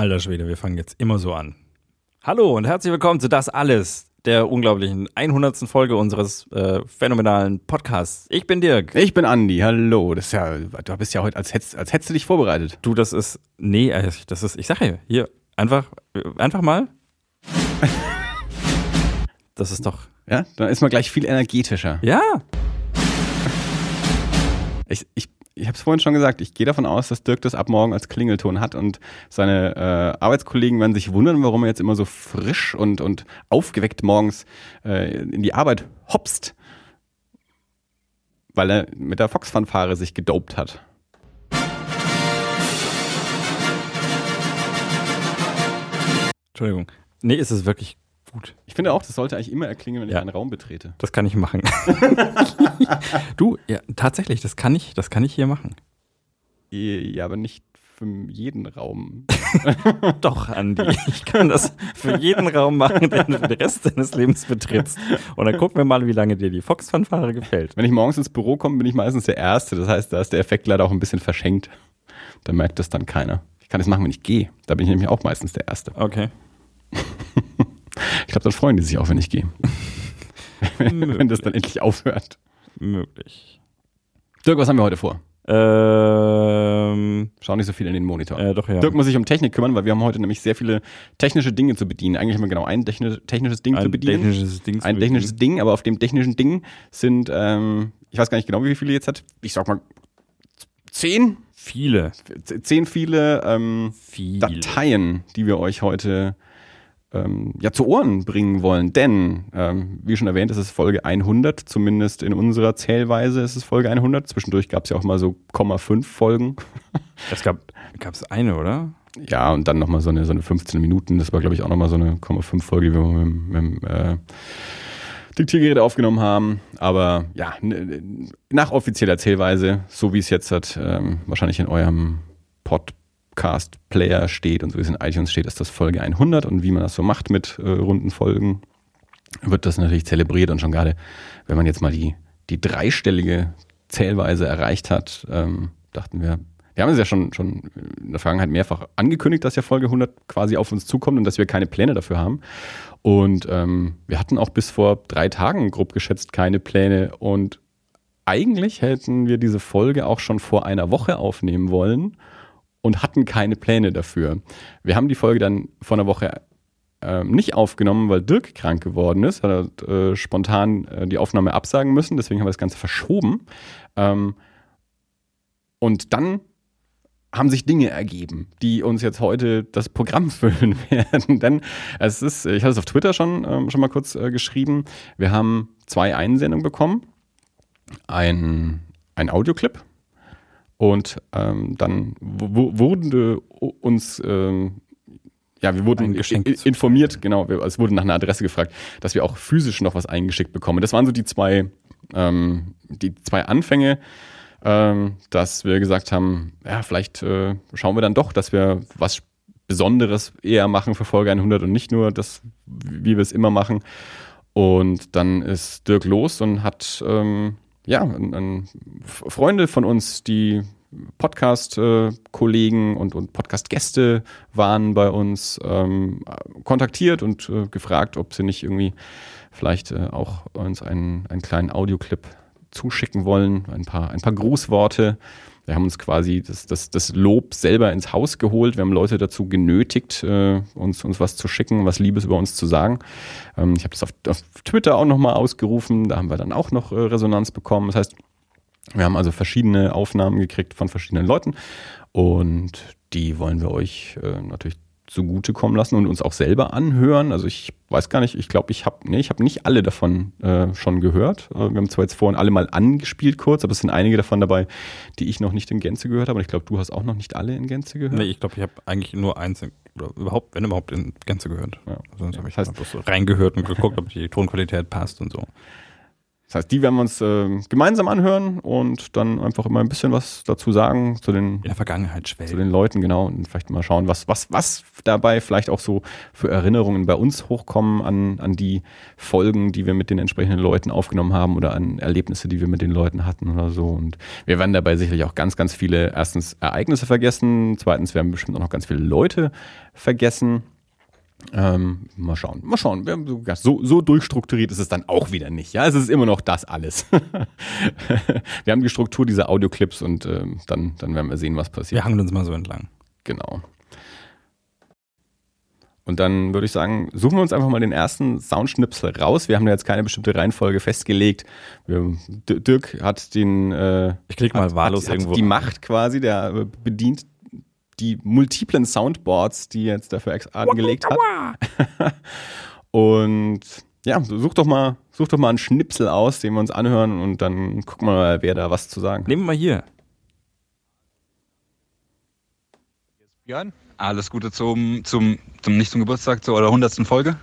Alter Schwede, wir fangen jetzt immer so an. Hallo und herzlich willkommen zu Das Alles, der unglaublichen 100. Folge unseres äh, phänomenalen Podcasts. Ich bin Dirk. Ich bin Andi, hallo. Das ist ja, du bist ja heute, als hättest, als hättest du dich vorbereitet. Du, das ist, nee, äh, das ist, ich sag ja, hier, einfach, einfach mal. Das ist doch, Ja, dann ist man gleich viel energetischer. ja, Ich, ich, ich habe es vorhin schon gesagt, ich gehe davon aus, dass Dirk das ab morgen als Klingelton hat und seine äh, Arbeitskollegen werden sich wundern, warum er jetzt immer so frisch und, und aufgeweckt morgens äh, in die Arbeit hopst, weil er mit der Fox-Fanfare sich gedopt hat. Entschuldigung. Nee, ist es wirklich gut. Ich finde auch, das sollte eigentlich immer erklingen, wenn Ja. ich einen Raum betrete. Das kann ich machen. du, ja, tatsächlich, das kann ich, das kann ich hier machen. Ja, aber nicht für jeden Raum. Doch, Andi, ich kann das für jeden Raum machen, den du den Rest deines Lebens betrittst. Und dann gucken wir mal, wie lange dir die Fox-Fanfare gefällt. Wenn ich morgens ins Büro komme, bin ich meistens der Erste. Das heißt, da ist der Effekt leider auch ein bisschen verschenkt. Da merkt das dann keiner. Ich kann das machen, wenn ich gehe. Da bin ich nämlich auch meistens der Erste. Okay. Ich glaube, dann freuen die sich auch, wenn ich gehe. wenn das dann endlich aufhört. Möglich. Dirk, was haben wir heute vor? Ähm, Schau nicht so viel in den Monitor. äh, doch, ja. Dirk muss sich um Technik kümmern, weil wir haben heute nämlich sehr viele technische Dinge zu bedienen. Eigentlich haben wir genau ein technisch, technisches Ding zu ein bedienen. technisches Ding. zu ein bedienen. technisches Ding, aber auf dem technischen Ding sind, ähm, ich weiß gar nicht genau, wie viele jetzt hat. Ich sag mal, zehn? Viele. Zehn viele ähm, Viele. Dateien, die wir euch heute ähm, ja zu Ohren bringen wollen. Denn, ähm, wie schon erwähnt, ist es Folge 100, zumindest in unserer Zählweise ist es Folge 100. Zwischendurch gab es ja auch mal so 0,5 Folgen. Es gab es eine, oder? Ja, und dann nochmal so eine, so eine 15 Minuten. Das war, glaube ich, auch nochmal so eine 0,5 Folge, die wir mit, mit, dem äh, Diktiergerät aufgenommen haben. Aber ja, nach offizieller Zählweise, so wie es jetzt hat, ähm, wahrscheinlich in eurem Podcast-Player steht und so wie es in iTunes steht, ist das Folge 100. Und wie man das so macht mit äh, runden Folgen, wird das natürlich zelebriert. Und schon gerade, wenn man jetzt mal die, die dreistellige Zählweise erreicht hat, ähm, dachten wir, wir haben es ja schon, schon in der Vergangenheit mehrfach angekündigt, dass ja Folge 100 quasi auf uns zukommt und dass wir keine Pläne dafür haben. Und ähm, wir hatten auch bis vor drei Tagen grob geschätzt keine Pläne. Und eigentlich hätten wir diese Folge auch schon vor einer Woche aufnehmen wollen und hatten keine Pläne dafür. Wir haben die Folge dann vor einer Woche ähm, nicht aufgenommen, weil Dirk krank geworden ist. Hat äh, spontan äh, die Aufnahme absagen müssen, deswegen haben wir das Ganze verschoben. Ähm, und dann haben sich Dinge ergeben, die uns jetzt heute das Programm füllen werden. Denn es ist, ich hatte es auf Twitter schon, ähm, schon mal kurz äh, geschrieben, wir haben zwei Einsendungen bekommen. Ein, ein Audioclip und ähm, dann w- wurde uns, ähm, ja, wir wurden informiert, genau, es wurde nach einer Adresse gefragt, dass wir auch physisch noch was eingeschickt bekommen. Das waren so die zwei, ähm, die zwei Anfänge, ähm, dass wir gesagt haben, ja, vielleicht äh, schauen wir dann doch, dass wir was Besonderes eher machen für Folge 100 und nicht nur das, wie wir es immer machen. Und dann ist Dirk los und hat ähm, ja ein F- Freunde von uns, die Podcast-Kollegen und, und Podcast-Gäste waren bei uns ähm, kontaktiert und äh, gefragt, ob sie nicht irgendwie vielleicht äh, auch uns einen, einen kleinen Audioclip zuschicken wollen, ein paar, ein paar Grußworte. Wir haben uns quasi das, das, das Lob selber ins Haus geholt. Wir haben Leute dazu genötigt, äh, uns, uns was zu schicken, was Liebes über uns zu sagen. Ähm, ich habe das auf, auf Twitter auch nochmal ausgerufen. Da haben wir dann auch noch äh, Resonanz bekommen. Das heißt, wir haben also verschiedene Aufnahmen gekriegt von verschiedenen Leuten und die wollen wir euch äh, natürlich zugutekommen lassen und uns auch selber anhören. Also ich weiß gar nicht, ich glaube, ich habe nee, ich habe nicht alle davon äh, schon gehört. Äh, wir haben zwar jetzt vorhin alle mal angespielt kurz, aber es sind einige davon dabei, die ich noch nicht in Gänze gehört habe. Und ich glaube, du hast auch noch nicht alle in Gänze gehört. Nee, ich glaube, ich habe eigentlich nur eins, in- oder überhaupt, wenn überhaupt, in Gänze gehört. Ja. Sonst habe ich Das heißt- so reingehört und geguckt, ob die Tonqualität passt und so. Das heißt, die werden wir uns äh, gemeinsam anhören und dann einfach immer ein bisschen was dazu sagen zu den, In der Vergangenheit zu schwelgen. den Leuten, genau. Und vielleicht mal schauen, was, was, was dabei vielleicht auch so für Erinnerungen bei uns hochkommen an, an die Folgen, die wir mit den entsprechenden Leuten aufgenommen haben oder an Erlebnisse, die wir mit den Leuten hatten oder so. Und wir werden dabei sicherlich auch ganz, ganz viele, erstens Ereignisse vergessen, zweitens werden bestimmt auch noch ganz viele Leute vergessen. Ähm, mal schauen, mal schauen. So, so, durchstrukturiert ist es dann auch wieder nicht. Ja, es ist immer noch das alles. wir haben die Struktur dieser Audioclips und ähm, dann, dann werden wir sehen, was passiert. Wir hangeln uns mal so entlang. Genau. Und dann würde ich sagen, suchen wir uns einfach mal den ersten Soundschnipsel raus. Wir haben da jetzt keine bestimmte Reihenfolge festgelegt. Wir, Dirk hat den äh, Ich klicke mal wahllos hat, irgendwo. hat die Macht quasi, der äh, bedient die multiplen Soundboards, die er jetzt dafür ex- angelegt hat. Und ja, such doch mal, such doch mal einen Schnipsel aus, den wir uns anhören und dann gucken wir mal, wer da was zu sagen hat. Nehmen wir mal hier. Björn, alles Gute zum, zum, zum nicht zum Geburtstag zu eurer 100. Folge.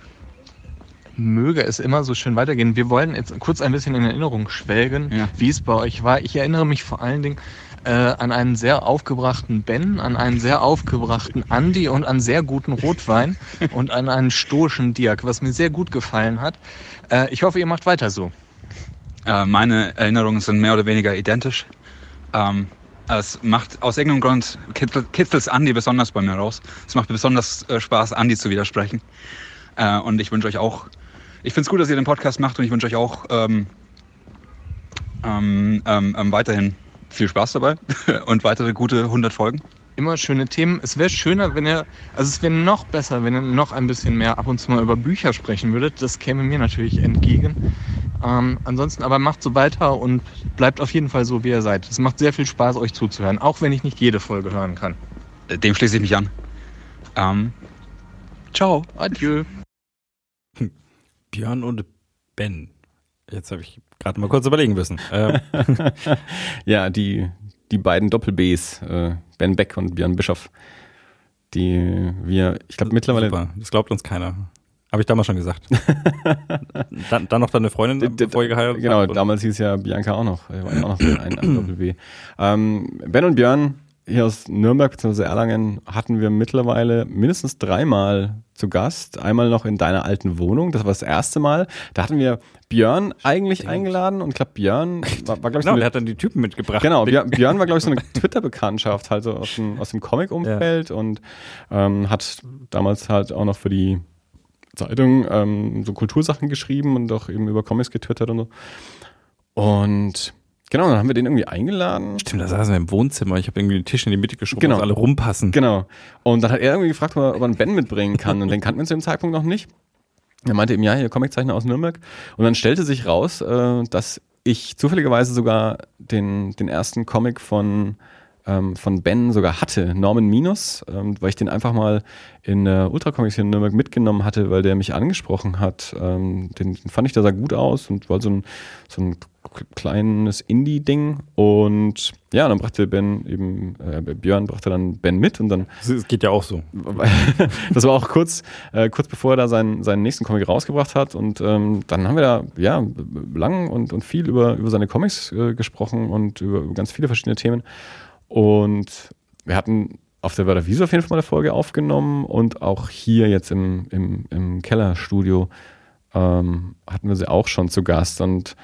Möge es immer so schön weitergehen. Wir wollen jetzt kurz ein bisschen in Erinnerung schwelgen, Ja. wie es bei euch war. Ich erinnere mich vor allen Dingen äh, an einen sehr aufgebrachten Ben, an einen sehr aufgebrachten Andy und an sehr guten Rotwein und an einen stoischen Dirk, was mir sehr gut gefallen hat. Äh, ich hoffe, ihr macht weiter so. Äh, meine Erinnerungen sind mehr oder weniger identisch. Ähm, es macht aus irgendeinem Grund kitzel- kitzelt Andi besonders bei mir raus. Es macht mir besonders äh, Spaß, Andi zu widersprechen. Äh, und ich wünsche euch auch, ich finde es gut, dass ihr den Podcast macht und ich wünsche euch auch ähm, ähm, ähm, ähm, weiterhin viel Spaß dabei und weitere gute 100 Folgen. Immer schöne Themen. Es wäre schöner, wenn ihr, also es wäre noch besser, wenn ihr noch ein bisschen mehr ab und zu mal über Bücher sprechen würdet. Das käme mir natürlich entgegen. Ähm, ansonsten aber macht so weiter und bleibt auf jeden Fall so, wie ihr seid. Es macht sehr viel Spaß, euch zuzuhören, auch wenn ich nicht jede Folge hören kann. Dem schließe ich mich an. Ähm, ciao. Adieu. Björn und Ben. Jetzt habe ich gerade mal kurz überlegen müssen. Äh, Ja, die, die beiden Doppel-Bs, äh, Ben Beck und Björn Bischoff, die wir, ich glaube mittlerweile, super. Das glaubt uns keiner. Habe ich damals schon gesagt. dann, dann noch deine Freundin, bevor ihr geheiratet genau, damals hieß ja Bianca auch noch, äh, war ja auch noch so ein, ein Doppel-B. Ähm, ben und Björn hier aus Nürnberg bzw. Erlangen hatten wir mittlerweile mindestens dreimal zu Gast. Einmal noch in deiner alten Wohnung, das war das erste Mal. Da hatten wir Björn eigentlich Stimmt. eingeladen und ich glaube, Björn war, war glaube ich, so Genau, eine der hat dann die Typen mitgebracht. Genau, Björn, Björn war, glaube ich, so eine Twitter-Bekanntschaft, halt so aus dem, aus dem Comic-Umfeld und ähm, hat damals halt auch noch für die Zeitung ähm, so Kultursachen geschrieben und auch eben über Comics getwittert und so. Und genau, dann haben wir den irgendwie eingeladen. Stimmt, da saßen wir im Wohnzimmer. Ich habe irgendwie den Tisch in die Mitte geschoben, Genau. dass alle rumpassen. Genau. Und dann hat er irgendwie gefragt, ob er ob er einen Ben mitbringen kann. Und den kannten wir zu dem Zeitpunkt noch nicht. Er meinte eben, ja, hier Comiczeichner aus Nürnberg. Und dann stellte sich raus, äh, dass ich zufälligerweise sogar den, den ersten Comic von, ähm, von Ben sogar hatte, Norman Minus, ähm, weil ich den einfach mal in äh, Ultra Comics hier in Nürnberg mitgenommen hatte, weil der mich angesprochen hat. Ähm, den, den fand ich, der sah gut aus und war so ein, so ein kleines Indie-Ding. Und ja, dann brachte Ben eben, äh, Björn brachte dann Ben mit und dann Das ist- geht ja auch so. das war auch kurz, äh, kurz bevor er da seinen, seinen nächsten Comic rausgebracht hat. Und ähm, dann haben wir da ja lang und, und viel über, über seine Comics äh, gesprochen und über, über ganz viele verschiedene Themen. Und wir hatten auf der Werder Wiese auf jeden Fall mal eine Folge aufgenommen und auch hier jetzt im, im, im Kellerstudio ähm, hatten wir sie auch schon zu Gast. Und,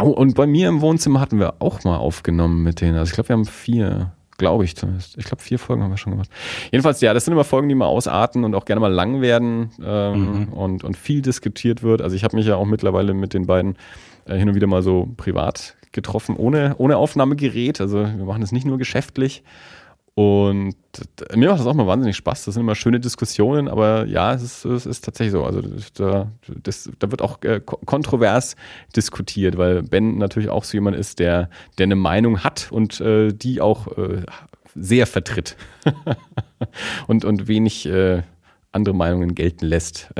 oh, und bei mir im Wohnzimmer hatten wir auch mal aufgenommen mit denen. Also ich glaube, wir haben vier, glaube ich zumindest. Ich glaube, vier Folgen haben wir schon gemacht. Jedenfalls, ja, das sind immer Folgen, die mal ausarten und auch gerne mal lang werden ähm, Mhm. und, und viel diskutiert wird. Also ich habe mich ja auch mittlerweile mit den beiden äh, hin und wieder mal so privat getroffen, ohne, ohne Aufnahmegerät. Also wir machen das nicht nur geschäftlich. Und mir macht das auch mal wahnsinnig Spaß. Das sind immer schöne Diskussionen, aber ja, es ist, es ist tatsächlich so. Also da, das, da wird auch äh, ko- kontrovers diskutiert, weil Ben natürlich auch so jemand ist, der, der eine Meinung hat und äh, die auch äh, sehr vertritt und, und wenig äh, andere Meinungen gelten lässt.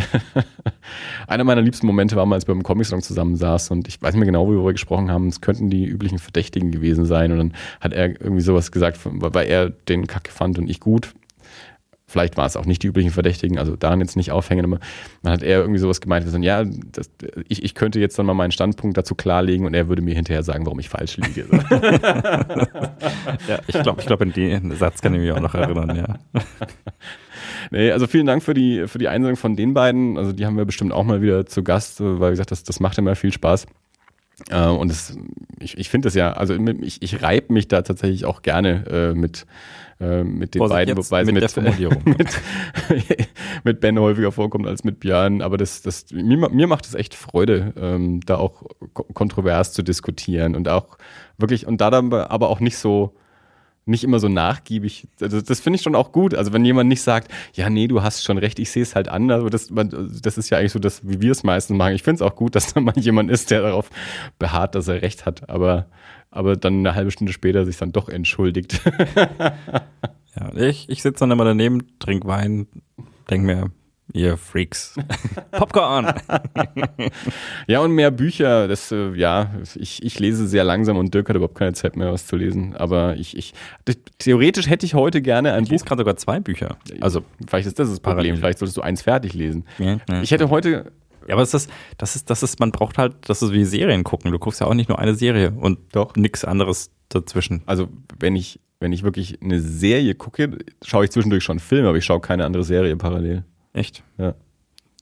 Einer meiner liebsten Momente war mal, als wir beim Comic-Salon zusammensaßen und ich weiß nicht mehr genau, worüber wir gesprochen haben. Es könnten die üblichen Verdächtigen gewesen sein und dann hat er irgendwie sowas gesagt, weil er den Kacke fand und ich gut. vielleicht war es auch nicht die üblichen Verdächtigen, also daran jetzt nicht aufhängen, aber man hat eher irgendwie sowas gemeint, so, ja, das, ich, ich könnte jetzt dann mal meinen Standpunkt dazu klarlegen und er würde mir hinterher sagen, warum ich falsch liege. ja, ich glaube, ich glaub, an den Satz kann ich mich auch noch erinnern, ja. Nee, also vielen Dank für die, für die Einsendung von den beiden. Also die haben wir bestimmt auch mal wieder zu Gast, weil wie gesagt, das, das macht immer viel Spaß. Äh, und das, ich, ich finde das ja, also ich, ich reibe mich da tatsächlich auch gerne äh, mit, äh, mit den Vorsicht beiden, wobei mit mit, der Formulierung. mit, mit Ben häufiger vorkommt als mit Björn. Aber das, das, mir, mir macht es echt Freude, ähm, da auch ko- kontrovers zu diskutieren und auch wirklich, und da dann aber auch nicht so, nicht immer so nachgiebig. Also das finde ich schon auch gut. Also wenn jemand nicht sagt, ja, nee, du hast schon recht, ich sehe es halt anders. Aber das, das ist ja eigentlich so, das, wie wir es meistens machen. Ich finde es auch gut, dass da mal jemand ist, der darauf beharrt, dass er recht hat. Aber, aber dann eine halbe Stunde später sich dann doch entschuldigt. ja ich ich sitze dann immer daneben, trinke Wein, denke mir, ihr Freaks. Popcorn! ja, und mehr Bücher. Das, äh, ja, ich, ich lese sehr langsam und Dirk hat überhaupt keine Zeit mehr, was zu lesen. Aber ich, ich theoretisch hätte ich heute gerne ein Ich Buch. lese gerade sogar zwei Bücher. Also, Vielleicht ist das das Problem. Parallel. Vielleicht solltest du eins fertig lesen. ja, ja. Ich hätte heute Ja, aber es ist, das ist, das ist, man braucht halt, das ist wie Serien gucken. Du guckst ja auch nicht nur eine Serie und Doch. nix anderes dazwischen. also wenn ich, wenn ich wirklich eine Serie gucke, schaue ich zwischendurch schon Filme, aber ich schaue keine andere Serie parallel. Echt? Ja.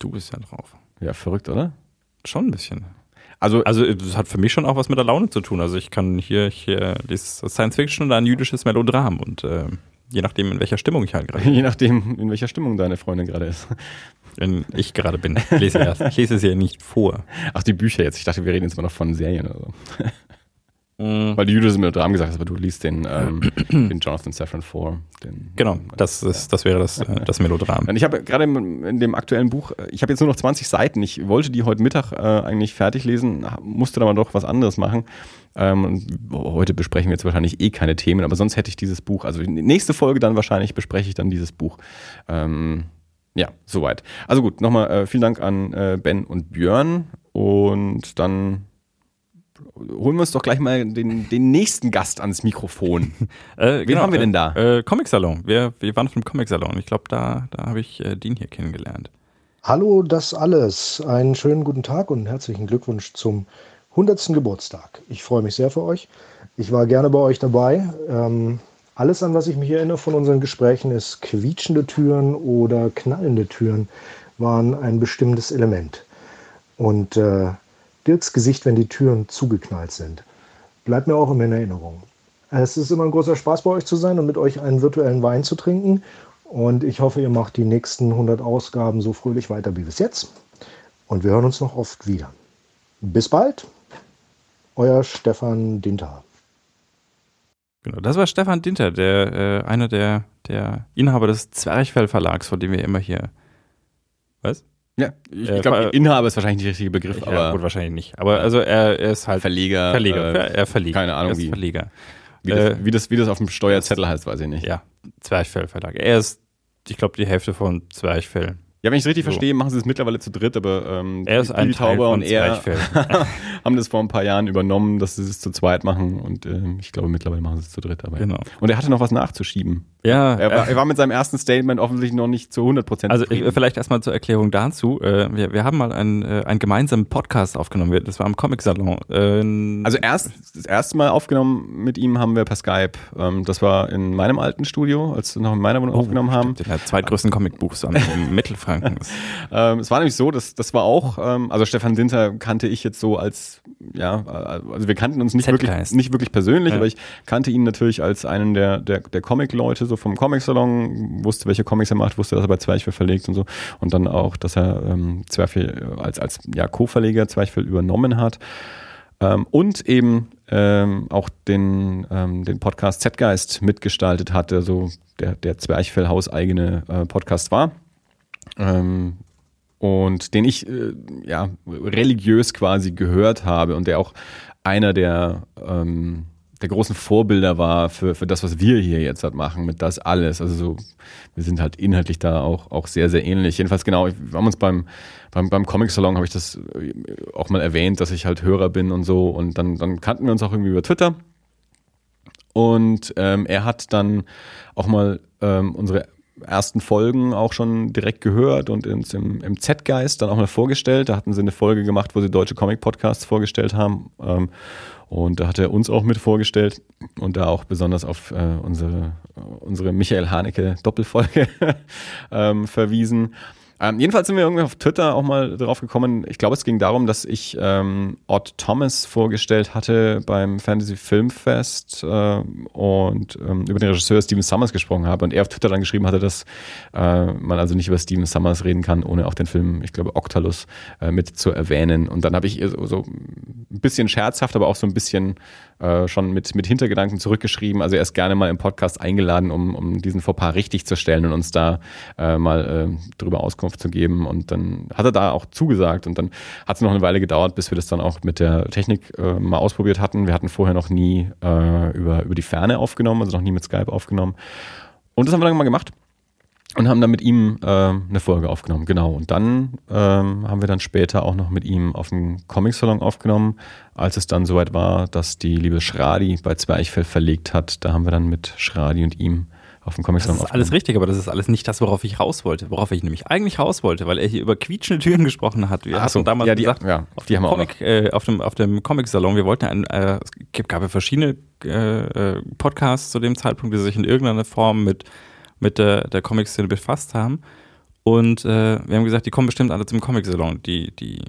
Du bist ja drauf. Ja, verrückt, oder? Schon ein bisschen. Also, Also, es hat für mich schon auch was mit der Laune zu tun. Also, ich kann hier, hier lese Science Fiction oder ein jüdisches Melodram und äh, je nachdem, in welcher Stimmung ich halt gerade je nachdem, in welcher Stimmung deine Freundin gerade ist. wenn ich gerade bin. Ich lese, erst, ich lese es ja nicht vor. Ach, die Bücher jetzt. Ich dachte, wir reden jetzt mal noch von Serien oder so. Mhm. Weil du Judas im Melodram gesagt hast, aber du liest den, ähm, den Jonathan Safran vor. Den, Genau, das, ist, das wäre das, äh, das Melodram. Und ich habe gerade in, dem aktuellen Buch, äh, ich habe jetzt nur noch 20 Seiten. Ich wollte die heute Mittag äh, eigentlich fertig lesen, musste dann aber doch was anderes machen. Ähm, heute besprechen wir jetzt wahrscheinlich eh keine Themen, aber sonst hätte ich dieses Buch, also die nächste Folge dann wahrscheinlich bespreche ich dann dieses Buch. Ähm, ja, soweit. Also gut, nochmal äh, vielen Dank an äh, Ben und Björn und dann holen wir uns doch gleich mal den, den nächsten Gast ans Mikrofon. Äh, Wen haben wir denn da? Äh, Comic-Salon. Wir, wir waren auf dem Comic-Salon. Ich glaube, da, da habe ich äh, Dean hier kennengelernt. Hallo, das alles. Einen schönen guten Tag und herzlichen Glückwunsch zum 100. Geburtstag. Ich freue mich sehr für euch. Ich war gerne bei euch dabei. Ähm, alles, an was ich mich erinnere von unseren Gesprächen, ist quietschende Türen oder knallende Türen waren ein bestimmtes Element. Und äh, Dirks Gesicht, wenn die Türen zugeknallt sind, bleibt mir auch immer in Erinnerung. Es ist immer ein großer Spaß bei euch zu sein und mit euch einen virtuellen Wein zu trinken. Und ich hoffe, ihr macht die nächsten 100 Ausgaben so fröhlich weiter wie bis jetzt. Und wir hören uns noch oft wieder. Bis bald, euer Stefan Dinter. Genau, das war Stefan Dinter, der äh, einer der, der Inhaber des Zwerchfell Verlags, von dem wir immer hier. Was? Ja, ich, Äh, glaube, Inhaber ist wahrscheinlich nicht der richtige Begriff, ja, aber gut, wahrscheinlich nicht. Aber also er, er ist halt Verleger. Verleger. äh, er Verleger. keine Ahnung, er ist wie. Verleger. Wie, das, Äh, wie, das, wie das auf dem Steuerzettel heißt, weiß ich nicht. Ja, Zwerchfell Verlag. Er ist, ich glaube, die Hälfte von Zwerchfell. Ja, wenn ich es richtig So. verstehe, machen sie es mittlerweile zu dritt, aber ähm, Er ist ein Tauber und er haben das vor ein paar Jahren übernommen, dass sie es zu zweit machen und ähm, ich glaube, mittlerweile machen sie es zu dritt. Aber Genau. Und er hatte noch was nachzuschieben. Ja, Er war, äh, er war mit seinem ersten Statement offensichtlich noch nicht zu 100 Prozent Also ich, vielleicht erstmal zur Erklärung dazu. Äh, wir, wir haben mal einen, äh, einen gemeinsamen Podcast aufgenommen. Das war am Comic-Salon. Äh, Also erst das erste Mal aufgenommen mit ihm haben wir per Skype. Ähm, das war in meinem alten Studio, als wir noch in meiner Wohnung aufgenommen haben. in der zweitgrößten Comicbuchsammlung in Mittelfranken. Das- Ähm, es war nämlich so, dass das war auch, ähm, also Stefan Dinter kannte ich jetzt so als, ja, äh, also wir kannten uns nicht wirklich, nicht wirklich persönlich, Ja. aber ich kannte ihn natürlich als einen der, der, der Comic-Leute, so vom Comic-Salon, wusste, welche Comics er macht, wusste, dass er bei Zwerchfell verlegt und so. Und dann auch, dass er ähm, Zwerchfell als, als ja, Co-Verleger Zwerchfell übernommen hat. Ähm, und eben ähm, auch den, ähm, den Podcast Z-Geist mitgestaltet hat, der so der, der Zwerchfell hauseigene äh, Podcast war. Ähm, und den ich äh, ja religiös quasi gehört habe und der auch einer der, ähm, der großen Vorbilder war für, für das, was wir hier jetzt halt machen, mit das alles. Also so, wir sind halt inhaltlich da auch, auch sehr, sehr ähnlich. Jedenfalls genau, wir haben uns beim, beim, beim Comic-Salon habe ich das äh, auch mal erwähnt, dass ich halt Hörer bin und so. Und dann, dann kannten wir uns auch irgendwie über Twitter. Und ähm, er hat dann auch mal ähm, unsere ersten Folgen auch schon direkt gehört und uns im, im Z-Geist dann auch mal vorgestellt. Da hatten sie eine Folge gemacht, wo sie deutsche Comic-Podcasts vorgestellt haben. Ähm, und da hat er uns auch mit vorgestellt und da auch besonders auf äh, unsere, unsere Michael Haneke Doppelfolge ähm, verwiesen. Ähm, jedenfalls sind wir irgendwie auf Twitter auch mal drauf gekommen. Ich glaube, es ging darum, dass ich ähm, Odd Thomas vorgestellt hatte beim Fantasy Filmfest äh, und ähm, über den Regisseur Steven Summers gesprochen habe. Und er auf Twitter dann geschrieben hatte, dass äh, man also nicht über Steven Summers reden kann, ohne auch den Film, ich glaube, Octalus äh, mit zu erwähnen. Und dann habe ich so, so ein bisschen scherzhaft, aber auch so ein bisschen äh, schon mit, mit Hintergedanken zurückgeschrieben. Also er ist gerne mal im Podcast eingeladen, um, um diesen Fauxpas richtig zu stellen und uns da äh, mal äh, drüber Auskunft zu geben. Und dann hat er da auch zugesagt. Und dann hat es noch eine Weile gedauert, bis wir das dann auch mit der Technik äh, mal ausprobiert hatten. Wir hatten vorher noch nie äh, über, über die Ferne aufgenommen, also noch nie mit Skype aufgenommen. Und das haben wir dann mal gemacht und haben dann mit ihm äh, eine Folge aufgenommen, genau. Und dann ähm, haben wir dann später auch noch mit ihm auf dem Comic-Salon aufgenommen, als es dann soweit war, dass die liebe Schradi bei Zwerchfell verlegt hat. Da haben wir dann mit Schradi und ihm auf dem Comic-Salon Das ist alles richtig, aber das ist alles nicht das, worauf ich raus wollte. Worauf ich nämlich eigentlich raus wollte, weil er hier über quietschende Türen gesprochen hat. Wir Ach so, damals ja, die- gesagt, ja, auf, die dem haben wir auch Comic, äh, auf dem, auf dem Comic-Salon, wir wollten ein, äh, es gab ja verschiedene äh, äh, Podcasts zu dem Zeitpunkt, die sich in irgendeiner Form mit mit der, der Comic-Szene befasst haben. Und äh, wir haben gesagt, die kommen bestimmt alle zum Comic-Salon, die, die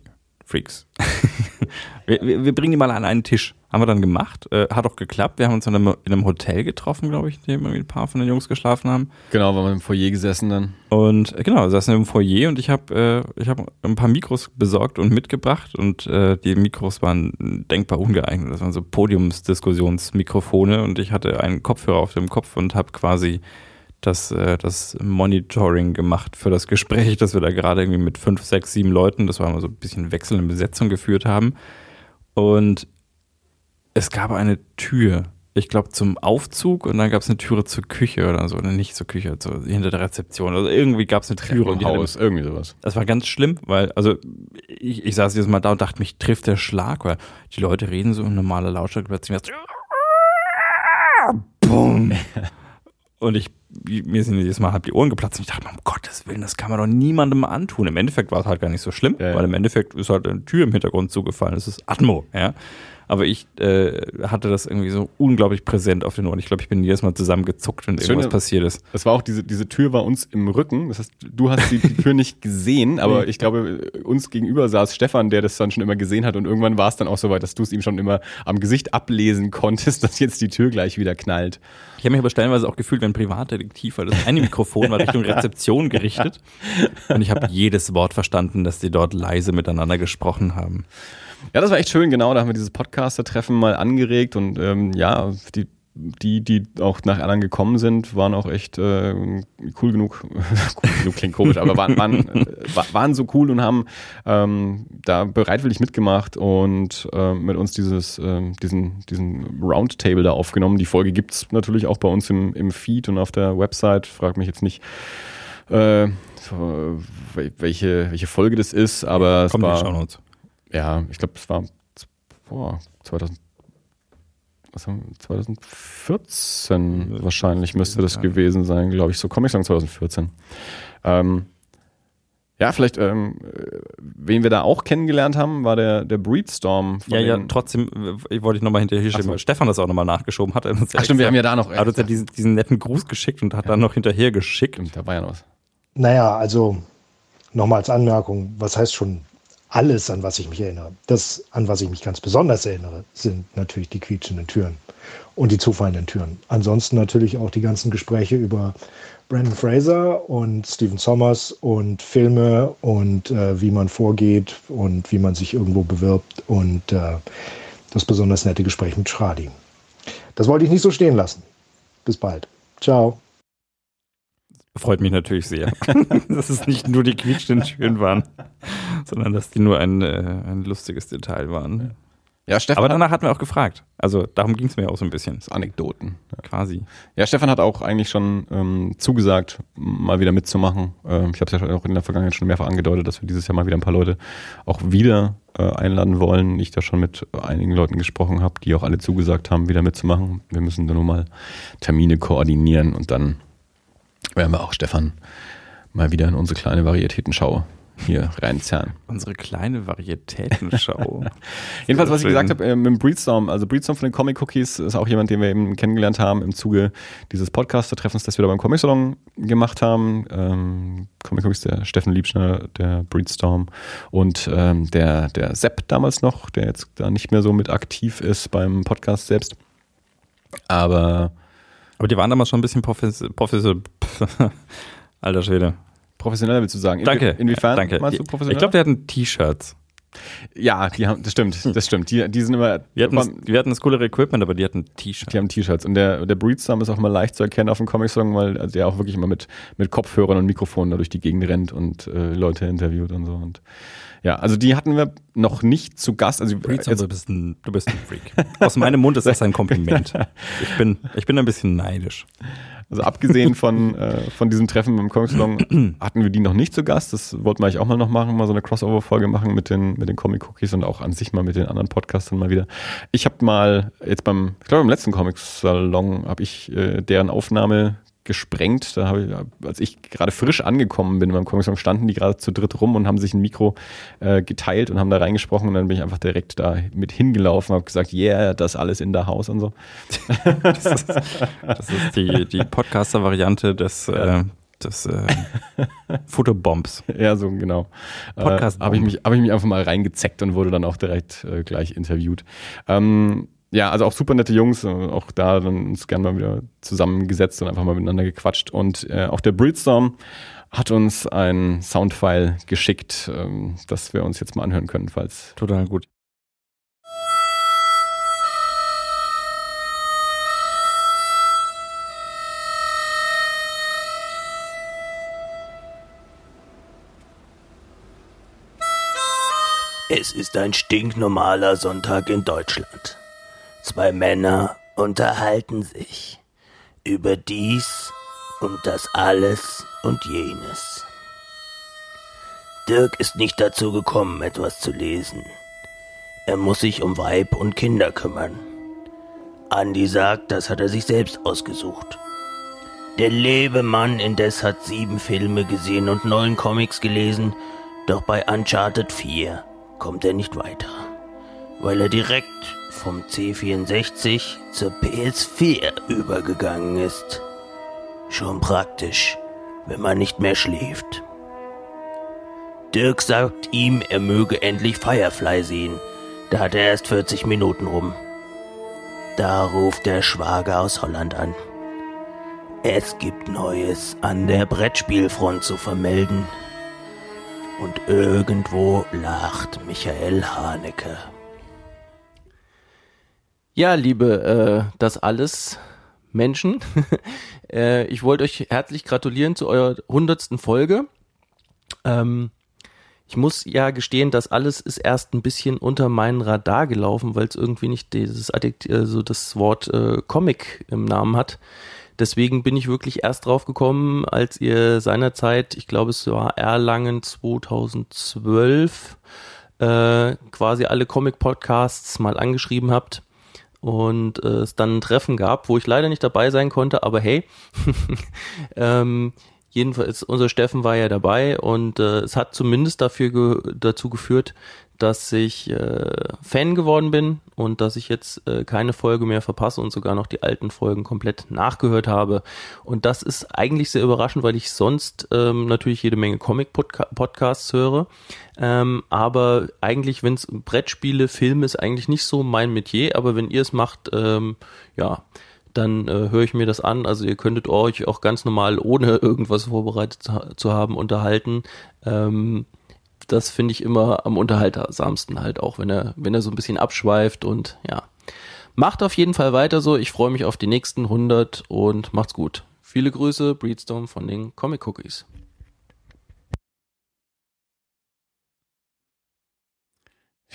Freaks. wir, wir, wir bringen die mal an einen Tisch. Haben wir dann gemacht. Äh, hat auch geklappt. Wir haben uns in einem, in einem Hotel getroffen, glaube ich, in dem irgendwie ein paar von den Jungs geschlafen haben. Genau, waren wir im Foyer gesessen dann. Und äh, genau, wir saßen im Foyer und ich habe äh, ich hab ein paar Mikros besorgt und mitgebracht und äh, die Mikros waren denkbar ungeeignet. Das waren so Podiumsdiskussionsmikrofone und ich hatte einen Kopfhörer auf dem Kopf und habe quasi das, äh, das Monitoring gemacht für das Gespräch, das wir da gerade irgendwie mit fünf, sechs, sieben Leuten, das war mal so ein bisschen wechselnde Besetzung geführt haben. Und es gab eine Tür, ich glaube zum Aufzug und dann gab es eine Türe zur Küche oder so, oder nicht zur Küche, so hinter der Rezeption. Also irgendwie gab es eine die hatte- Haus, irgendwie sowas. das war ganz schlimm, weil, also ich, ich saß jedes Mal da und dachte, mich trifft der Schlag, weil die Leute reden so in normaler Lautstärke plötzlich. Boom. Und ich, mir sind jedes Mal halb die Ohren geplatzt und ich dachte, um Gottes Willen, das kann man doch niemandem antun. Im Endeffekt war es halt gar nicht so schlimm, Ja, ja. weil im Endeffekt ist halt eine Tür im Hintergrund zugefallen. Das ist Atmo, ja. Aber ich äh, hatte das irgendwie so unglaublich präsent auf den Ohren. Ich glaube, ich bin jedes Mal zusammengezuckt, wenn Das irgendwas Schöne- passiert ist. Es war auch diese, diese Tür war uns im Rücken. Das heißt, du hast die, die Tür nicht gesehen, aber ich glaube, uns gegenüber saß Stefan, der das dann schon immer gesehen hat. Und irgendwann war es dann auch so weit, dass du es ihm schon immer am Gesicht ablesen konntest, dass jetzt die Tür gleich wieder knallt. Ich habe mich aber stellenweise auch gefühlt wie ein Privatdetektiv, weil das eine Mikrofon war Richtung Rezeption gerichtet. Und ich habe jedes Wort verstanden, dass die dort leise miteinander gesprochen haben. Ja, das war echt schön, genau. Da haben wir dieses Podcaster-Treffen mal angeregt und ähm, ja, die, die, die auch nach Erlangen gekommen sind, waren auch echt äh, cool genug. cool genug klingt komisch, aber waren, waren, äh, wa- waren so cool und haben ähm, da bereitwillig mitgemacht und ähm, mit uns dieses, ähm, diesen, diesen Roundtable da aufgenommen. Die Folge gibt's natürlich auch bei uns im, im Feed und auf der Website. Frag mich jetzt nicht. Äh, welche, welche Folge das ist, aber es Kommt in die war. Ja, ich glaube, es war boah, 2000, was haben wir, 2014 wahrscheinlich müsste das Ja. gewesen sein, glaube ich. So komme ich sagen 2014. Ähm, ja, vielleicht, ähm, äh, wen wir da auch kennengelernt haben, war der, der Breedstorm. von Ja, ja, trotzdem äh, wollte ich nochmal hinterher schieben, so. weil Stefan das auch nochmal nachgeschoben hat. Er Ach stimmt, wir extra- haben ja da noch. er hat uns ja diesen, diesen netten Gruß geschickt und hat dann noch hinterher geschickt. Stimmt, da war ja noch was. Naja, also nochmal als Anmerkung, was heißt schon alles, an was ich mich erinnere? Das, an was ich mich ganz besonders erinnere, sind natürlich die quietschenden Türen und die zufallenden Türen. Ansonsten natürlich auch die ganzen Gespräche über Brandon Fraser und Stephen Sommers und Filme und äh, wie man vorgeht und wie man sich irgendwo bewirbt und äh, das besonders nette Gespräch mit Schradi. Das wollte ich nicht so stehen lassen. Bis bald. Ciao. Freut mich natürlich sehr, dass es nicht nur die quietschenden Türen waren, sondern dass die nur ein, äh, ein lustiges Detail waren. Ja, Stefan Aber danach hatten wir auch gefragt. Also darum ging es mir auch so ein bisschen, so Anekdoten. quasi. Ja, Stefan hat auch eigentlich schon ähm, zugesagt, mal wieder mitzumachen. Ähm, ich habe es ja auch in der Vergangenheit schon mehrfach angedeutet, dass wir dieses Jahr mal wieder ein paar Leute auch wieder äh, einladen wollen. Ich da schon mit einigen Leuten gesprochen habe, die auch alle zugesagt haben, wieder mitzumachen. Wir müssen da nur mal Termine koordinieren und dann werden wir auch Stefan mal wieder in unsere kleine Varietätenschau hier reinzerren. Unsere kleine Varietätenschau. Jedenfalls, was ich gesagt habe, äh, mit dem Breedstorm, also Breedstorm von den Comic Cookies ist auch jemand, den wir eben kennengelernt haben im Zuge dieses Podcaster-Treffens, das wir da beim Comic Salon gemacht haben. Ähm, Comic Cookies, der Steffen Liebschner, der Breedstorm und ähm, der, der Sepp damals noch, der jetzt da nicht mehr so mit aktiv ist beim Podcast selbst. Aber Aber die waren damals schon ein bisschen professionell. Profes Alter Schwede. professioneller willst du sagen? In- Danke. Inwiefern Danke. meinst du Die- professioneller? Ich glaube, die hatten T-Shirts. ja, die haben, das stimmt, das stimmt. Die, die sind immer, Wir hatten, wir hatten das coolere Equipment, aber die hatten T-Shirts. Die haben T-Shirts. Und der, der Breedstorm ist auch immer leicht zu erkennen auf dem Comic-Song, weil der auch wirklich immer mit, mit Kopfhörern und Mikrofonen da durch die Gegend rennt und äh, Leute interviewt und so. Und ja, also die hatten wir noch nicht zu Gast. Also Breedstorm, jetzt, du, bist ein, du bist ein Freak. Aus meinem Mund ist das ein Kompliment. Ich bin, ich bin ein bisschen neidisch. also abgesehen von, äh, von diesem Treffen beim Comic-Salon hatten wir die noch nicht zu Gast. Das wollten wir eigentlich auch mal noch machen, mal so eine Crossover-Folge machen mit den, mit den Comic-Cookies und auch an sich mal mit den anderen Podcastern mal wieder. Ich habe mal jetzt beim, ich glaube im letzten Comic-Salon habe ich äh, deren Aufnahme gesprengt. Da habe ich, als ich gerade frisch angekommen bin beim Comic Salon, standen die gerade zu dritt rum und haben sich ein Mikro äh, geteilt und haben da reingesprochen und dann bin ich einfach direkt da mit hingelaufen und habe gesagt, yeah, das alles in der Haus und so. Das ist, das ist die, die Podcaster-Variante des, äh, des äh, Fotobombs. Ja, so genau. Podcast- Äh, habe ich, mich- hab ich mich einfach mal reingezeckt und wurde dann auch direkt äh, gleich interviewt. Ähm, ja, also auch super nette Jungs, äh, auch da dann uns gerne mal wieder zusammengesetzt und einfach mal miteinander gequatscht. Und äh, auch der Breedstorm hat uns ein Soundfile geschickt, ähm, das wir uns jetzt mal anhören können, falls Total gut. Es ist ein stinknormaler Sonntag in Deutschland. Zwei Männer unterhalten sich über dies und das alles und jenes. Dirk ist nicht dazu gekommen, etwas zu lesen. Er muss sich um Weib und Kinder kümmern. Andi sagt, das hat er sich selbst ausgesucht. Der liebe Mann indes hat sieben Filme gesehen und neun Comics gelesen, doch bei Uncharted 4 kommt er nicht weiter, weil er direkt vom C64 zur PS4 übergegangen ist. Schon praktisch, wenn man nicht mehr schläft. Dirk sagt ihm, er möge endlich Firefly sehen. Da hat er erst 40 Minuten rum. Da ruft der Schwager aus Holland an. Es gibt Neues an der Brettspielfront zu vermelden. Und irgendwo lacht Michael Haneke. Ja, liebe äh, das alles Menschen, äh, ich wollte euch herzlich gratulieren zu eurer hundertsten Folge. Ähm, ich muss ja gestehen, das alles ist erst ein bisschen unter meinen Radar gelaufen, weil es irgendwie nicht dieses Adjekt, also das Wort äh, Comic im Namen hat. Deswegen bin ich wirklich erst drauf gekommen, als ihr seinerzeit, ich glaube es war Erlangen 2012, äh, quasi alle Comic-Podcasts mal angeschrieben habt und äh, es dann ein Treffen gab, wo ich leider nicht dabei sein konnte, aber hey, ähm, jedenfalls unser Steffen war ja dabei und äh, es hat zumindest dafür ge dazu geführt, dass ich äh, Fan geworden bin und dass ich jetzt äh, keine Folge mehr verpasse und sogar noch die alten Folgen komplett nachgehört habe. Und das ist eigentlich sehr überraschend, weil ich sonst ähm, natürlich jede Menge Comic-Podcasts höre. Ähm, aber eigentlich, wenn es Brettspiele, Filme ist eigentlich nicht so mein Metier, aber wenn ihr es macht, ähm, ja, dann äh, höre ich mir das an. Also ihr könntet euch auch ganz normal, ohne irgendwas vorbereitet zu, zu haben, unterhalten. Ähm, das finde ich immer am unterhaltsamsten halt auch, wenn er, wenn er so ein bisschen abschweift und ja. Macht auf jeden Fall weiter so. Ich freue mich auf die nächsten 100 und macht's gut. Viele Grüße, Breedstorm von den Comic Cookies.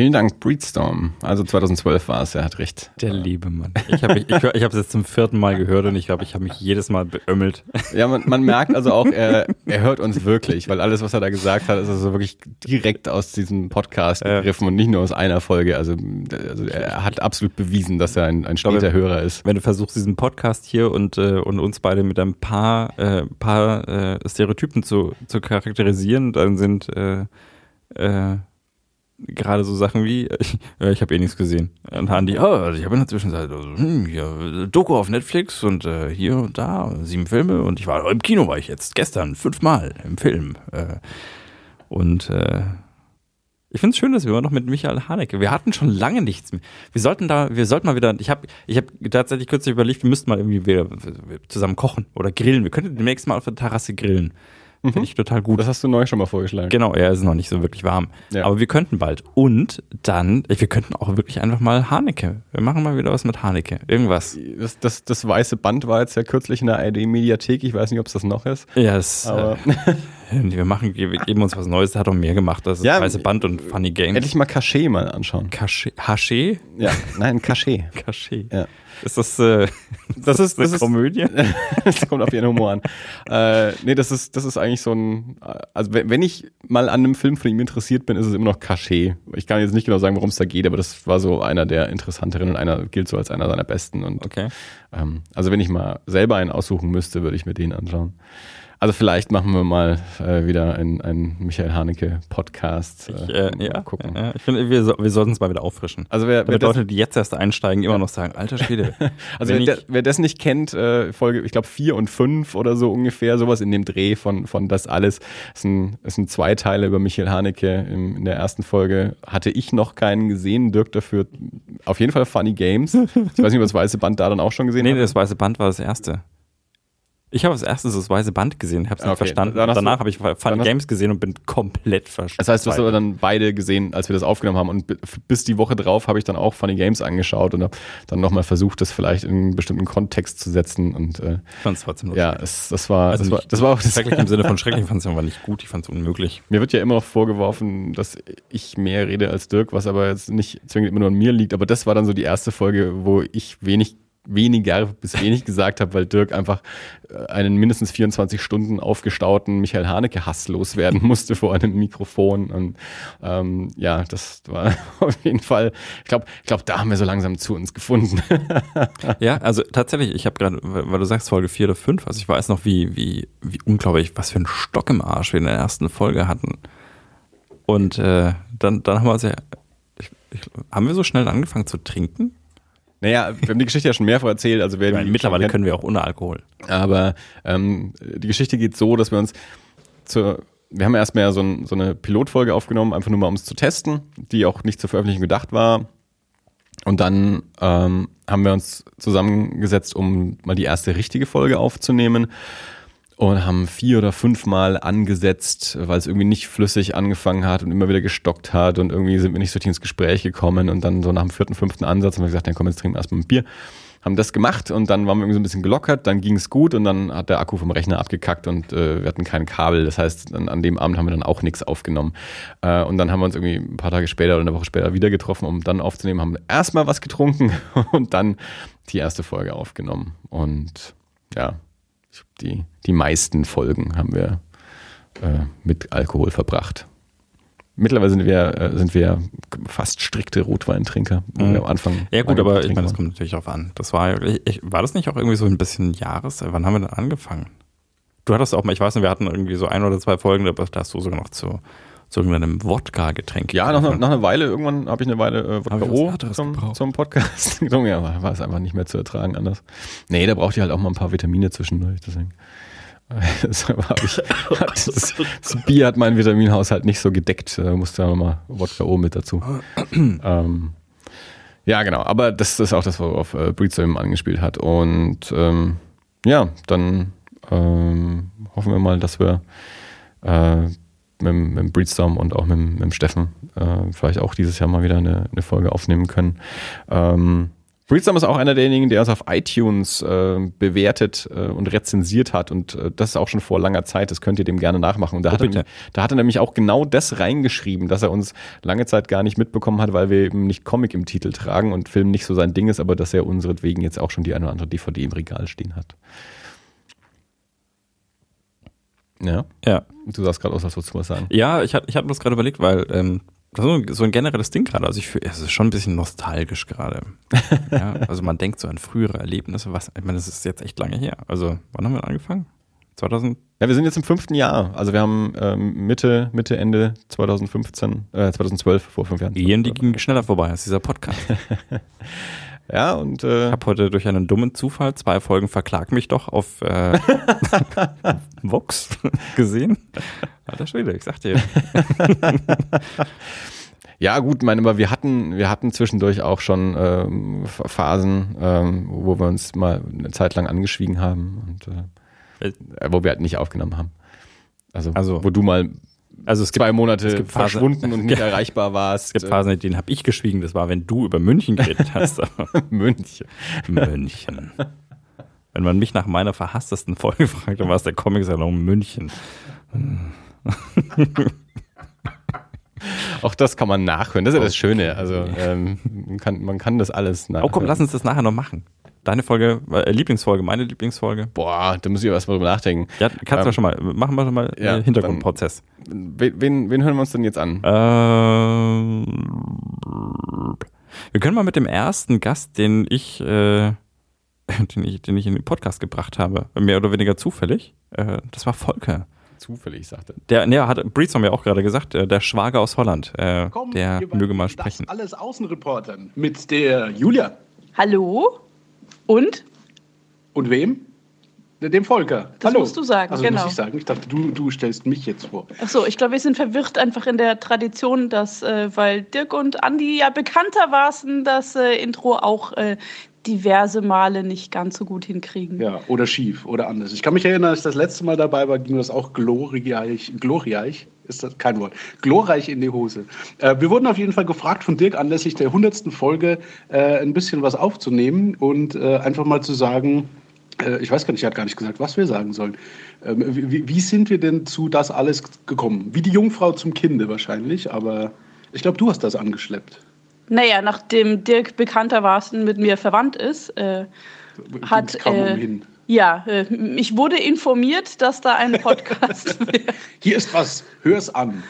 Vielen Dank, Breedstorm. Also 2012 war es, er hat recht. Der liebe Mann. Ich habe ich, ich, ich es jetzt zum vierten Mal gehört und ich glaube, ich habe mich jedes Mal beömmelt. Ja, man, man merkt also auch, er, er hört uns wirklich, weil alles, was er da gesagt hat, ist also wirklich direkt aus diesem Podcast gegriffen und nicht nur aus einer Folge. Also, also er hat absolut bewiesen, dass er ein, ein steter glaube, Hörer ist. Wenn du versuchst, diesen Podcast hier und, äh, und uns beide mit ein paar, äh, paar äh, Stereotypen zu, zu charakterisieren, dann sind äh, äh, gerade so Sachen wie, ich, ja, ich habe eh nichts gesehen. Und die, oh, also ich habe in der Zwischenzeit also, hm, hier, Doku auf Netflix und äh, hier und da, sieben Filme und ich war im Kino war ich jetzt, gestern, fünfmal im Film. Äh, und äh, ich finde es schön, dass wir immer noch mit Michael Haneke, wir hatten schon lange nichts mehr. Wir sollten da, wir sollten mal wieder, ich habe ich hab tatsächlich kürzlich überlegt, wir müssten mal irgendwie wieder zusammen kochen oder grillen. Wir könnten demnächst mal auf der Terrasse grillen. Mhm. Finde ich total gut. Das hast du neu schon mal vorgeschlagen. Genau, er ist noch nicht so wirklich warm. Ja. Aber wir könnten bald. Und dann, wir könnten auch wirklich einfach mal Haneke. Wir machen mal wieder was mit Haneke. Irgendwas. Das, das, das weiße Band war jetzt ja kürzlich in der ARD-Mediathek. Ich weiß nicht, ob es das noch ist. Ja, das, aber äh, wir machen, wir geben uns was Neues. Der hat auch mehr gemacht. Das ist ja, weiße Band und Funny Games. Endlich mal Cachet mal anschauen. Cachet? Haché? Ja, nein, Cachet. Cachet. Ja. Ist das, äh, das, ist, das, ist Komödie? das kommt auf ihren Humor an. Äh, nee, das ist, das ist eigentlich so ein, also wenn, wenn ich mal an einem Film von ihm interessiert bin, ist es immer noch Cachet. Ich kann jetzt nicht genau sagen, worum es da geht, aber das war so einer der interessanteren und einer gilt so als einer seiner besten. Und, okay. Ähm, also wenn ich mal selber einen aussuchen müsste, würde ich mir den anschauen. Also vielleicht machen wir mal äh, wieder einen, Michael Haneke Podcast. Äh, äh, ja, gucken. Ja, ich finde, wir, so, wir sollten es mal wieder auffrischen. Also wer, wer Leute, die jetzt erst einsteigen, immer noch sagen, alter Schwede. also wer, ich, wer, das nicht kennt, äh, Folge, ich glaube vier und fünf oder so ungefähr, sowas in dem Dreh von, von das alles. Es sind, es sind zwei Teile über Michael Haneke. In, in der ersten Folge hatte ich noch keinen gesehen, Dirk dafür auf jeden Fall Funny Games. Ich weiß nicht, ob das Weiße Band da dann auch schon gesehen Nee, hat. das Weiße Band war das erste. Ich habe als erstes das weiße Band gesehen, habe es okay. nicht verstanden. Danach, habe ich Fun Games gesehen und bin komplett verstanden. Das heißt, du hast aber dann beide gesehen, als wir das aufgenommen haben. Und bis die Woche drauf habe ich dann auch Funny Games angeschaut und habe dann nochmal versucht, das vielleicht in einen bestimmten Kontext zu setzen. Und äh, ich fand es trotzdem lustig. Ja, es, das war, also das war, das war auch das schrecklich im Sinne von schrecklich. Ich fand es aber nicht gut. Ich fand es unmöglich. Mir wird ja immer noch vorgeworfen, dass ich mehr rede als Dirk, was aber jetzt nicht zwingend immer nur an mir liegt. Aber das war dann so die erste Folge, wo ich wenig weniger bis wenig gesagt habe, weil Dirk einfach äh, einen mindestens 24 Stunden aufgestauten Michael Haneke hasslos werden musste vor einem Mikrofon. Und ähm, ja, das war auf jeden Fall, ich glaube, ich glaube, da haben wir so langsam zu uns gefunden. ja, also tatsächlich, ich habe gerade, weil du sagst Folge 4 oder 5, also ich weiß noch, wie, wie, wie unglaublich, was für einen Stock im Arsch wir in der ersten Folge hatten. Und äh, dann, dann haben wir uns ich, ich, haben wir so schnell angefangen zu trinken? Naja, wir haben die Geschichte ja schon mehrfach erzählt. Also wer meine, mittlerweile können wir auch ohne Alkohol. Aber ähm, die Geschichte geht so, dass wir uns zur wir haben erstmal so, ein, so eine Pilotfolge aufgenommen, einfach nur mal um es zu testen, die auch nicht zur Veröffentlichung gedacht war. Und dann ähm, haben wir uns zusammengesetzt, um mal die erste richtige Folge aufzunehmen und haben vier oder fünfmal angesetzt, weil es irgendwie nicht flüssig angefangen hat und immer wieder gestockt hat und irgendwie sind wir nicht so richtig ins Gespräch gekommen und dann so nach dem vierten, fünften Ansatz haben wir gesagt, dann komm, jetzt trinken wir erstmal ein Bier. Haben das gemacht und dann waren wir irgendwie so ein bisschen gelockert, dann ging es gut und dann hat der Akku vom Rechner abgekackt und äh, wir hatten kein Kabel. Das heißt, dann, an dem Abend haben wir dann auch nichts aufgenommen. Äh, und dann haben wir uns irgendwie ein paar Tage später oder eine Woche später wieder getroffen, um dann aufzunehmen, haben erstmal was getrunken und dann die erste Folge aufgenommen. Und ja, die, die meisten Folgen haben wir äh, mit Alkohol verbracht. Mittlerweile sind wir, äh, sind wir fast strikte Rotweintrinker. Mhm. Am Anfang ja gut, aber ich meine, das kommt natürlich auch an. Das war, ich, war das nicht auch irgendwie so ein bisschen Jahres? Wann haben wir denn angefangen? Du hattest auch mal, ich weiß nicht, wir hatten irgendwie so ein oder zwei Folgen, da hast du sogar noch zu so einem Wodka-Getränk. Ja, nach, nach, einer Weile, irgendwann habe ich eine Weile äh, Wodka O zum, zum, Podcast getrunken. Ja, war es einfach nicht mehr zu ertragen anders. Nee, da braucht ihr halt auch mal ein paar Vitamine zwischendurch. Deswegen. Deshalb habe ich, das, das, Bier hat meinen Vitaminhaushalt nicht so gedeckt. Da musste ja nochmal Wodka O mit dazu. ähm, ja, genau. Aber das ist auch das, worauf äh, Breedstorm angespielt hat. Und ähm, ja, dann ähm, hoffen wir mal, dass wir äh, mit, mit Breedstorm und auch mit, mit Steffen äh, vielleicht auch dieses Jahr mal wieder eine, eine Folge aufnehmen können. Ähm, Breedstorm ist auch einer derjenigen, der uns auf iTunes äh, bewertet äh, und rezensiert hat. Und äh, das ist auch schon vor langer Zeit. Das könnt ihr dem gerne nachmachen. Und da, Oh, hat er, da hat er nämlich auch genau das reingeschrieben, dass er uns lange Zeit gar nicht mitbekommen hat, weil wir eben nicht Comic im Titel tragen und Film nicht so sein Ding ist, aber dass er unseretwegen jetzt auch schon die eine oder andere DVD im Regal stehen hat. Ja, Ja. du sahst gerade aus, als würdest du was sagen. Ja, ich hatte ich hab bloß gerade überlegt, weil ähm, das ist so- ein generelles Ding gerade. Also ich fühle, es ist schon ein bisschen nostalgisch gerade. ja, also man denkt so an frühere Erlebnisse. Was, ich meine, das ist jetzt echt lange her. Also wann haben wir angefangen? 2000? Ja, wir sind jetzt im fünften Jahr. Also wir haben ähm, Mitte, Mitte, Ende 2015, äh, 2012, vor fünf Jahren. Ehen, die gingen schneller vorbei als dieser Podcast. Ja, und äh, Ich habe heute durch einen dummen Zufall zwei Folgen Verklag mich doch auf äh, Vox gesehen. Alter Schwede, ich sag dir. ja, gut, meine, aber wir hatten, wir hatten zwischendurch auch schon ähm, Ph- Phasen, ähm, wo wir uns mal eine Zeit lang angeschwiegen haben und äh, äh, wo wir halt nicht aufgenommen haben. Also, Also- wo du mal Also es gibt, zwei Monate es gibt Phasen- verschwunden und nicht erreichbar warst. es gibt Phasen, in denen habe ich geschwiegen. Das war, wenn du über München geredet hast. Äh, München. München. Wenn man mich nach meiner verhasstesten Folge fragt, dann war es der Comic-Salon München. Auch das kann man nachhören. Das ist ja das Schöne. Also ähm, man, kann, man kann das alles nachhören. Oh komm, lass uns das nachher noch machen. Deine Folge, äh, Lieblingsfolge, meine Lieblingsfolge. Boah, da muss ich erst mal drüber nachdenken. Ja, kannst du Ähm, schon mal, machen wir schon mal ja, äh, Hintergrundprozess. Wen, wen, wen hören wir uns denn jetzt an? Ähm, wir können mal mit dem ersten Gast, den ich, äh, den ich, den ich in den Podcast gebracht habe, mehr oder weniger zufällig, äh, das war Volker. Zufällig, sagte. Der, ne, hat Breeds haben ja auch gerade gesagt, äh, der Schwager aus Holland, äh, Komm, der möge mal das sprechen. alles Außenreportern mit der Julia. Hallo? Und? Und wem? Dem Volker. Das Hallo. musst du sagen, also genau. muss ich sagen. Ich dachte, du, du stellst mich jetzt vor. Achso, ich glaube, wir sind verwirrt einfach in der Tradition, dass, äh, weil Dirk und Andi ja bekannter waren, das äh, Intro auch äh, diverse Male nicht ganz so gut hinkriegen. Ja, oder schief oder anders. Ich kann mich erinnern, als ich das letzte Mal dabei war, ging das auch glorreich, glorreich, ist das kein Wort, glorreich in die Hose. Äh, wir wurden auf jeden Fall gefragt von Dirk anlässlich der 100. Folge äh, ein bisschen was aufzunehmen und äh, einfach mal zu sagen, äh, ich weiß gar nicht, er hat gar nicht gesagt, was wir sagen sollen. Ähm, wie, wie sind wir denn zu das alles gekommen? Wie die Jungfrau zum Kinde wahrscheinlich, aber ich glaube, du hast das angeschleppt. Naja, nachdem Dirk bekanntermaßen mit mir verwandt ist, äh, hat. Kaum Äh, umhin. Ja, äh, ich wurde informiert, dass da ein Podcast wäre. Hier ist was, hör's an.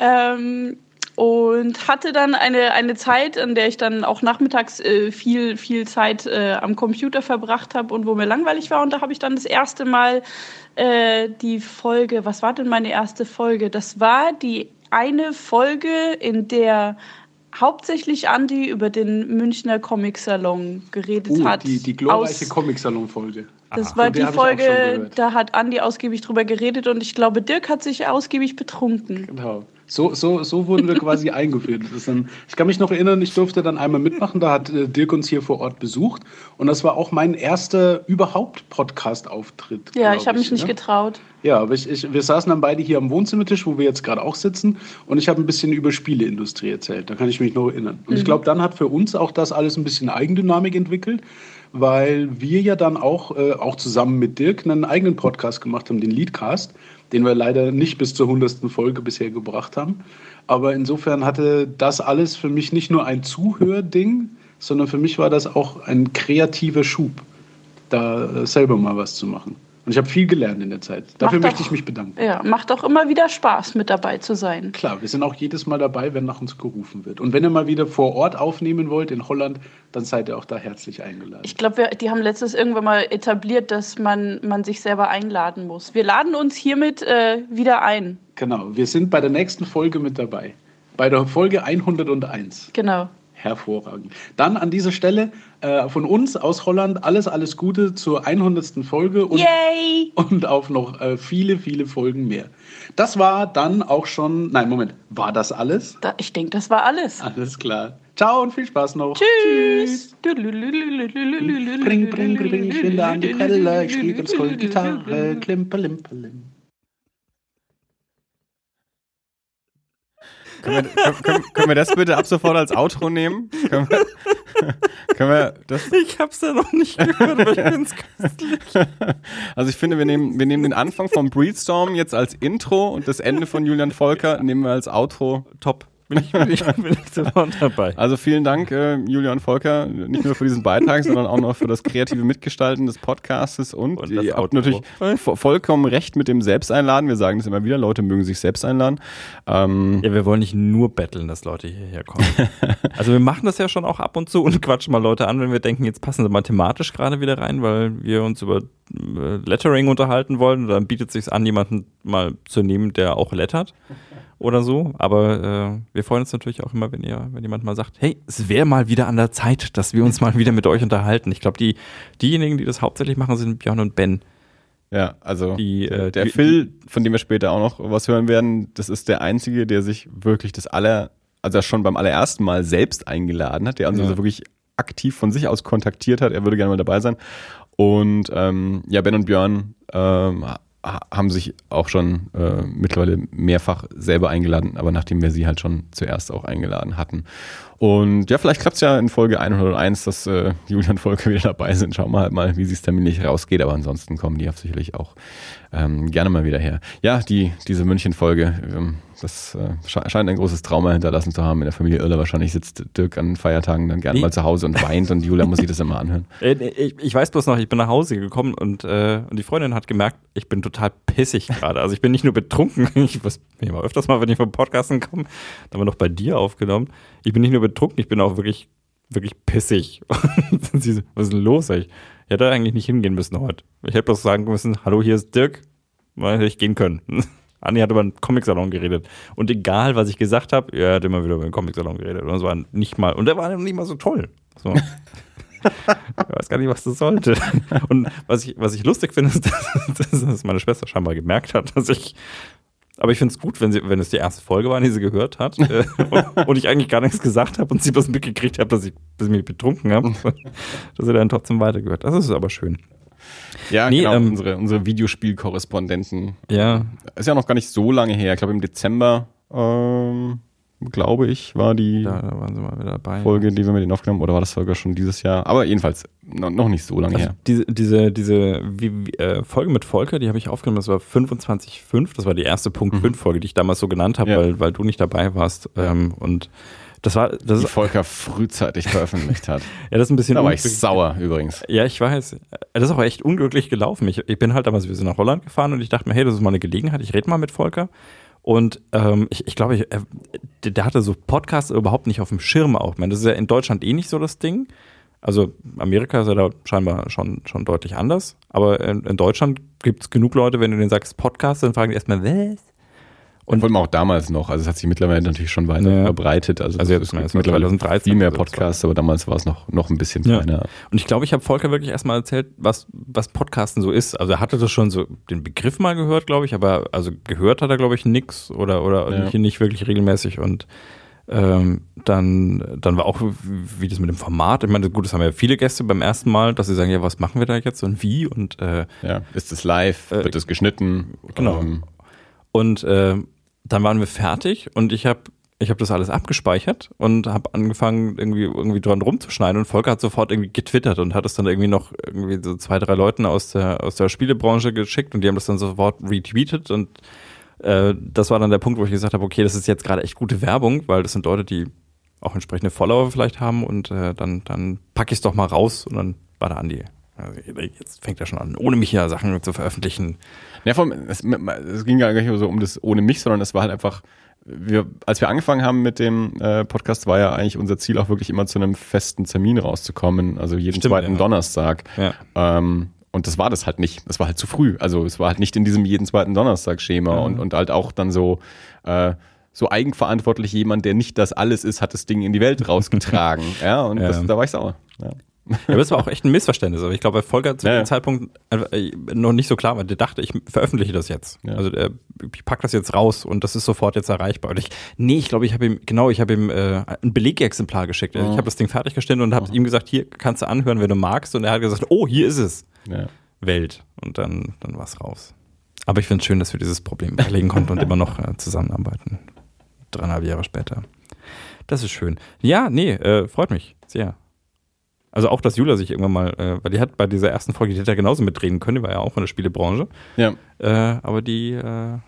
Ähm, und hatte dann eine, eine Zeit, in der ich dann auch nachmittags äh, viel, viel Zeit äh, am Computer verbracht habe und wo mir langweilig war. Und da habe ich dann das erste Mal äh, die Folge, was war denn meine erste Folge? Das war die eine Folge, in der hauptsächlich Andi über den Münchner Comic-Salon geredet Oh, hat. die, die glorreiche Aus- Comic-Salon-Folge. Das Von war die Folge, da hat Andi ausgiebig drüber geredet und ich glaube, Dirk hat sich ausgiebig betrunken. Genau. So, so, so wurden wir quasi eingeführt. Das ist dann, ich kann mich noch erinnern, ich durfte dann einmal mitmachen, da hat äh, Dirk uns hier vor Ort besucht. Und das war auch mein erster überhaupt Podcast-Auftritt. Ja, ich habe mich nicht ne? getraut. Ja, aber ich, ich, wir saßen dann beide hier am Wohnzimmertisch, wo wir jetzt gerade auch sitzen. Und ich habe ein bisschen über Spieleindustrie erzählt. Da kann ich mich noch erinnern. Und ich glaube, dann hat für uns auch das alles ein bisschen Eigendynamik entwickelt, weil wir ja dann auch, äh, auch zusammen mit Dirk einen eigenen Podcast gemacht haben, den Leadcast, den wir leider nicht bis zur 100. Folge bisher gebracht haben. Aber insofern hatte das alles für mich nicht nur ein Zuhörding, sondern für mich war das auch ein kreativer Schub, da äh, selber mal was zu machen. Und ich habe viel gelernt in der Zeit. Dafür Macht möchte doch- ich mich bedanken. Ja, macht auch immer wieder Spaß, mit dabei zu sein. Klar, wir sind auch jedes Mal dabei, wenn nach uns gerufen wird. Und wenn ihr mal wieder vor Ort aufnehmen wollt in Holland, dann seid ihr auch da herzlich eingeladen. Ich glaube, die haben letztes irgendwann mal etabliert, dass man, man sich selber einladen muss. Wir laden uns hiermit äh, wieder ein. Genau, wir sind bei der nächsten Folge mit dabei. Bei der Folge 101. Genau. Hervorragend. Dann an dieser Stelle äh, von uns aus Holland alles, alles Gute zur 100. Folge und, Yay! und auf noch äh, viele, viele Folgen mehr. Das war dann auch schon, nein, Moment, war das alles? Da, ich denke, das war alles. Alles klar. Ciao und viel Spaß noch. Tschüss. Bring, bring, bring, ich will an die Quelle, ich spiele ganz toll Gitarre, klimperlimperlim. Können wir, können, können wir das bitte ab sofort als Outro nehmen? Können wir, können wir das? Ich hab's ja noch nicht gehört, aber ich find's köstlich. Also ich finde, wir nehmen, wir nehmen den Anfang vom Breedstorm jetzt als Intro und das Ende von Julian Volker nehmen wir als Outro. Top. Bin ich, bin ich, bin ich sofort dabei. Also vielen Dank, äh, Julian Volker, nicht nur für diesen Beitrag, sondern auch noch für das kreative Mitgestalten des Podcastes und, Und das ihr habt natürlich vo- vollkommen recht mit dem Selbsteinladen. Wir sagen das immer wieder, Leute mögen sich selbst einladen. Ähm, Ja, wir wollen nicht nur betteln, dass Leute hierher kommen. also wir machen das ja schon auch ab und zu und quatschen mal Leute an, wenn wir denken, jetzt passen sie mal thematisch gerade wieder rein, weil wir uns über äh, Lettering unterhalten wollen. Dann bietet es sich an, jemanden mal zu nehmen, der auch lettert oder so. Aber äh, wir freuen uns natürlich auch immer, wenn ihr, wenn jemand mal sagt, hey, es wäre mal wieder an der Zeit, dass wir uns mal wieder mit euch unterhalten. Ich glaube, die, diejenigen, die das hauptsächlich machen, sind Björn und Ben. Ja, also Die, äh, der die- Phil, von dem wir später auch noch was hören werden, das ist der einzige, der sich wirklich das aller, also schon beim allerersten Mal selbst eingeladen hat, der uns Ja. also wirklich aktiv von sich aus kontaktiert hat. Er würde gerne mal dabei sein. Und ähm, ja, Ben und Björn ähm, haben sich auch schon äh, mittlerweile mehrfach selber eingeladen, aber nachdem wir sie halt schon zuerst auch eingeladen hatten. Und ja, vielleicht klappt es ja in Folge 101, dass äh, Julian Volker wieder dabei sind. Schauen wir halt mal, wie es terminlich rausgeht, aber ansonsten kommen die ja sicherlich auch ähm, gerne mal wieder her. Ja, die, diese München-Folge, ähm, das äh, sche- scheint ein großes Trauma hinterlassen zu haben in der Familie Irle. Wahrscheinlich sitzt Dirk an Feiertagen dann gerne Nee. mal zu Hause und weint und Julia muss sich das immer anhören. Äh, Ich, ich weiß bloß noch, ich bin nach Hause gekommen und, äh, und die Freundin hat gemerkt, ich bin total pissig gerade. Also ich bin nicht nur betrunken, ich was mir immer öfters mal, wenn ich vom Podcasten komme, da haben wir noch bei dir aufgenommen. Ich bin nicht nur betrunken, ich bin auch wirklich, wirklich pissig. Was ist denn los? Ich, ich hätte eigentlich nicht hingehen müssen heute. Ich hätte bloß sagen müssen, hallo, hier ist Dirk, mal hätte ich gehen können. Anni hat über einen Comicsalon geredet. Und egal, was ich gesagt habe, er hat immer wieder über den Comicsalon geredet. Und das war nicht mal, und der war nicht mal so toll. So. Ich weiß gar nicht, was das sollte. Und was ich, was ich lustig finde, ist, dass, dass meine Schwester scheinbar gemerkt hat, dass ich. Aber ich finde es gut, wenn, sie, wenn es die erste Folge war, die sie gehört hat äh, und, und ich eigentlich gar nichts gesagt habe und sie bloß mitgekriegt habe, dass ich, dass ich mich betrunken habe, dass sie dann trotzdem weitergehört. Das ist aber schön. Ja, Nee, genau, ähm, unsere, unsere Videospielkorrespondenten. Ja, Ist ja noch gar nicht so lange her. Ich glaube im Dezember, ähm, glaube ich, war die da, waren sie mal wieder dabei. Folge, die wir mit denen aufgenommen Oder war das sogar schon dieses Jahr? Aber jedenfalls noch, nicht so lange Also her. diese, diese, diese wie, wie, äh, Folge mit Volker, die habe ich aufgenommen, das war 25.5, das war die erste Punkt 5 Folge, die ich damals so genannt habe, Mhm. Ja. weil, weil du nicht dabei warst. Ähm, und das war, das Die Volker frühzeitig veröffentlicht hat. ja, das ist ein bisschen Da war ich sauer übrigens. Ja, ich weiß. Das ist auch echt unglücklich gelaufen. Ich, ich bin halt damals, wir sind nach Holland gefahren und ich dachte mir, hey, das ist mal eine Gelegenheit, ich rede mal mit Volker. Und ähm, ich, ich glaube, ich, der, der hatte so Podcasts überhaupt nicht auf dem Schirm auch. Ich meine, das ist ja in Deutschland eh nicht so das Ding. Also Amerika ist ja da scheinbar schon, schon deutlich anders. Aber in, in Deutschland gibt es genug Leute, wenn du denen sagst Podcast, dann fragen die erstmal, was? Und vor allem auch damals noch. Also es hat sich mittlerweile natürlich schon weiter Ja. verbreitet. Also, Also es jetzt ist mittlerweile 2013 viel mehr. Podcasts, aber damals war es noch, noch ein bisschen Ja. kleiner. Und ich glaube, ich habe Volker wirklich erstmal erzählt, was, was Podcasten so ist. Also er hatte das schon so den Begriff mal gehört, glaube ich, aber also gehört hat er, glaube ich, nix oder, oder Ja. nicht, nicht wirklich regelmäßig. Und ähm, dann, dann war auch, wie das mit dem Format, ich meine, gut, das haben ja viele Gäste beim ersten Mal, dass sie sagen, ja, was machen wir da jetzt und wie? Und äh, Ja. Ist es live? Äh, Wird es geschnitten? genau. Ähm, Und äh, dann waren wir fertig und ich habe ich hab das alles abgespeichert und habe angefangen, irgendwie, irgendwie dran rumzuschneiden. Und Volker hat sofort irgendwie getwittert und hat es dann irgendwie noch irgendwie so zwei, drei Leuten aus der, aus der Spielebranche geschickt und die haben das dann sofort retweetet. Und äh, das war dann der Punkt, wo ich gesagt habe, okay, das ist jetzt gerade echt gute Werbung, weil das sind Leute, die auch entsprechende Follower vielleicht haben und äh, dann, dann packe ich es doch mal raus und dann war da Andi. Also jetzt fängt er schon an, ohne mich ja Sachen zu veröffentlichen. Ja, allem, es, es ging ja gar nicht so um das ohne mich, sondern es war halt einfach, wir, als wir angefangen haben mit dem äh, Podcast, war ja eigentlich unser Ziel auch wirklich immer zu einem festen Termin rauszukommen, also jeden Stimmt, zweiten ja. Donnerstag. Ja. Ähm, und das war das halt nicht. Das war halt zu früh. Also es war halt nicht in diesem jeden zweiten Donnerstag-Schema Ja. und, und halt auch dann so, äh, so eigenverantwortlich jemand, der nicht das alles ist, hat das Ding in die Welt rausgetragen. ja, und Ja. Das, da war ich sauer. Ja. Ja, das war auch echt ein Missverständnis. Aber ich glaube, weil Volker zu Ja, dem. Zeitpunkt einfach, äh, noch nicht so klar war. Der dachte, ich veröffentliche das jetzt. Ja. Also ich pack das jetzt raus und das ist sofort jetzt erreichbar. Und ich, nee, ich glaube, ich habe ihm, genau, ich habe ihm äh, ein Belegexemplar geschickt. Ich habe das Ding fertiggestellt und habe ihm gesagt, hier kannst du anhören, wenn du magst. Und er hat gesagt, oh, hier ist es. Ja. Welt. Und dann, dann war es raus. Aber ich finde es schön, dass wir dieses Problem beilegen konnten und immer noch äh, zusammenarbeiten. dreieinhalb Jahre später. Das ist schön. Ja, nee, äh, freut mich sehr. Also auch, dass Julia sich irgendwann mal, äh, weil die hat bei dieser ersten Folge, die hätte ja genauso mitreden können, die war ja auch in der Spielebranche. Ja. Äh, aber die, äh,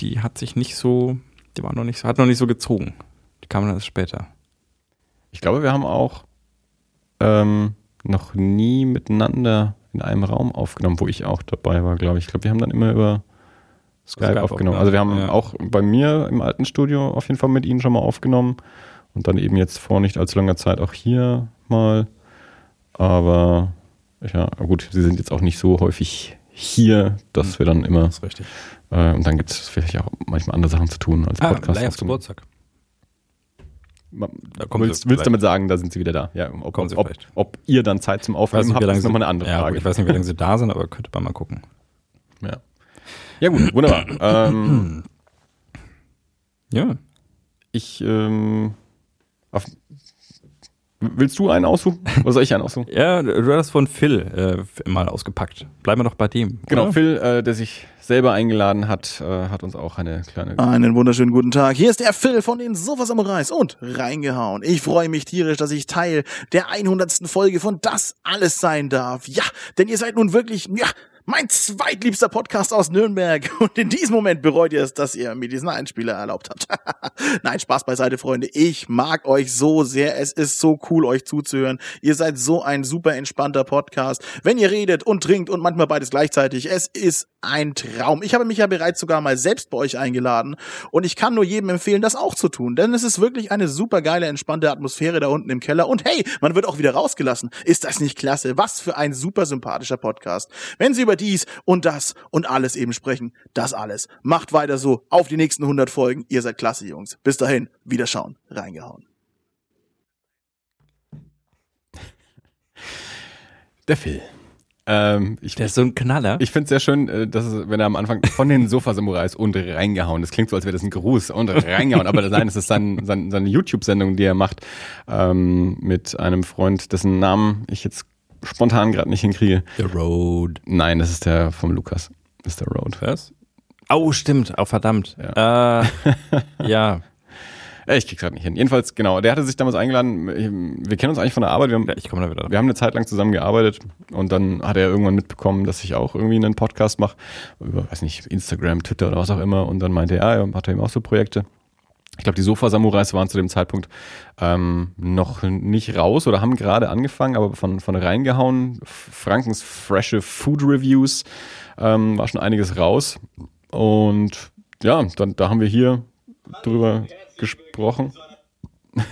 die hat sich nicht so, die war noch nicht so, hat noch nicht so gezogen. Die kam dann erst später. Ich glaube, wir haben auch ähm, noch nie miteinander in einem Raum aufgenommen, wo ich auch dabei war, glaube ich. Ich glaube, wir haben dann immer über Skype, Skype aufgenommen. aufgenommen, Also wir haben ja. auch bei mir im alten Studio auf jeden Fall mit Ihnen schon mal aufgenommen und dann eben jetzt vor nicht allzu langer Zeit auch hier mal. Aber ja, gut, Sie sind jetzt auch nicht so häufig hier, dass wir dann immer, Das ist richtig. äh, und dann gibt es vielleicht auch manchmal andere Sachen zu tun als Ah, Podcast. Aufzunehmen. Geburtstag. Da kommen willst, willst damit sagen, da sind sie wieder da? Ja, ob, Kommen sie ob, vielleicht. ob ihr dann Zeit zum Aufnehmen habt, ist nochmal eine andere ja, Frage. gut, ich weiß nicht, wie lange sie da sind, aber könnte man mal gucken. Ja, ja gut, wunderbar. ähm, Ja. ich, ähm, auf, willst du einen aussuchen? Oder soll ich einen aussuchen? Ja, du hast von Phil äh, mal ausgepackt. Bleiben wir doch bei dem. Genau, oder? Phil, äh, der sich selber eingeladen hat, äh, hat uns auch eine kleine... Einen wunderschönen guten Tag. Hier ist der Phil von den Sofa Samurais und reingehauen. Ich freue mich tierisch, dass ich Teil der 100. Folge von Das alles sein darf. Ja, denn ihr seid nun wirklich, ja, mein zweitliebster Podcast aus Nürnberg. Und in diesem Moment bereut ihr es, dass ihr mir diesen Einspieler erlaubt habt. Nein, Spaß beiseite, Freunde. Ich mag euch so sehr. Es ist so cool, euch zuzuhören. Ihr seid so ein super entspannter Podcast. Wenn ihr redet und trinkt und manchmal beides gleichzeitig, es ist ein Traum. Ich habe mich ja bereits sogar mal selbst bei euch eingeladen und ich kann nur jedem empfehlen, das auch zu tun, denn es ist wirklich eine super geile, entspannte Atmosphäre da unten im Keller und hey, man wird auch wieder rausgelassen. Ist das nicht klasse? Was für ein super sympathischer Podcast. Wenn Sie über dies und das und alles eben sprechen, das alles. Macht weiter so. Auf die nächsten 100 Folgen. Ihr seid klasse, Jungs. Bis dahin, wiederschauen. Reingehauen. Der Phil. Ähm, ich, Der ist so ein Knaller. ich finde es sehr schön, äh, dass es, wenn er am Anfang von den Sofa-Samurais und reingehauen, das klingt so, als wäre das ein Gruß und reingehauen, aber nein, es ist sein, sein, seine YouTube-Sendung, die er macht, ähm, mit einem Freund, dessen Namen ich jetzt spontan gerade nicht hinkriege. The Road. Nein, das ist der vom Lukas. Das ist der Road. Was? Oh, stimmt. Oh, verdammt. Ja. Äh, ja. Ich krieg's gerade nicht hin. Jedenfalls, genau, der hatte sich damals eingeladen. Wir kennen uns eigentlich von der Arbeit. Wir haben, ja ich komme da wieder. wir haben eine Zeit lang zusammen gearbeitet und dann hat er irgendwann mitbekommen, dass ich auch irgendwie einen Podcast mache. Über, weiß nicht, Instagram, Twitter oder was auch immer. Und dann meinte er, ja, er hat er eben auch so Projekte. Ich glaube, die Sofa-Samurais waren zu dem Zeitpunkt ähm, noch nicht raus oder haben gerade angefangen, aber von, von reingehauen. Frankens frische Food Reviews ähm, war schon einiges raus. Und ja, dann, da haben wir hier drüber gesprochen.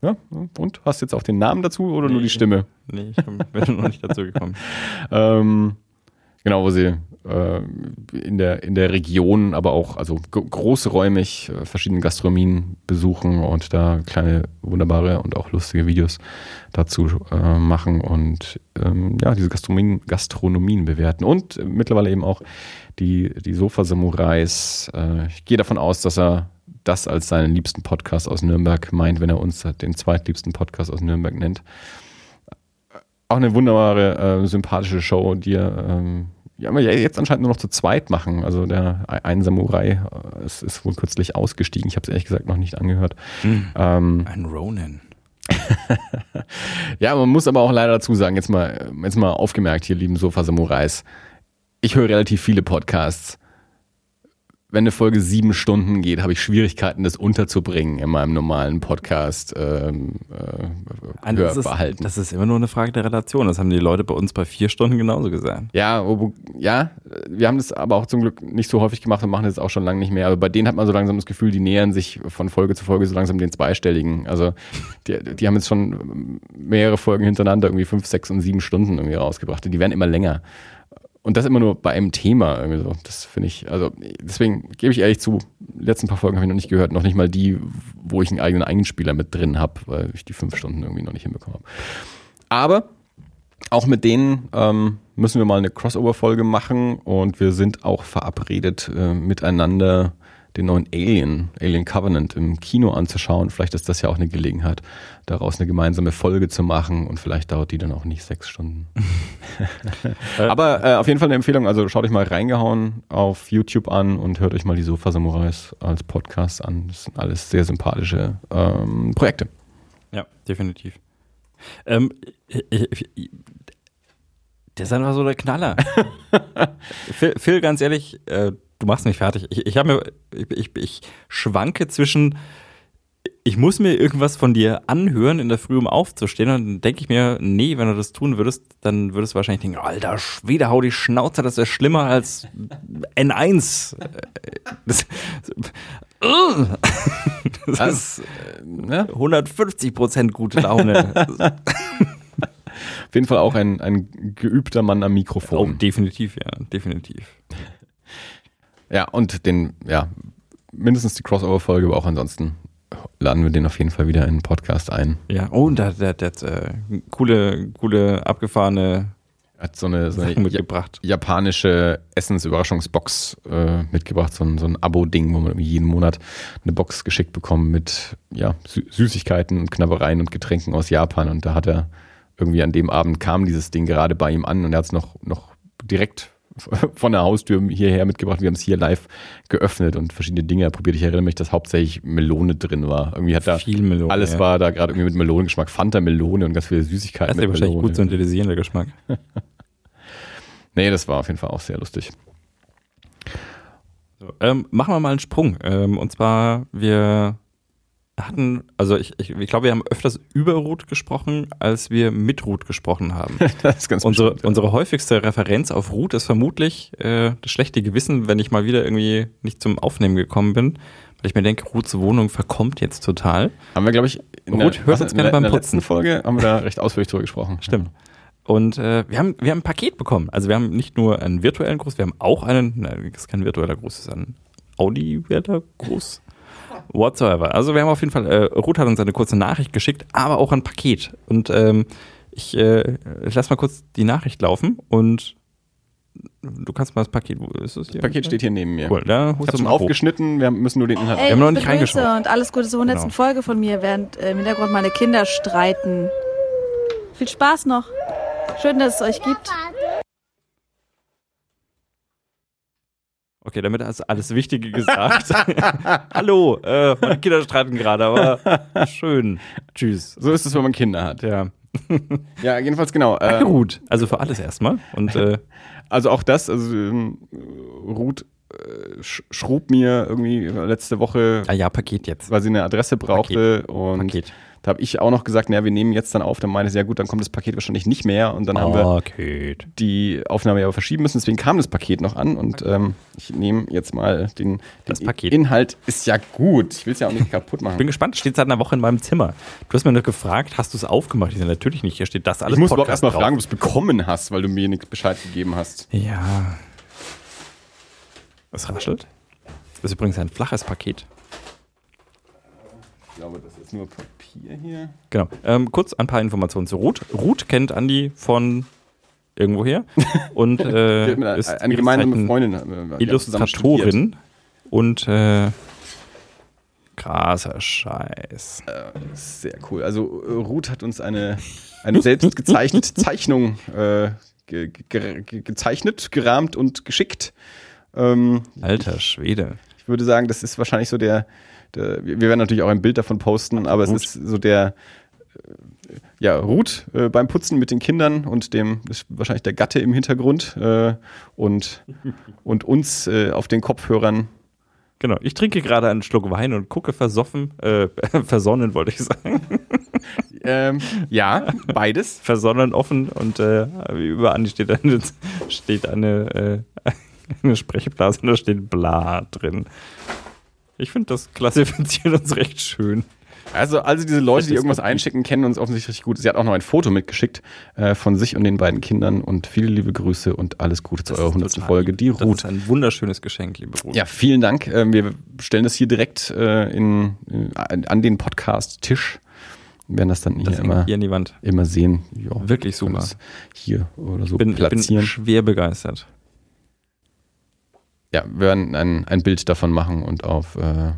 ja, und hast jetzt auch den Namen dazu oder nur die Stimme? Nee, ich bin noch nicht dazu gekommen. Ähm, genau, wo sie äh, in, der, in der Region, aber auch also großräumig äh, verschiedene Gastronomien besuchen und da kleine wunderbare und auch lustige Videos dazu äh, machen und ähm, ja, diese Gastronomien, Gastronomien bewerten und mittlerweile eben auch die, die Sofa-Samurais. Äh, ich gehe davon aus, dass er das als seinen liebsten Podcast aus Nürnberg meint, wenn er uns den zweitliebsten Podcast aus Nürnberg nennt auch eine wunderbare, äh, sympathische Show, die er ähm, ja, aber jetzt anscheinend nur noch zu zweit machen. Also der ein Samurai äh, ist, ist wohl kürzlich ausgestiegen. Ich habe es ehrlich gesagt noch nicht angehört. Ähm, Ein Ronin. ja, man muss aber auch leider dazu sagen, jetzt mal, jetzt mal aufgemerkt hier, lieben Sofa-Samurais. Ich höre relativ viele Podcasts. Wenn eine Folge sieben Stunden geht, habe ich Schwierigkeiten, das unterzubringen in meinem normalen Podcast ähm, äh, Das ist, das ist immer nur eine Frage der Relation. Das haben die Leute bei uns bei vier Stunden genauso gesagt. Ja, ja, wir haben das aber auch zum Glück nicht so häufig gemacht und machen das auch schon lange nicht mehr. Aber bei denen hat man so langsam das Gefühl, die nähern sich von Folge zu Folge so langsam den zweistelligen. Also die, die haben jetzt schon mehrere Folgen hintereinander irgendwie fünf, sechs und sieben Stunden irgendwie rausgebracht. Und die werden immer länger. Und das immer nur bei einem Thema irgendwie so. Das finde ich, also deswegen gebe ich ehrlich zu, letzten paar Folgen habe ich noch nicht gehört. Noch nicht mal die, wo ich einen eigenen Einspieler mit drin habe, weil ich die fünf Stunden irgendwie noch nicht hinbekommen habe. Aber auch mit denen ähm, müssen wir mal eine Crossover-Folge machen und wir sind auch verabredet, äh, miteinander den neuen Alien, Alien Covenant im Kino anzuschauen. Vielleicht ist das ja auch eine Gelegenheit, daraus eine gemeinsame Folge zu machen und vielleicht dauert die dann auch nicht sechs Stunden. Aber äh, auf jeden Fall eine Empfehlung. Also schaut euch mal reingehauen auf YouTube an und hört euch mal die Sofa Samurais als Podcast an. Das sind alles sehr sympathische ähm, Projekte. Ja, definitiv. Ähm, ich, ich, der ist einfach so der Knaller. Phil, Phil, ganz ehrlich, äh, du machst mich fertig. Ich, ich mir, ich, ich, ich schwanke zwischen, ich muss mir irgendwas von dir anhören in der Früh, um aufzustehen. Und dann denke ich mir, nee, wenn du das tun würdest, dann würdest du wahrscheinlich denken, alter Schwede, hau die Schnauze, das ist schlimmer als N1. Das, das ist ne? 150 Prozent gute Laune. Auf jeden Fall auch ein, ein geübter Mann am Oh, Mikrofon. definitiv, ja, definitiv. Ja, und den, ja, mindestens die Crossover-Folge, aber auch ansonsten laden wir den auf jeden Fall wieder in den Podcast ein. Ja, oh, und der, der, der hat äh, coole, coole, abgefahrene Hat so eine, so eine mitgebracht. japanische Essensüberraschungsbox äh, mitgebracht, so ein, so ein Abo-Ding, wo man irgendwie jeden Monat eine Box geschickt bekommt mit ja, Sü Süßigkeiten und Knabbereien und Getränken aus Japan. Und da hat er irgendwie an dem Abend kam dieses Ding gerade bei ihm an und er hat es noch, noch direkt von der Haustür hierher mitgebracht. Wir haben es hier live geöffnet und verschiedene Dinge probiert. Ich erinnere mich, dass hauptsächlich Melone drin war. Irgendwie hat da Viel Melone. alles ja. war da gerade irgendwie mit Melonengeschmack. Fanta Melone und ganz viele Süßigkeiten Das ist ja wahrscheinlich Melone. gut synthetisieren, der Geschmack. Nee, das war auf jeden Fall auch sehr lustig. So, ähm, machen wir mal einen Sprung. Ähm, und zwar, wir hatten, also ich, ich, ich glaube, wir haben öfters über Ruth gesprochen, als wir mit Ruth gesprochen haben. Das ist ganz unsere, bestimmt, ja. unsere häufigste Referenz auf Ruth ist vermutlich äh, das schlechte Gewissen, wenn ich mal wieder irgendwie nicht zum Aufnehmen gekommen bin. Weil ich mir denke, Ruths Wohnung verkommt jetzt total. Haben wir, glaube ich, in Ruth, hört was, uns gerne der, in beim der letzten Putzen. Folge haben wir da recht ausführlich drüber gesprochen. Stimmt. Und äh, wir, haben, wir haben ein Paket bekommen. Also wir haben nicht nur einen virtuellen Gruß, wir haben auch einen, nein, das ist kein virtueller Gruß, das ist ein audieller Gruß. Whatsoever. Also wir haben auf jeden Fall, äh, Ruth hat uns eine kurze Nachricht geschickt, aber auch ein Paket. Und ähm, ich, äh, ich lass mal kurz die Nachricht laufen und du kannst mal das Paket, wo ist es hier? Das Paket steht hier neben mir. Cool, da Ich habe du schon mal hoch. aufgeschnitten, wir müssen nur den Inhalt. Wir haben noch nicht reingeschaut. und alles Gute zur 100. Genau. Folge von mir, während äh, im Hintergrund meine Kinder streiten. Viel Spaß noch. Schön, dass es euch gibt. Okay, damit hast du alles Wichtige gesagt. Hallo, äh, meine Kinder streiten gerade, aber schön. Tschüss. So ist es, wenn man Kinder hat. Ja. Ja, jedenfalls genau. Äh, Ruth. Also für alles erstmal. Und äh, also auch das, also ähm, Ruth äh, sch schrub mir irgendwie letzte Woche, ah ja, Paket jetzt. weil sie eine Adresse brauchte und Paket. Da habe ich auch noch gesagt, naja, wir nehmen jetzt dann auf. Dann meinte sie, ja gut, dann kommt das Paket wahrscheinlich nicht mehr und dann haben wir Paket. die Aufnahme ja verschieben müssen. Deswegen kam das Paket noch an und ähm, ich nehme jetzt mal den, den Das Paket. Inhalt. Ist ja gut. Ich will es ja auch nicht kaputt machen. Ich bin gespannt, steht seit einer Woche in meinem Zimmer. Du hast mir noch gefragt, hast du es aufgemacht? Ich sage natürlich nicht, hier steht das alles ich muss überhaupt Podcast erstmal drauf. fragen, ob du es bekommen hast, weil du mir nichts Bescheid gegeben hast. Ja. Es raschelt. Das ist übrigens ein flaches Paket. Ich glaube, das ist nur Papier hier. Genau. Ähm, kurz ein paar Informationen zu Ruth. Ruth kennt Andi von irgendwoher und äh, eine, ist eine gemeinsame Freundin. äh. Illustratorin und äh, krasser Scheiß. Sehr cool. Also äh, Ruth hat uns eine, eine selbst gezeichnete Zeichnung äh, ge ge ge gezeichnet, gerahmt und geschickt. Ähm, Alter Schwede. ich würde sagen, das ist wahrscheinlich so der wir wir werden natürlich auch ein Bild davon posten, aber es ist so der äh, ja, Ruth äh, beim Putzen mit den Kindern und dem, das ist wahrscheinlich der Gatte im Hintergrund äh, und, und uns äh, auf den Kopfhörern. Genau. Ich trinke gerade einen Schluck Wein und gucke versoffen, äh, versonnen wollte ich sagen. Ähm, ja, beides. versonnen offen und äh, über Andi steht eine, steht eine, äh, eine Sprechblase und da steht bla drin. Ich finde, das klassifiziert uns recht schön. Also, also diese Leute, Das die irgendwas einschicken, kennen uns offensichtlich richtig gut. Sie hat auch noch ein Foto mitgeschickt äh, von sich und den beiden Kindern und viele liebe Grüße und alles Gute zu Das eurer ist 100. total Folge, die Das Ruth. ist ein wunderschönes Geschenk, liebe Ruth. Ja, vielen Dank. Ähm, wir stellen das hier direkt äh, in, äh, an den Podcast-Tisch. Wir werden das dann hier das hängt immer, hier an die Wand. immer sehen. Ja, Wirklich super. das Hier oder so Bin, ich bin platzieren. schwer begeistert. Ja, wir werden ein, ein Bild davon machen und auf äh,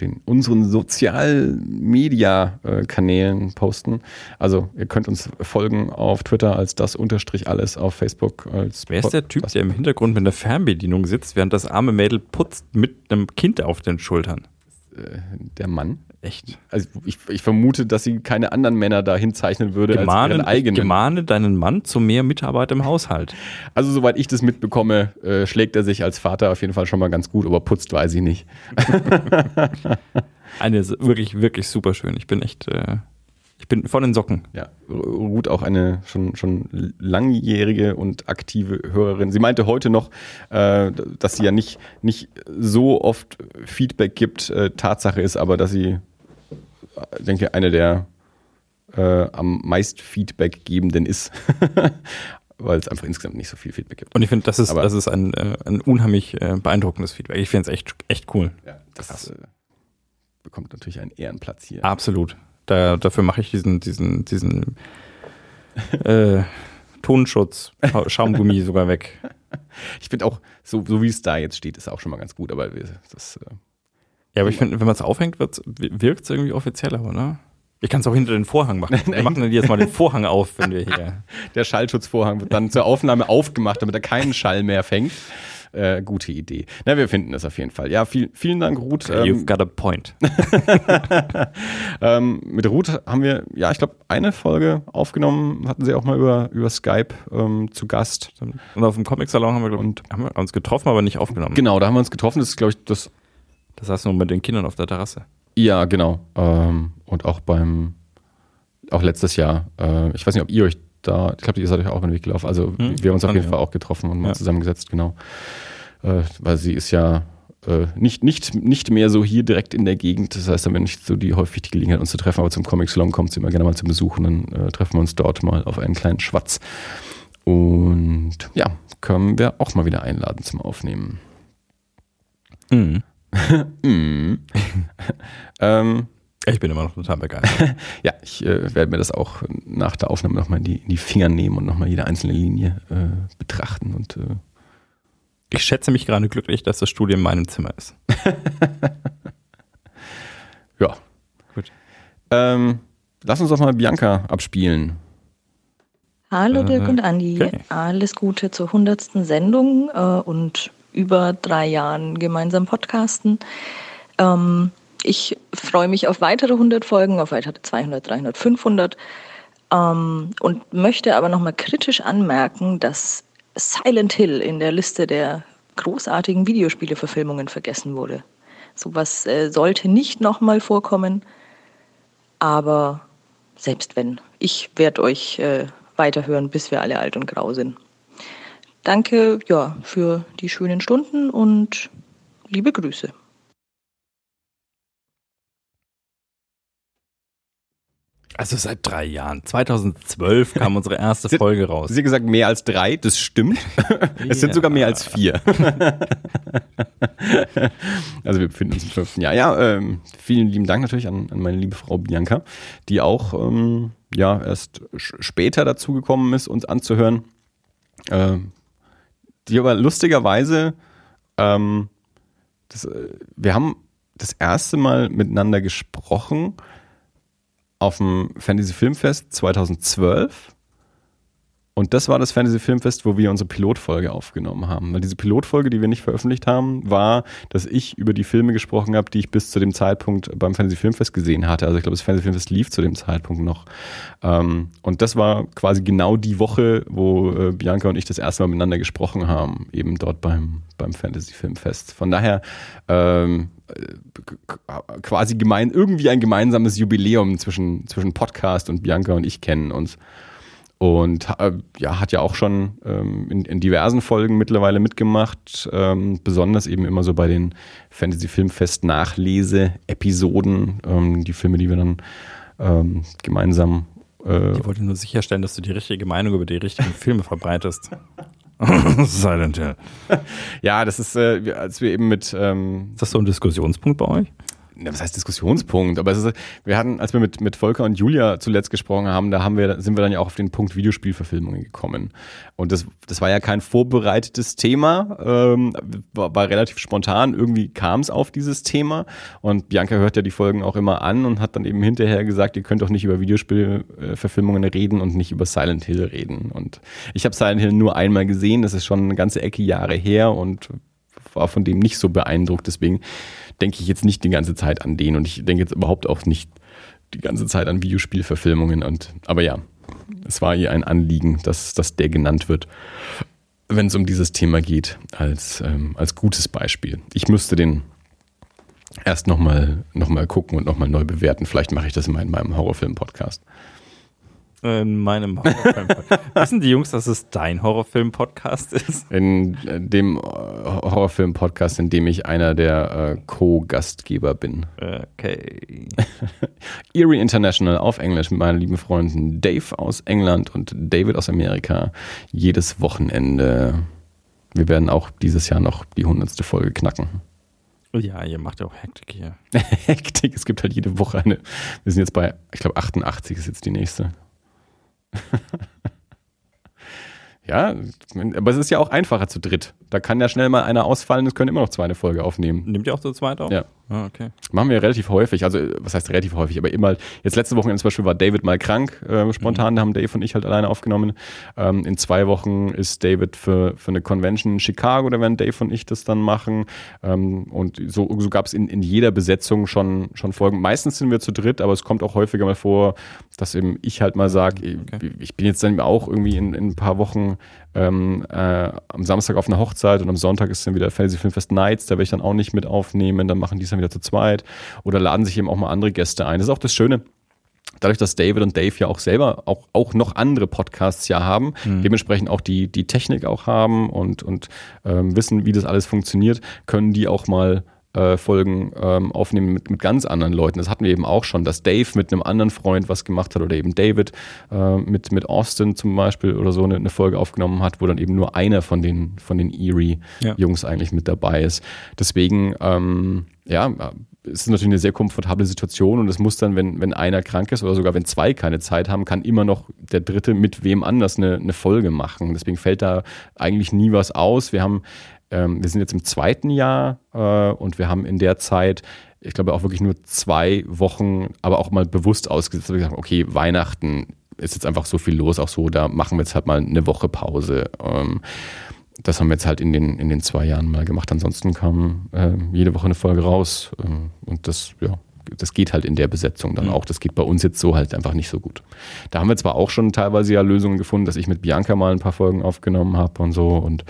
den, unseren Sozialmedia-Kanälen posten. Also ihr könnt uns folgen auf Twitter als das unterstrich alles, auf Facebook als Wer ist der Typ, der im Hintergrund mit einer Fernbedienung sitzt, während das arme Mädel putzt mit einem Kind auf den Schultern? äh, der Mann. Echt? Also ich, ich vermute, dass sie keine anderen Männer da hinzeichnen würde als Gemahne, ihren eigenen. gemahne deinen Mann zu mehr Mitarbeit im Haushalt. Also soweit ich das mitbekomme, äh, schlägt er sich als Vater auf jeden Fall schon mal ganz gut, aber putzt weiß ich nicht. Eine wirklich, wirklich super schön. Ich bin echt, äh, ich bin von den Socken. Ja, Ruth auch eine schon, schon langjährige und aktive Hörerin. Sie meinte heute noch, äh, dass sie ja nicht, nicht so oft Feedback gibt. Äh, Tatsache ist aber, dass sie, denke eine der äh, am meist Feedback gebenden ist. Weil es einfach insgesamt nicht so viel Feedback gibt. Und ich finde, das ist, Aber- das ist ein, äh, ein unheimlich äh, beeindruckendes Feedback. Ich finde es echt, echt cool. Ja, das äh, bekommt natürlich einen Ehrenplatz hier. Absolut. Da, dafür mache ich diesen, diesen, diesen äh, Tonschutz, Scha- Schaumgummi sogar weg. Ich finde auch, so, so wie es da jetzt steht, ist auch schon mal ganz gut, aber wir, das, äh, Ja, aber ich finde, wenn man es aufhängt, wirkt es irgendwie offizieller, oder? Ich kann es auch hinter den Vorhang machen. Wir machen dann jetzt mal den Vorhang auf, wenn wir hier. der Schallschutzvorhang wird dann zur Aufnahme aufgemacht, damit er keinen Schall mehr fängt. Äh, gute Idee. Na, wir finden es auf jeden Fall. Ja, viel, vielen Dank, Ruth. You've Ähm, got a point. ähm, mit Ruth haben wir, ja, ich glaube, eine Folge aufgenommen, hatten sie auch mal über, über Skype ähm, zu Gast. Und auf dem Comic-Salon haben wir, glaub, Und- haben wir uns getroffen, aber nicht aufgenommen. Genau, da haben wir uns getroffen. Das ist, glaube ich, das Das heißt nur mit den Kindern auf der Terrasse. Ja, genau. Ähm, und auch beim, auch letztes Jahr, äh, ich weiß nicht, ob ihr euch da, ich glaube, ihr seid euch auch über den Weg gelaufen. Also Hm, wir haben uns auf jeden ja. Fall auch getroffen und mal Ja. zusammengesetzt, genau. Äh, weil sie ist ja äh, nicht, nicht, nicht mehr so hier direkt in der Gegend. Das heißt, da haben wir nicht so die häufig die Gelegenheit, uns zu treffen, aber zum Comic Salon kommt sie immer gerne mal zum Besuch und dann äh, treffen wir uns dort mal auf einen kleinen Schwatz. Und ja, können wir auch mal wieder einladen zum Aufnehmen. Mhm. Mhm. ähm, Ich bin immer noch total begeistert. Ja, ich äh, werde mir das auch nach der Aufnahme nochmal in die, in die Finger nehmen und nochmal jede einzelne Linie äh, betrachten. Und äh, Ich schätze mich gerade glücklich, dass das Studio in meinem Zimmer ist. ja. Gut. Ähm, lass uns doch mal Bianca abspielen. Hallo Dirk Äh, und Andi, okay. alles Gute zur 100. Sendung äh, und über drei Jahren gemeinsam podcasten. Ähm, ich freue mich auf weitere 100 Folgen, auf weitere 200, 300, 500 ähm, und möchte aber nochmal kritisch anmerken, dass Silent Hill in der Liste der großartigen Videospieleverfilmungen vergessen wurde. Sowas äh, sollte nicht nochmal vorkommen, aber selbst wenn, ich werde euch äh, weiterhören, bis wir alle alt und grau sind. Danke ja, für die schönen Stunden und liebe Grüße. Also seit drei Jahren. 2012 kam unsere erste Folge raus. Sie hat gesagt, mehr als drei, das stimmt. es sind Ja. sogar mehr als vier. also wir befinden uns im fünften Jahr. Ja, ähm, vielen lieben Dank natürlich an, an meine liebe Frau Bianca, die auch ähm, ja erst später dazu gekommen ist, uns anzuhören. Ähm, die aber lustigerweise, ähm, das, äh, wir haben das erste Mal miteinander gesprochen auf dem Fantasy Filmfest 2012. Und das war das Fantasy Filmfest, wo wir unsere Pilotfolge aufgenommen haben. Weil diese Pilotfolge, die wir nicht veröffentlicht haben, war, dass ich über die Filme gesprochen habe, die ich bis zu dem Zeitpunkt beim Fantasy Filmfest gesehen hatte. Also ich glaube, das Fantasy Filmfest lief zu dem Zeitpunkt noch. Ähm, und das war quasi genau die Woche, wo äh, Bianca und ich das erste Mal miteinander gesprochen haben, eben dort beim, beim Fantasy Filmfest. Von daher ähm, äh, quasi gemein, irgendwie ein gemeinsames Jubiläum zwischen, zwischen Podcast und Bianca und ich kennen uns. Und äh, ja, hat ja auch schon ähm, in, in diversen Folgen mittlerweile mitgemacht, ähm, besonders eben immer so bei den Fantasy Filmfest Nachlese-Episoden, ähm, die Filme, die wir dann ähm, gemeinsam äh, Ich wollte nur sicherstellen, dass du die richtige Meinung über die richtigen Filme verbreitest. Silent Hill. ja, das ist, äh, als wir eben mit ähm, Ist das so ein Diskussionspunkt bei euch? Was heißt Diskussionspunkt? Aber es ist, wir hatten, als wir mit, mit Volker und Julia zuletzt gesprochen haben, da haben wir, sind wir dann ja auch auf den Punkt Videospielverfilmungen gekommen. Und das, das war ja kein vorbereitetes Thema, ähm, war, war relativ spontan. Irgendwie kam es auf dieses Thema. Und Bianca hört ja die Folgen auch immer an und hat dann eben hinterher gesagt, ihr könnt doch nicht über Videospielverfilmungen reden und nicht über Silent Hill reden. Und ich habe Silent Hill nur einmal gesehen, das ist schon eine ganze Ecke Jahre her und war von dem nicht so beeindruckt. Deswegen denke ich jetzt nicht die ganze Zeit an den und ich denke jetzt überhaupt auch nicht die ganze Zeit an Videospielverfilmungen. Und aber ja, es war ihr ein Anliegen, dass, dass der genannt wird, wenn es um dieses Thema geht, als, ähm, als gutes Beispiel. Ich müsste den erst nochmal noch mal gucken und nochmal neu bewerten. Vielleicht mache ich das immer in meinem Horrorfilm-Podcast. In meinem Horrorfilm-Podcast. Wissen die Jungs, dass es dein Horrorfilm-Podcast ist? In äh, dem äh, Horrorfilm-Podcast, in dem ich einer der äh, Co-Gastgeber bin. Okay. Erie International auf Englisch mit meinen lieben Freunden Dave aus England und David aus Amerika. Jedes Wochenende. Wir werden auch dieses Jahr noch die hundertste Folge knacken. Ja, ihr macht ja auch Hektik hier. Hektik, es gibt halt jede Woche eine. Wir sind jetzt bei, ich glaube, 88 ist jetzt die nächste. ja, aber es ist ja auch einfacher zu dritt. Da kann ja schnell mal einer ausfallen, es können immer noch zwei eine Folge aufnehmen. Nimmt ihr auch zu zweit auf? Ja. Ah, okay. Machen wir relativ häufig, also was heißt relativ häufig, aber immer, jetzt letzte Woche zum Beispiel war David mal krank, äh, spontan, da haben Dave und ich halt alleine aufgenommen. Ähm, in zwei Wochen ist David für, für eine Convention in Chicago, da werden Dave und ich das dann machen. Ähm, und so, so gab es in, in jeder Besetzung schon, schon Folgen. Meistens sind wir zu dritt, aber es kommt auch häufiger mal vor, dass eben ich halt mal sage, okay. ich bin jetzt dann auch irgendwie in, in ein paar Wochen ähm, äh, am Samstag auf einer Hochzeit und am Sonntag ist dann wieder Fantasy Filmfest Nights, da werde ich dann auch nicht mit aufnehmen, dann machen die es dann wieder zu zweit oder laden sich eben auch mal andere Gäste ein. Das ist auch das Schöne, dadurch, dass David und Dave ja auch selber auch, auch noch andere Podcasts ja haben, mhm. dementsprechend auch die, die Technik auch haben und, und ähm, wissen, wie das alles funktioniert, können die auch mal äh, Folgen ähm, aufnehmen mit, mit ganz anderen Leuten. Das hatten wir eben auch schon, dass Dave mit einem anderen Freund was gemacht hat oder eben David äh, mit, mit Austin zum Beispiel oder so eine, eine, Folge aufgenommen hat, wo dann eben nur einer von den, von den Erie-Jungs ja. eigentlich mit dabei ist. Deswegen, ähm, ja, es ist natürlich eine sehr komfortable Situation und es muss dann, wenn, wenn einer krank ist oder sogar wenn zwei keine Zeit haben, kann immer noch der Dritte mit wem anders eine, eine Folge machen. Deswegen fällt da eigentlich nie was aus. Wir haben ähm, wir sind jetzt im zweiten Jahr äh, und wir haben in der Zeit, ich glaube, auch wirklich nur zwei Wochen, aber auch mal bewusst ausgesetzt, wir gesagt, okay, Weihnachten ist jetzt einfach so viel los, auch so, da machen wir jetzt halt mal eine Woche Pause. Ähm, das haben wir jetzt halt in den, in den zwei Jahren mal gemacht. Ansonsten kam äh, jede Woche eine Folge raus ähm, und das, ja, das geht halt in der Besetzung dann mhm. auch. Das geht bei uns jetzt so halt einfach nicht so gut. Da haben wir zwar auch schon teilweise ja Lösungen gefunden, dass ich mit Bianca mal ein paar Folgen aufgenommen habe und so und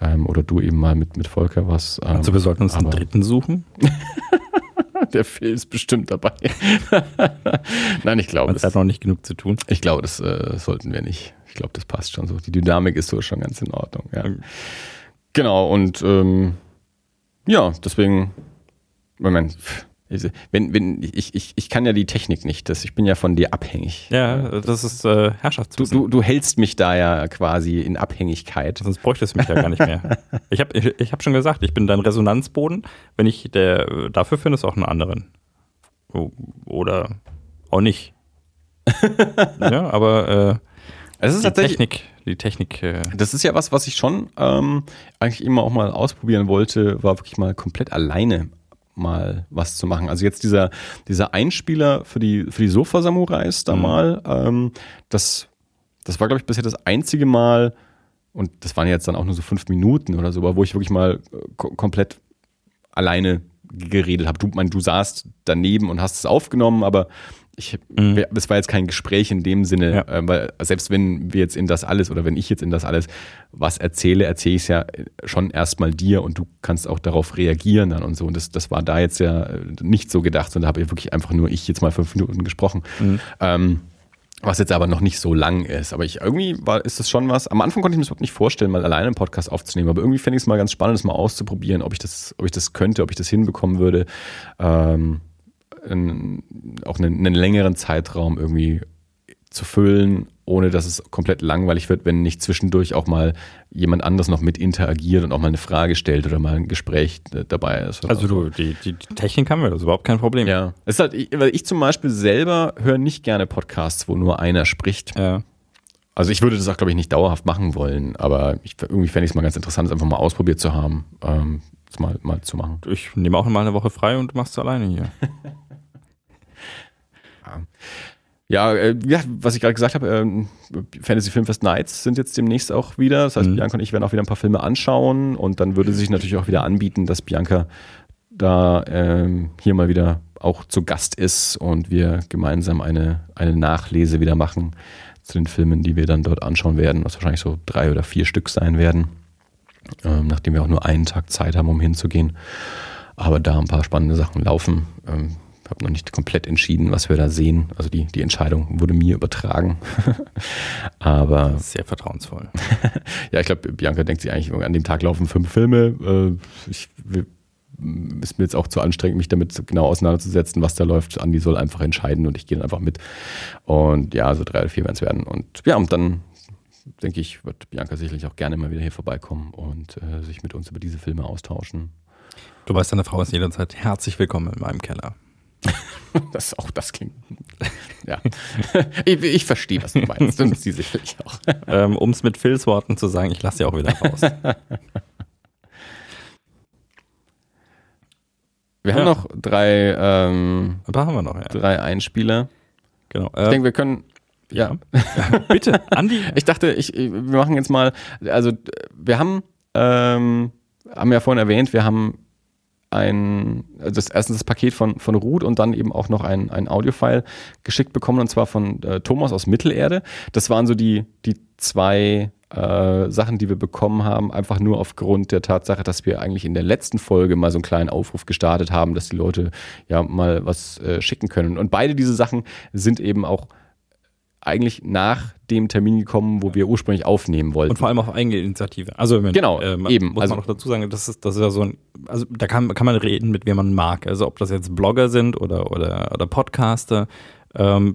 ähm, oder du eben mal mit, mit Volker was. Ähm, also wir sollten uns einen dritten suchen. Der Phil ist bestimmt dabei. Nein, ich glaube. Es hat noch nicht genug zu tun. Ich glaube, das äh, sollten wir nicht. Ich glaube, das passt schon so. Die Dynamik ist so schon ganz in Ordnung. Ja. Okay. Genau, und ähm, ja, deswegen, Moment, wenn, wenn, ich, ich, ich kann ja die Technik nicht, das, ich bin ja von dir abhängig. Ja, das ist äh. Du, du, du hältst mich da ja quasi in Abhängigkeit. Sonst bräuchtest du mich ja gar nicht mehr. Ich habe ich, ich hab schon gesagt, ich bin dein Resonanzboden. Wenn ich der dafür finde, ist auch einen anderen. Oder auch nicht. ja, aber äh, es ist die Technik, die Technik. Äh das ist ja was, was ich schon ähm, eigentlich immer auch mal ausprobieren wollte, war wirklich mal komplett alleine mal was zu machen. Also jetzt dieser, dieser Einspieler für die, für die Sofa-Samurais da mhm. mal, ähm, das, das war, glaube ich, bisher das einzige Mal, und das waren jetzt dann auch nur so fünf Minuten oder so, aber wo ich wirklich mal äh, komplett alleine geredet habe. Du, mein, du saßt daneben und hast es aufgenommen, aber ich, mhm. es war jetzt kein Gespräch in dem Sinne, ja. äh, weil selbst wenn wir jetzt in das alles oder wenn ich jetzt in das alles was erzähle, erzähle ich es ja schon erstmal dir und du kannst auch darauf reagieren dann und so. Und das, das war da jetzt ja nicht so gedacht, sondern da habe ich wirklich einfach nur ich jetzt mal fünf Minuten gesprochen. Mhm. Ähm, was jetzt aber noch nicht so lang ist. Aber ich irgendwie war, ist das schon was. Am Anfang konnte ich mir das überhaupt nicht vorstellen, mal alleine einen Podcast aufzunehmen. Aber irgendwie fände ich es mal ganz spannend, das mal auszuprobieren, ob ich das, ob ich das könnte, ob ich das hinbekommen würde. Ähm, in, auch einen, einen längeren Zeitraum irgendwie zu füllen, ohne dass es komplett langweilig wird, wenn nicht zwischendurch auch mal jemand anderes noch mit interagiert und auch mal eine Frage stellt oder mal ein Gespräch dabei ist. Also du, die, die, die Technik haben wir, das ist überhaupt kein Problem. Ja. Es ist halt, ich- weil ich zum Beispiel selber höre nicht gerne Podcasts, wo nur einer spricht. Ja. Also ich würde das auch, glaube ich, nicht dauerhaft machen wollen, aber ich, irgendwie fände ich es mal ganz interessant, es einfach mal ausprobiert zu haben, ähm, mal, mal zu machen. Ich nehme auch mal eine Woche frei und machst du alleine hier. Ja, äh, ja was ich gerade gesagt habe, ähm, Fantasy Filmfest Nights sind jetzt demnächst auch wieder. Das heißt, Mhm. Bianca und ich werden auch wieder ein paar Filme anschauen und dann würde sich natürlich auch wieder anbieten, dass Bianca da ähm, hier mal wieder auch zu Gast ist und wir gemeinsam eine, eine Nachlese wieder machen zu den Filmen, die wir dann dort anschauen werden, was wahrscheinlich so drei oder vier Stück sein werden, ähm, nachdem wir auch nur einen Tag Zeit haben, um hinzugehen. Aber da ein paar spannende Sachen laufen. Ähm, habe noch nicht komplett entschieden, was wir da sehen. Also die, die Entscheidung wurde mir übertragen. Aber Sehr vertrauensvoll. ja, ich glaube, Bianca denkt sich eigentlich, an dem Tag laufen fünf Filme. Äh, ich, wir, ist mir jetzt auch zu anstrengend, mich damit genau auseinanderzusetzen, was da läuft. Andi soll einfach entscheiden und ich gehe dann einfach mit. Und ja, so drei oder vier werden es werden. Und ja, und dann denke ich, wird Bianca sicherlich auch gerne mal wieder hier vorbeikommen und äh, sich mit uns über diese Filme austauschen. Du weißt, deine Frau ist jederzeit herzlich willkommen in meinem Keller. Das auch, das klingt. Ja. ich, ich verstehe, was du meinst. Und sie sicherlich auch. ähm, Um es mit Phils Worten zu sagen, ich lasse sie auch wieder raus. Wir haben Ja. noch drei, ähm, Ein paar haben wir noch, ja. drei Einspieler. Genau. Ich denke, wir können. Ja. Bitte, Andi. Ich dachte, ich, wir machen jetzt mal. Also, wir haben, ähm, haben ja vorhin erwähnt, wir haben ein, also das erstens das Paket von, von Ruth und dann eben auch noch ein, ein Audiofile geschickt bekommen und zwar von äh, Thomas aus Mittelerde. Das waren so die, die zwei äh, Sachen, die wir bekommen haben, einfach nur aufgrund der Tatsache, dass wir eigentlich in der letzten Folge mal so einen kleinen Aufruf gestartet haben, dass die Leute ja mal was äh, schicken können. Und beide diese Sachen sind eben auch eigentlich nach dem Termin gekommen, wo wir ursprünglich aufnehmen wollten. Und vor allem auf eigene Initiative. Also wenn, Genau, äh, man, eben. Muss Also- man noch dazu sagen, das ist, das ist ja so ein, also da kann, kann man reden, mit wem man mag. Also ob das jetzt Blogger sind oder, oder, oder Podcaster. Ähm,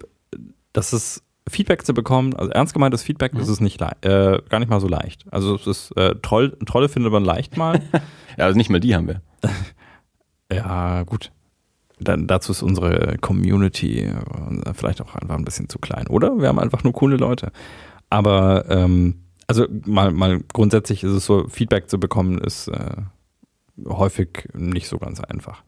das ist Feedback zu bekommen, also ernst gemeintes Feedback, Mhm. das ist nicht äh, gar nicht mal so leicht. Also es ist äh, Troll, Trolle findet man leicht mal. ja, also nicht mal die haben wir. ja, gut. Dann, dazu ist unsere Community äh, vielleicht auch einfach ein bisschen zu klein. Oder wir haben einfach nur coole Leute. Aber ähm, also mal, mal grundsätzlich ist es so, Feedback zu bekommen, ist äh, häufig nicht so ganz einfach.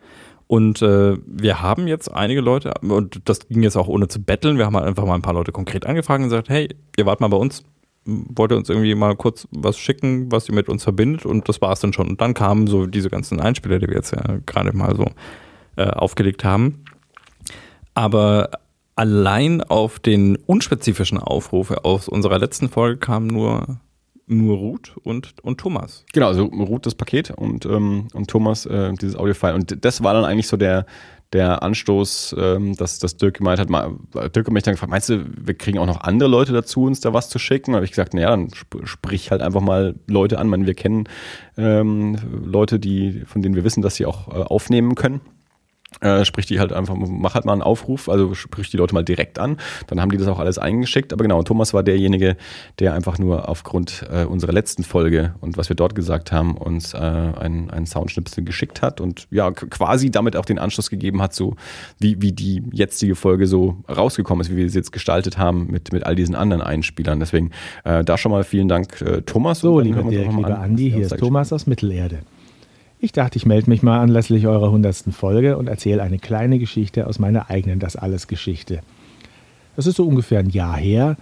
Und äh, wir haben jetzt einige Leute, und das ging jetzt auch ohne zu betteln, wir haben halt einfach mal ein paar Leute konkret angefragt und gesagt, hey, ihr wart mal bei uns, wollt ihr uns irgendwie mal kurz was schicken, was ihr mit uns verbindet und das war es dann schon. Und dann kamen so diese ganzen Einspieler, die wir jetzt ja gerade mal so äh, aufgelegt haben. Aber allein auf den unspezifischen Aufruf aus unserer letzten Folge kamen nur, nur Ruth und, und Thomas. Genau, also Ruth das Paket und, ähm, und Thomas äh, dieses Audiofile. Und das war dann eigentlich so der, der Anstoß, ähm, dass, dass Dirk gemeint hat, mal, Dirk hat mich dann gefragt, meinst du, wir kriegen auch noch andere Leute dazu, uns da was zu schicken? Da habe ich gesagt, naja, dann sp sprich halt einfach mal Leute an. Ich meine, wir kennen ähm, Leute, die, von denen wir wissen, dass sie auch äh, aufnehmen können. Äh, sprich die halt einfach, mach halt mal einen Aufruf, also sprich die Leute mal direkt an. Dann haben die das auch alles eingeschickt. Aber genau, Thomas war derjenige, der einfach nur aufgrund äh, unserer letzten Folge und was wir dort gesagt haben, uns äh, einen, einen Soundschnipsel geschickt hat und ja, quasi damit auch den Anschluss gegeben hat, so wie, wie die jetzige Folge so rausgekommen ist, wie wir sie jetzt gestaltet haben mit, mit all diesen anderen Einspielern. Deswegen äh, da schon mal vielen Dank, äh, Thomas. So, lieber Dirk, lieber an, Andi, hier ist Thomas aus Mittelerde. Ich dachte, ich melde mich mal anlässlich eurer hundertsten Folge und erzähle eine kleine Geschichte aus meiner eigenen Das Alles Geschichte. Das ist so ungefähr ein Jahr her.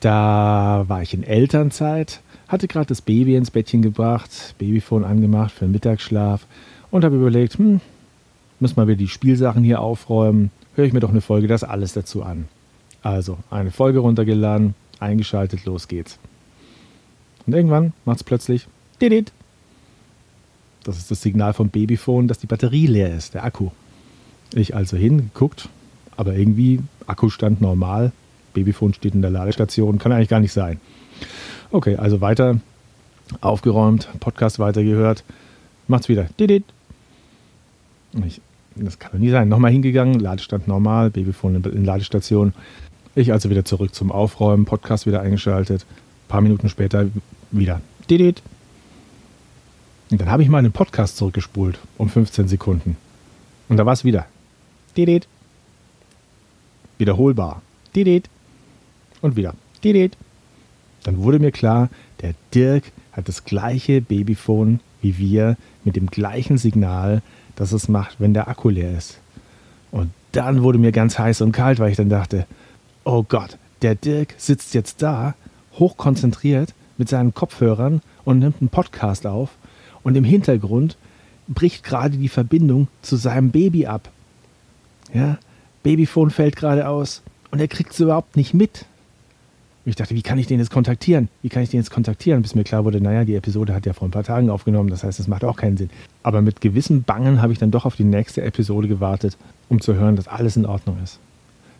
Da war ich in Elternzeit, hatte gerade das Baby ins Bettchen gebracht, Babyphone angemacht für den Mittagsschlaf und habe überlegt, hm, muss mal wieder die Spielsachen hier aufräumen, höre ich mir doch eine Folge Das Alles dazu an. Also eine Folge runtergeladen, eingeschaltet, los geht's. Und irgendwann macht es plötzlich Didit. Das ist das Signal vom Babyphone, dass die Batterie leer ist, der Akku. Ich also hingeguckt, aber irgendwie Akkustand normal. Babyphone steht in der Ladestation, kann eigentlich gar nicht sein. Okay, also weiter aufgeräumt, Podcast weitergehört, macht's wieder. Didit. Ich, das kann doch nie sein. Nochmal hingegangen, Ladestand normal, Babyphone in, in Ladestation. Ich also wieder zurück zum Aufräumen, Podcast wieder eingeschaltet. Ein paar Minuten später wieder. Didit. Und dann habe ich mal einen Podcast zurückgespult um 15 Sekunden. Und da war es wieder. Didit. Wiederholbar. Didit. Und wieder. Didit. Dann wurde mir klar, der Dirk hat das gleiche Babyphone wie wir mit dem gleichen Signal, das es macht, wenn der Akku leer ist. Und dann wurde mir ganz heiß und kalt, weil ich dann dachte, oh Gott, der Dirk sitzt jetzt da, hochkonzentriert mit seinen Kopfhörern und nimmt einen Podcast auf und im Hintergrund bricht gerade die Verbindung zu seinem Baby ab. Ja, Babyphone fällt gerade aus und er kriegt es überhaupt nicht mit. Und ich dachte, wie kann ich den jetzt kontaktieren? Wie kann ich den jetzt kontaktieren? Bis mir klar wurde, naja, die Episode hat ja vor ein paar Tagen aufgenommen, das heißt, das macht auch keinen Sinn. Aber mit gewissem Bangen habe ich dann doch auf die nächste Episode gewartet, um zu hören, dass alles in Ordnung ist.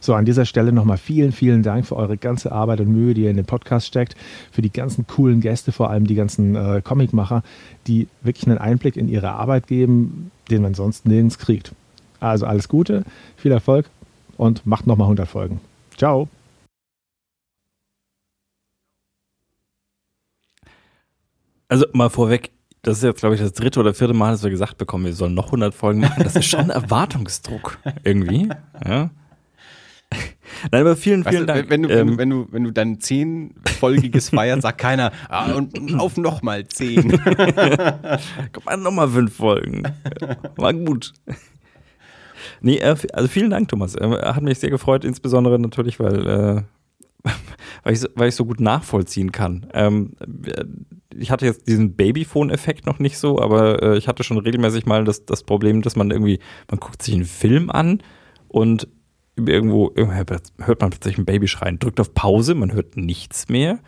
So, an dieser Stelle nochmal vielen, vielen Dank für eure ganze Arbeit und Mühe, die ihr in den Podcast steckt, für die ganzen coolen Gäste, vor allem die ganzen äh, Comicmacher, die wirklich einen Einblick in ihre Arbeit geben, den man sonst nirgends kriegt. Also alles Gute, viel Erfolg und macht nochmal 100 Folgen. Ciao. Also mal vorweg, das ist jetzt, glaube ich, das dritte oder vierte Mal, dass wir gesagt bekommen, wir sollen noch 100 Folgen machen. Das ist schon Erwartungsdruck irgendwie. Ja. Nein, aber vielen, vielen weißt du, Dank. Wenn du, wenn, du, Ähm, wenn, du, wenn du dein zehnfolgiges feierst, sagt keiner, ah, und auf nochmal zehn. Komm mal, nochmal fünf Folgen. War gut. Nee, äh, also vielen Dank, Thomas. Äh, Hat mich sehr gefreut, insbesondere natürlich, weil, äh, weil, ich, so- weil ich so gut nachvollziehen kann. Ähm, ich hatte jetzt diesen Babyphone-Effekt noch nicht so, aber äh, ich hatte schon regelmäßig mal das, das Problem, dass man irgendwie, man guckt sich einen Film an und irgendwo hört man plötzlich ein Baby schreien, drückt auf Pause, man hört nichts mehr,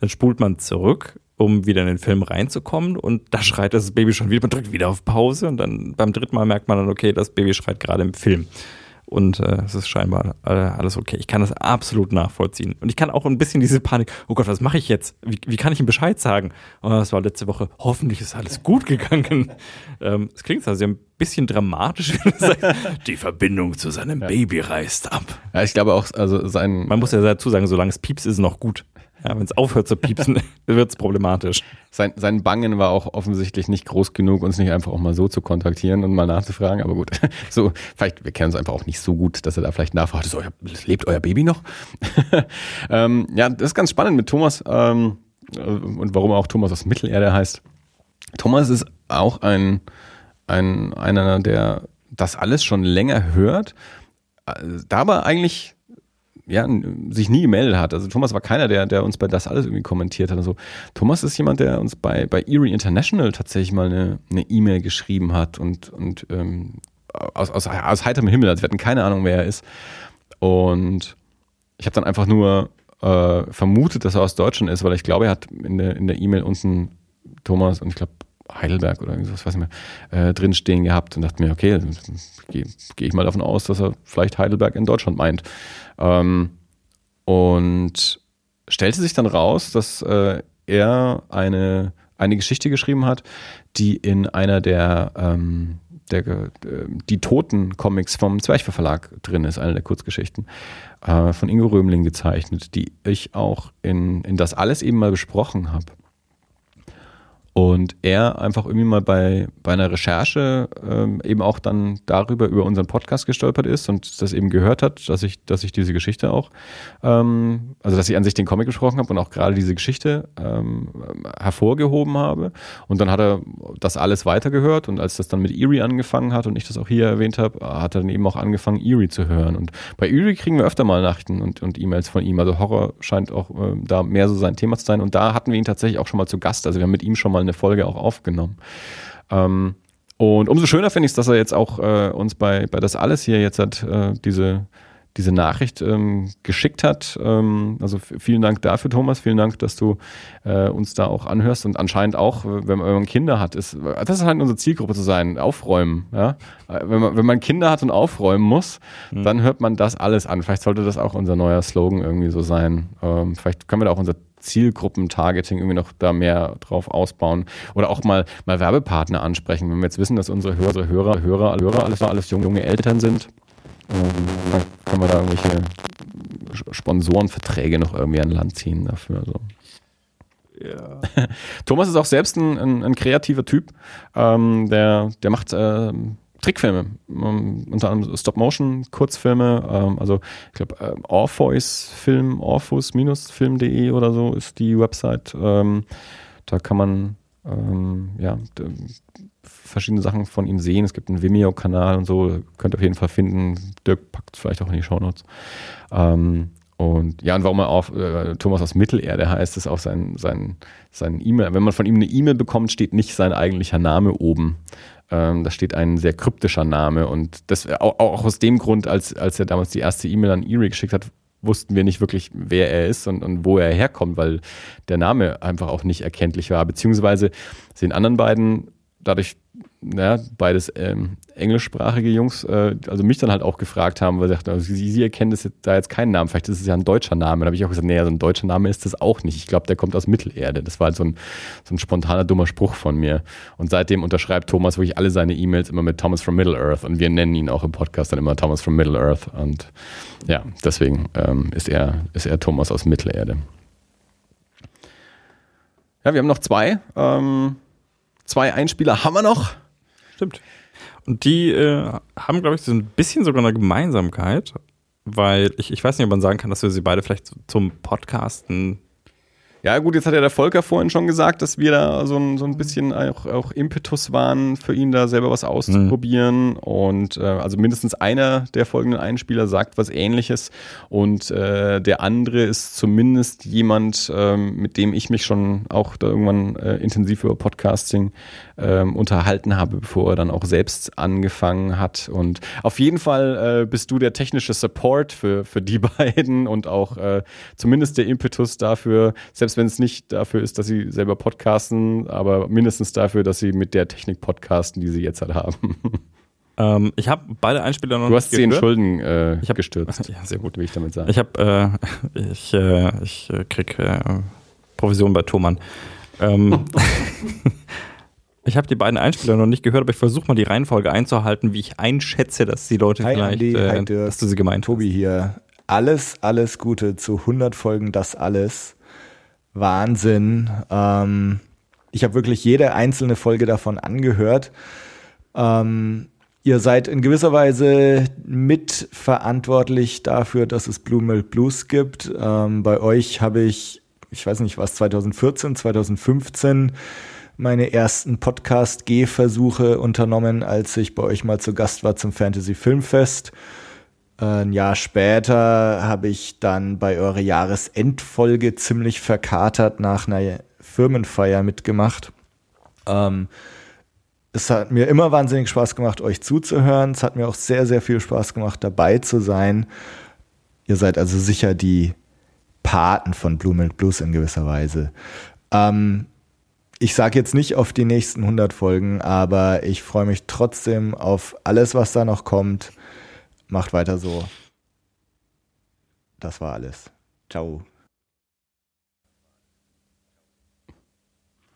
dann spult man zurück, um wieder in den Film reinzukommen. Und da schreit das Baby schon wieder, man drückt wieder auf Pause. Und dann beim dritten Mal merkt man dann, okay, das Baby schreit gerade im Film. Und äh, es ist scheinbar äh, alles okay. Ich kann das absolut nachvollziehen. Und ich kann auch ein bisschen diese Panik, oh Gott, was mache ich jetzt? Wie, wie kann ich ihm Bescheid sagen? Oh, das war letzte Woche, hoffentlich ist alles gut gegangen. Ähm, Es klingt also ein bisschen dramatisch, wenn du sagst, die Verbindung zu seinem Baby reißt ab. Ja, ich glaube auch, also sein. Man muss ja dazu sagen, solange es piepst, ist es noch gut. Ja, wenn es aufhört zu piepsen, wird es problematisch. Sein, sein Bangen war auch offensichtlich nicht groß genug, uns nicht einfach auch mal so zu kontaktieren und mal nachzufragen. Aber gut, so, vielleicht, wir kennen uns einfach auch nicht so gut, dass er da vielleicht nachfragt, euer, lebt euer Baby noch? ähm, ja, das ist ganz spannend mit Thomas ähm, äh, und warum auch Thomas aus Mittelerde heißt. Thomas ist auch ein, ein einer, der das alles schon länger hört, äh, dabei eigentlich ja, sich nie gemeldet hat. Also Thomas war keiner, der, der uns bei das alles irgendwie kommentiert hat. Also Thomas ist jemand, der uns bei, bei Erie International tatsächlich mal eine E-Mail geschrieben hat und, und ähm, aus, aus, aus heiterem Himmel. Also wir hatten keine Ahnung, wer er ist. Und ich habe dann einfach nur äh, vermutet, dass er aus Deutschland ist, weil ich glaube, er hat in der in der E-Mail uns einen Thomas und ich glaube Heidelberg oder irgendwas, weiß nicht mehr, äh, drinstehen gehabt und dachte mir, okay, gehe geh ich mal davon aus, dass er vielleicht Heidelberg in Deutschland meint. Ähm, und stellte sich dann raus, dass äh, er eine, eine Geschichte geschrieben hat, die in einer der, ähm, der äh, die Toten-Comics vom Zwerchfell Verlag drin ist, eine der Kurzgeschichten, äh, von Ingo Römling gezeichnet, die ich auch in, in das alles eben mal besprochen habe. Und er einfach irgendwie mal bei, bei einer Recherche ähm, eben auch dann darüber, über unseren Podcast gestolpert ist und das eben gehört hat, dass ich, dass ich diese Geschichte auch, ähm, also dass ich an sich den Comic gesprochen habe und auch gerade diese Geschichte ähm, hervorgehoben habe. Und dann hat er das alles weitergehört und als das dann mit Erie angefangen hat und ich das auch hier erwähnt habe, hat er dann eben auch angefangen, Erie zu hören. Und bei Erie kriegen wir öfter mal Nachrichten und, und E-Mails von ihm. Also Horror scheint auch ähm, da mehr so sein Thema zu sein. Und da hatten wir ihn tatsächlich auch schon mal zu Gast. Also wir haben mit ihm schon mal eine Folge auch aufgenommen. Ähm, und umso schöner finde ich es, dass er jetzt auch äh, uns bei, bei das alles hier jetzt hat, äh, diese, diese Nachricht ähm, geschickt hat. Ähm, also vielen Dank dafür, Thomas. Vielen Dank, dass du äh, uns da auch anhörst und anscheinend auch, wenn man, Kinder hat, ist das ist halt unsere Zielgruppe zu sein, aufräumen. Ja? Wenn, man, wenn man Kinder hat und aufräumen muss, dann hört man das alles an. Vielleicht sollte das auch unser neuer Slogan irgendwie so sein. Ähm, vielleicht können wir da auch unser Zielgruppen-Targeting irgendwie noch da mehr drauf ausbauen. Oder auch mal, mal Werbepartner ansprechen. Wenn wir jetzt wissen, dass unsere Hörer, Hörer, Hörer, Hörer alles, alles junge, junge Eltern sind, ähm, dann können wir da irgendwelche Sponsorenverträge noch irgendwie an Land ziehen dafür. So. Ja. Thomas ist auch selbst ein, ein, ein kreativer Typ. Ähm, der, der macht ähm, Trickfilme, ähm, unter anderem Stop-Motion-Kurzfilme. Ähm, also ich glaube, äh, Orpheus-Film, orphus-film.de oder so ist die Website. Ähm, da kann man ähm, ja, verschiedene Sachen von ihm sehen. Es gibt einen Vimeo-Kanal und so, könnt ihr auf jeden Fall finden. Dirk packt es vielleicht auch in die Shownotes. Ähm, und ja, und warum er auch äh, Thomas aus Mittelerde heißt, ist auch sein, sein, sein E-Mail. Wenn man von ihm eine E-Mail bekommt, steht nicht sein eigentlicher Name oben. Ähm, da steht ein sehr kryptischer Name. Und das auch, auch aus dem Grund, als, als er damals die erste E-Mail an Erie geschickt hat, wussten wir nicht wirklich, wer er ist und, und wo er herkommt, weil der Name einfach auch nicht erkenntlich war. Beziehungsweise den anderen beiden dadurch, ja, beides ähm, englischsprachige Jungs, äh, also mich dann halt auch gefragt haben, weil sie dachten, also sie, sie erkennen das jetzt, da jetzt keinen Namen, vielleicht ist es ja ein deutscher Name. Dann habe ich auch gesagt, nee, so ein deutscher Name ist das auch nicht. Ich glaube, der kommt aus Mittelerde. Das war halt so ein, so ein spontaner, dummer Spruch von mir. Und seitdem unterschreibt Thomas wirklich alle seine E-Mails immer mit Thomas from Middle Earth und wir nennen ihn auch im Podcast dann immer Thomas from Middle Earth. Und ja, deswegen ähm, ist, er, ist er Thomas aus Mittelerde. Ja, wir haben noch zwei. Ähm, zwei Einspieler haben wir noch. Stimmt. Und die äh, haben, glaube ich, so ein bisschen sogar eine Gemeinsamkeit, weil ich, ich weiß nicht, ob man sagen kann, dass wir sie beide vielleicht zum Podcasten Ja, gut, jetzt hat ja der Volker vorhin schon gesagt, dass wir da so ein, so ein bisschen auch, auch Impetus waren, für ihn da selber was auszuprobieren. Und äh, also mindestens einer der folgenden Einspieler sagt was ähnliches. Und äh, der andere ist zumindest jemand, ähm, mit dem ich mich schon auch da irgendwann äh, intensiv über Podcasting ähm, unterhalten habe, bevor er dann auch selbst angefangen hat. Und auf jeden Fall äh, bist du der technische Support für, für die beiden und auch äh, zumindest der Impetus dafür, selbst wenn es nicht dafür ist, dass sie selber podcasten, aber mindestens dafür, dass sie mit der Technik podcasten, die sie jetzt halt haben. Ähm, ich habe beide Einspieler noch Du hast nicht sie in gehört. Schulden äh, Ich hab- gestürzt. Ja, sehr gut. Will ich damit sagen. Ich habe, äh, ich, äh, ich äh, krieg äh, Provision bei Thomann. Ähm, ich habe die beiden Einspieler noch nicht gehört, aber ich versuche mal die Reihenfolge einzuhalten, wie ich einschätze, dass die Leute Hi vielleicht, Andi, äh, hi dass du sie gemeint Tobi hier. Alles, alles Gute zu 100 Folgen, das alles. Wahnsinn. Ähm, ich habe wirklich jede einzelne Folge davon angehört. Ähm, ihr seid in gewisser Weise mitverantwortlich dafür, dass es Blue Milk Blues gibt. Ähm, bei euch habe ich, ich weiß nicht was, 2014, 2015 meine ersten Podcast-Gehversuche unternommen, als ich bei euch mal zu Gast war zum Fantasy Filmfest. Ein Jahr später habe ich dann bei eurer Jahresendfolge ziemlich verkatert nach einer Firmenfeier mitgemacht. Ähm, es hat mir immer wahnsinnig Spaß gemacht, euch zuzuhören. Es hat mir auch sehr, sehr viel Spaß gemacht, dabei zu sein. Ihr seid also sicher die Paten von Blue Milk Blues in gewisser Weise. Ähm, ich sage jetzt nicht auf die nächsten 100 Folgen, aber ich freue mich trotzdem auf alles, was da noch kommt. Macht weiter so. Das war alles. Ciao.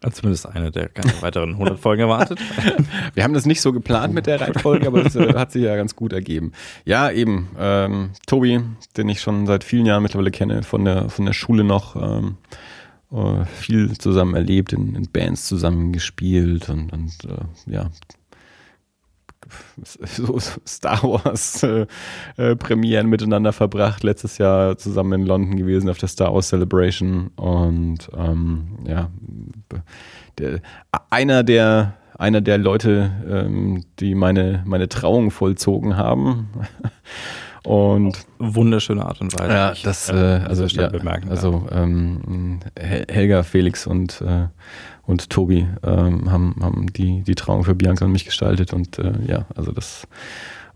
Also zumindest eine, der keine weiteren 100 Folgen erwartet. Wir haben das nicht so geplant mit der Reihenfolge, aber das äh, hat sich ja ganz gut ergeben. Ja, eben. Ähm, Tobi, den ich schon seit vielen Jahren mittlerweile kenne, von der, von der Schule noch, ähm, äh, viel zusammen erlebt, in, in Bands zusammen gespielt und, und äh, ja, so Star Wars äh, äh, Premieren miteinander verbracht. Letztes Jahr zusammen in London gewesen auf der Star Wars Celebration und ähm, ja, der, einer der einer der Leute, ähm, die meine meine Trauung vollzogen haben. Und wunderschöne Art und Weise. Ja, das, äh, äh, also, Stelle ja, bemerken also ähm, Hel- Helga, Felix und, äh, und Tobi ähm, haben, haben die, die Trauung für Bianca und mich gestaltet und äh, ja, also das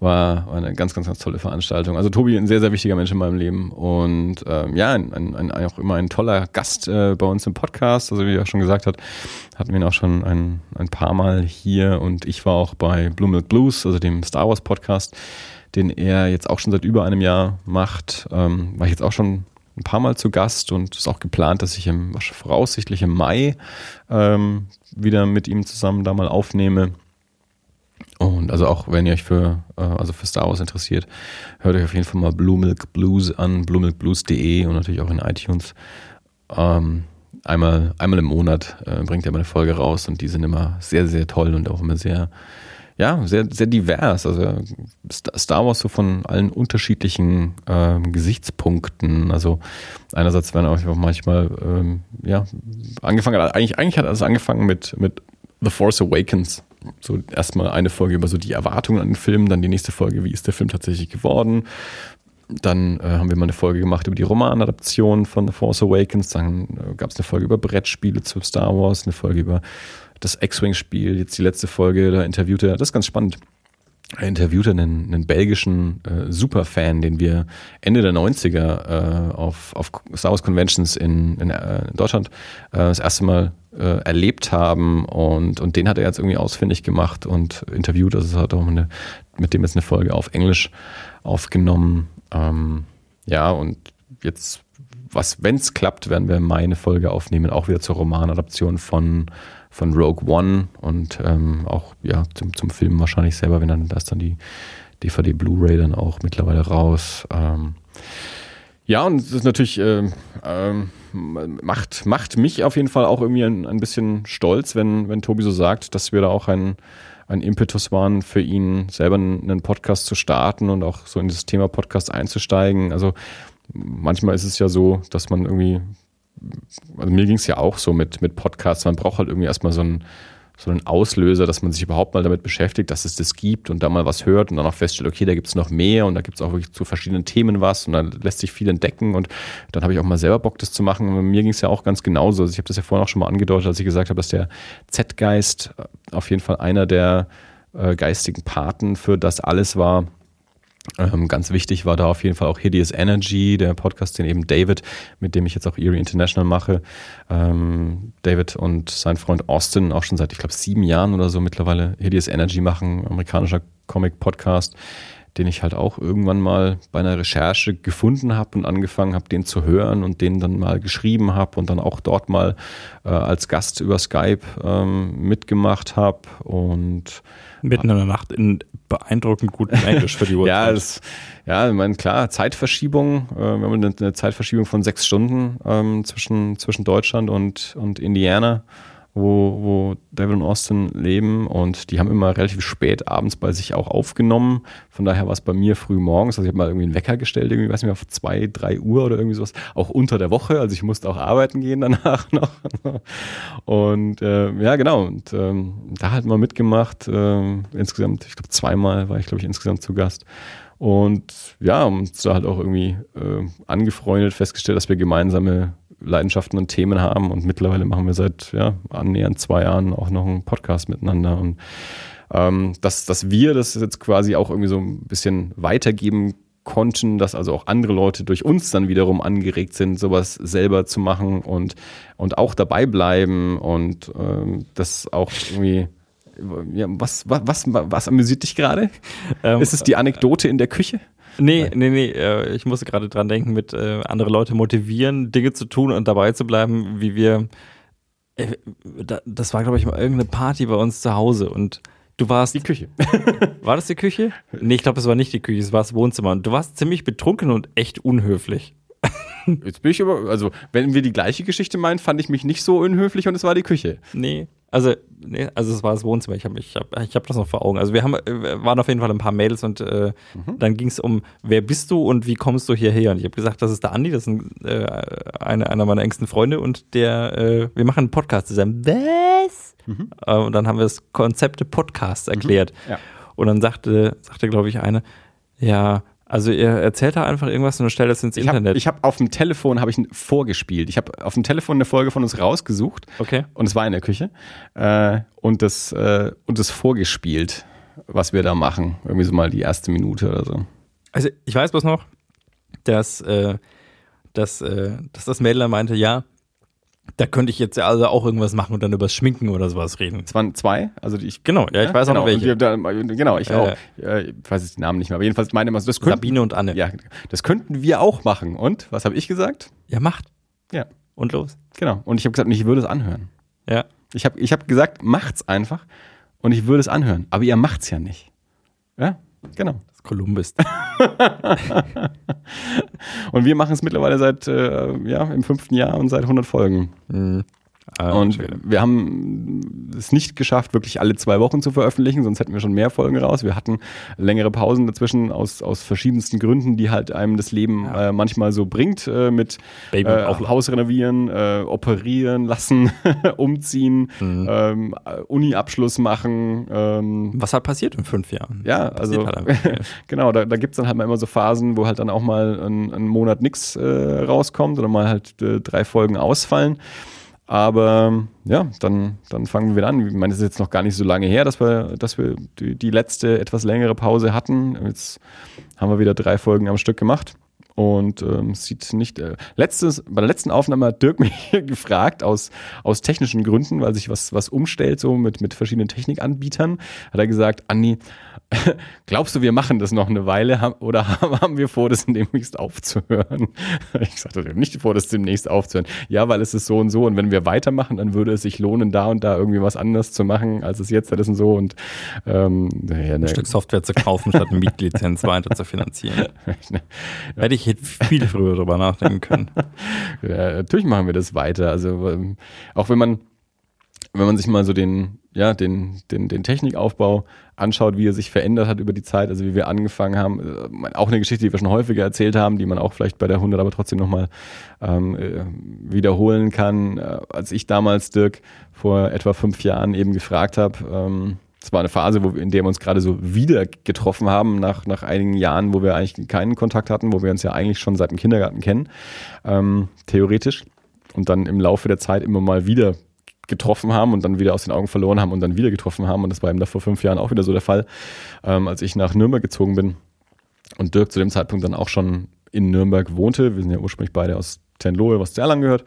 war, war eine ganz, ganz, ganz tolle Veranstaltung. Also Tobi, ein sehr, sehr wichtiger Mensch in meinem Leben und ähm, ja, ein, ein, ein, auch immer ein toller Gast äh, bei uns im Podcast. Also wie er schon gesagt hat, hatten wir ihn auch schon ein, ein paar Mal hier und ich war auch bei Blue Milk Blues, also dem Star Wars Podcast, den er jetzt auch schon seit über einem Jahr macht. Ähm, war ich jetzt auch schon ein paar Mal zu Gast und es ist auch geplant, dass ich im voraussichtlich im Mai ähm, wieder mit ihm zusammen da mal aufnehme. Und also auch wenn ihr euch für, äh, also für Star Wars interessiert, hört euch auf jeden Fall mal Blue Milk Blues an, bluemilkblues.de und natürlich auch in iTunes. Ähm, einmal, einmal im Monat äh, bringt er mal eine Folge raus und die sind immer sehr, sehr toll und auch immer sehr, ja, sehr, sehr divers. Also St- Star Wars so von allen unterschiedlichen ähm, Gesichtspunkten. Also einerseits werden auch manchmal, ähm, ja, angefangen, eigentlich, eigentlich hat alles angefangen mit, mit The Force Awakens. So erstmal eine Folge über so die Erwartungen an den Film, dann die nächste Folge, wie ist der Film tatsächlich geworden. Dann äh, haben wir mal eine Folge gemacht über die Romanadaption von The Force Awakens. Dann äh, gab es eine Folge über Brettspiele zu Star Wars, eine Folge über das X-Wing-Spiel. Jetzt die letzte Folge, da interviewte er, das ist ganz spannend. Er interviewte einen, einen belgischen äh, Superfan, den wir Ende der 90er äh, auf, auf Star Wars Conventions in, in, äh, in Deutschland äh, das erste Mal äh, erlebt haben und, und den hat er jetzt irgendwie ausfindig gemacht und interviewt. Also hat auch eine, mit dem jetzt eine Folge auf Englisch aufgenommen. Ähm, ja, und jetzt, was, wenn es klappt, werden wir meine Folge aufnehmen, auch wieder zur Romanadaption von, von Rogue One und ähm, auch ja, zum, zum Film wahrscheinlich selber, wenn dann da ist dann die DVD Blu-ray dann auch mittlerweile raus. Ähm, ja, und es ist natürlich, ähm, ähm, macht, macht mich auf jeden Fall auch irgendwie ein, ein bisschen stolz, wenn, wenn Tobi so sagt, dass wir da auch ein, ein Impetus waren für ihn, selber einen Podcast zu starten und auch so in das Thema Podcast einzusteigen. Also manchmal ist es ja so, dass man irgendwie, also mir ging es ja auch so mit, mit Podcasts, man braucht halt irgendwie erstmal so einen, so einen Auslöser, dass man sich überhaupt mal damit beschäftigt, dass es das gibt und da mal was hört und dann auch feststellt, okay, da gibt es noch mehr und da gibt es auch wirklich zu verschiedenen Themen was und dann lässt sich viel entdecken und dann habe ich auch mal selber Bock, das zu machen. Und mir ging es ja auch ganz genauso. Also ich habe das ja vorhin auch schon mal angedeutet, als ich gesagt habe, dass der Z-Geist auf jeden Fall einer der äh, geistigen Paten für das alles war. Ähm, ganz wichtig war da auf jeden Fall auch Hideous Energy, der Podcast, den eben David, mit dem ich jetzt auch Erie International mache. Ähm, David und sein Freund Austin auch schon seit, ich glaube, sieben Jahren oder so mittlerweile Hideous Energy machen, amerikanischer Comic-Podcast, den ich halt auch irgendwann mal bei einer Recherche gefunden habe und angefangen habe, den zu hören und den dann mal geschrieben habe und dann auch dort mal äh, als Gast über Skype ähm, mitgemacht habe und Mitten in der Nacht in beeindruckend gutem Englisch für die Uhrzeit. ja, das, ja, ich meine, klar, Zeitverschiebung. Äh, wir haben eine, eine Zeitverschiebung von sechs Stunden ähm, zwischen, zwischen Deutschland und, und Indiana, wo, wo David und Austin leben. Und die haben immer relativ spät abends bei sich auch aufgenommen. Von daher war es bei mir früh morgens. Also ich habe mal irgendwie einen Wecker gestellt, irgendwie, weiß nicht auf zwei, drei Uhr oder irgendwie sowas. Auch unter der Woche. Also ich musste auch arbeiten gehen danach noch. Und äh, ja, genau. Und ähm, da halt mal mitgemacht. Ähm, insgesamt, ich glaube, zweimal war ich, glaube ich, insgesamt zu Gast. Und ja, uns da halt auch irgendwie äh, angefreundet, festgestellt, dass wir gemeinsame Leidenschaften und Themen haben. Und mittlerweile machen wir seit ja, annähernd zwei Jahren auch noch einen Podcast miteinander. Und ähm, dass, dass wir das jetzt quasi auch irgendwie so ein bisschen weitergeben konnten, dass also auch andere Leute durch uns dann wiederum angeregt sind, sowas selber zu machen und, und auch dabei bleiben und ähm, das auch irgendwie. Ja, was, was, was, was amüsiert dich gerade? Ähm, Ist es die Anekdote in der Küche? Nee, nee, nee. Äh, ich musste gerade dran denken, mit äh, andere Leute motivieren, Dinge zu tun und dabei zu bleiben, wie wir. Äh, da, das war, glaube ich, mal irgendeine Party bei uns zu Hause und du warst. Die Küche. War das die Küche? Nee, ich glaube, es war nicht die Küche, es war das Wohnzimmer. Und du warst ziemlich betrunken und echt unhöflich. Jetzt bin ich aber, also, wenn wir die gleiche Geschichte meinen, fand ich mich nicht so unhöflich und es war die Küche. Nee, also, nee, also es war das Wohnzimmer. Ich habe ich hab, ich hab das noch vor Augen. Also wir haben, äh, waren auf jeden Fall ein paar Mädels und äh, Mhm. dann ging es um, wer bist du und wie kommst du hierher? Und ich habe gesagt, das ist der Andi, das ist ein, äh, eine, einer meiner engsten Freunde und der, äh, wir machen einen Podcast zusammen. Was? Mhm. Äh, und dann haben wir das Konzept Podcasts erklärt. Ja. Und dann sagte, sagte glaube ich, eine, ja, also ihr erzählt da einfach irgendwas und stellt das ins Ich habe Internet. ich hab auf dem Telefon habe ich vorgespielt. Ich habe auf dem Telefon eine Folge von uns rausgesucht. Okay. Und es war in der Küche. Äh, und das äh, und das vorgespielt, was wir da machen. Irgendwie so mal die erste Minute oder so. Also ich weiß bloß noch, dass, äh, dass, äh, dass das Mädel meinte, ja, da könnte ich jetzt ja also auch irgendwas machen und dann übers Schminken oder sowas reden. Es waren zwei, also ich Genau, ja, ich weiß auch genau. noch welche. Da, genau, ich Äh, auch. Ich weiß jetzt die Namen nicht mehr, aber jedenfalls meine immer so, das könnten, Sabine und Anne. ja, das könnten wir auch machen. Und was habe ich gesagt? Ja, macht. Ja, Und los. genau. Und ich habe gesagt, ich würde es anhören. Ja. Ich habe ich hab gesagt, macht's einfach. und ich würde es anhören. Aber ihr macht's ja nicht. Ja, genau. Kolumbus. und wir machen es mittlerweile seit, äh, ja, im fünften Jahr und seit 100 Folgen. Mhm. Ah, und schön. wir haben es nicht geschafft, wirklich alle zwei Wochen zu veröffentlichen, sonst hätten wir schon mehr Folgen raus. Wir hatten längere Pausen dazwischen aus, aus verschiedensten Gründen, die halt einem das Leben äh, manchmal so bringt, äh, mit Baby äh, auch- Haus renovieren, äh, operieren lassen, umziehen, Mhm. ähm, Uni-Abschluss machen. Ähm, Was halt passiert in fünf Jahren? ja, also halt genau, da, da gibt es dann halt mal immer so Phasen, wo halt dann auch mal ein, ein Monat nix äh, rauskommt oder mal halt äh, drei Folgen ausfallen. Aber ja, dann, dann fangen wir wieder an. Ich meine, es ist jetzt noch gar nicht so lange her, dass wir, dass wir die, die letzte etwas längere Pause hatten. Jetzt haben wir wieder drei Folgen am Stück gemacht. Und ähm, sieht nicht. Äh, letztes, bei der letzten Aufnahme hat Dirk mich gefragt, aus, aus technischen Gründen, weil sich was, was umstellt, so mit, mit verschiedenen Technikanbietern, hat er gesagt, Andi, glaubst du, wir machen das noch eine Weile oder haben wir vor, das demnächst aufzuhören? Ich sagte, wir haben nicht vor, das demnächst aufzuhören. Ja, weil es ist so und so und wenn wir weitermachen, dann würde es sich lohnen, da und da irgendwie was anders zu machen, als es jetzt ist und so. Und ähm, ja, Ein ne, Stück Software zu kaufen, statt eine Mietlizenz weiter zu finanzieren. Hätte ich viel früher drüber nachdenken können. Ja, natürlich machen wir das weiter. Also ähm, auch wenn man, wenn man sich mal so den, ja, den, den, den Technikaufbau anschaut, wie er sich verändert hat über die Zeit, also wie wir angefangen haben, äh, auch eine Geschichte, die wir schon häufiger erzählt haben, die man auch vielleicht bei der 100 aber trotzdem nochmal ähm, äh, wiederholen kann. Äh, als ich damals Dirk vor etwa fünf Jahren eben gefragt habe, ähm, es war eine Phase, wo wir, in der wir uns gerade so wieder getroffen haben, nach, nach einigen Jahren, wo wir eigentlich keinen Kontakt hatten, wo wir uns ja eigentlich schon seit dem Kindergarten kennen, ähm, theoretisch. Und dann im Laufe der Zeit immer mal wieder getroffen haben und dann wieder aus den Augen verloren haben und dann wieder getroffen haben. Und das war eben da vor fünf Jahren auch wieder so der Fall, ähm, als ich nach Nürnberg gezogen bin und Dirk zu dem Zeitpunkt dann auch schon in Nürnberg wohnte. Wir sind ja ursprünglich beide aus Tenlohe, was zu Erlangen gehört.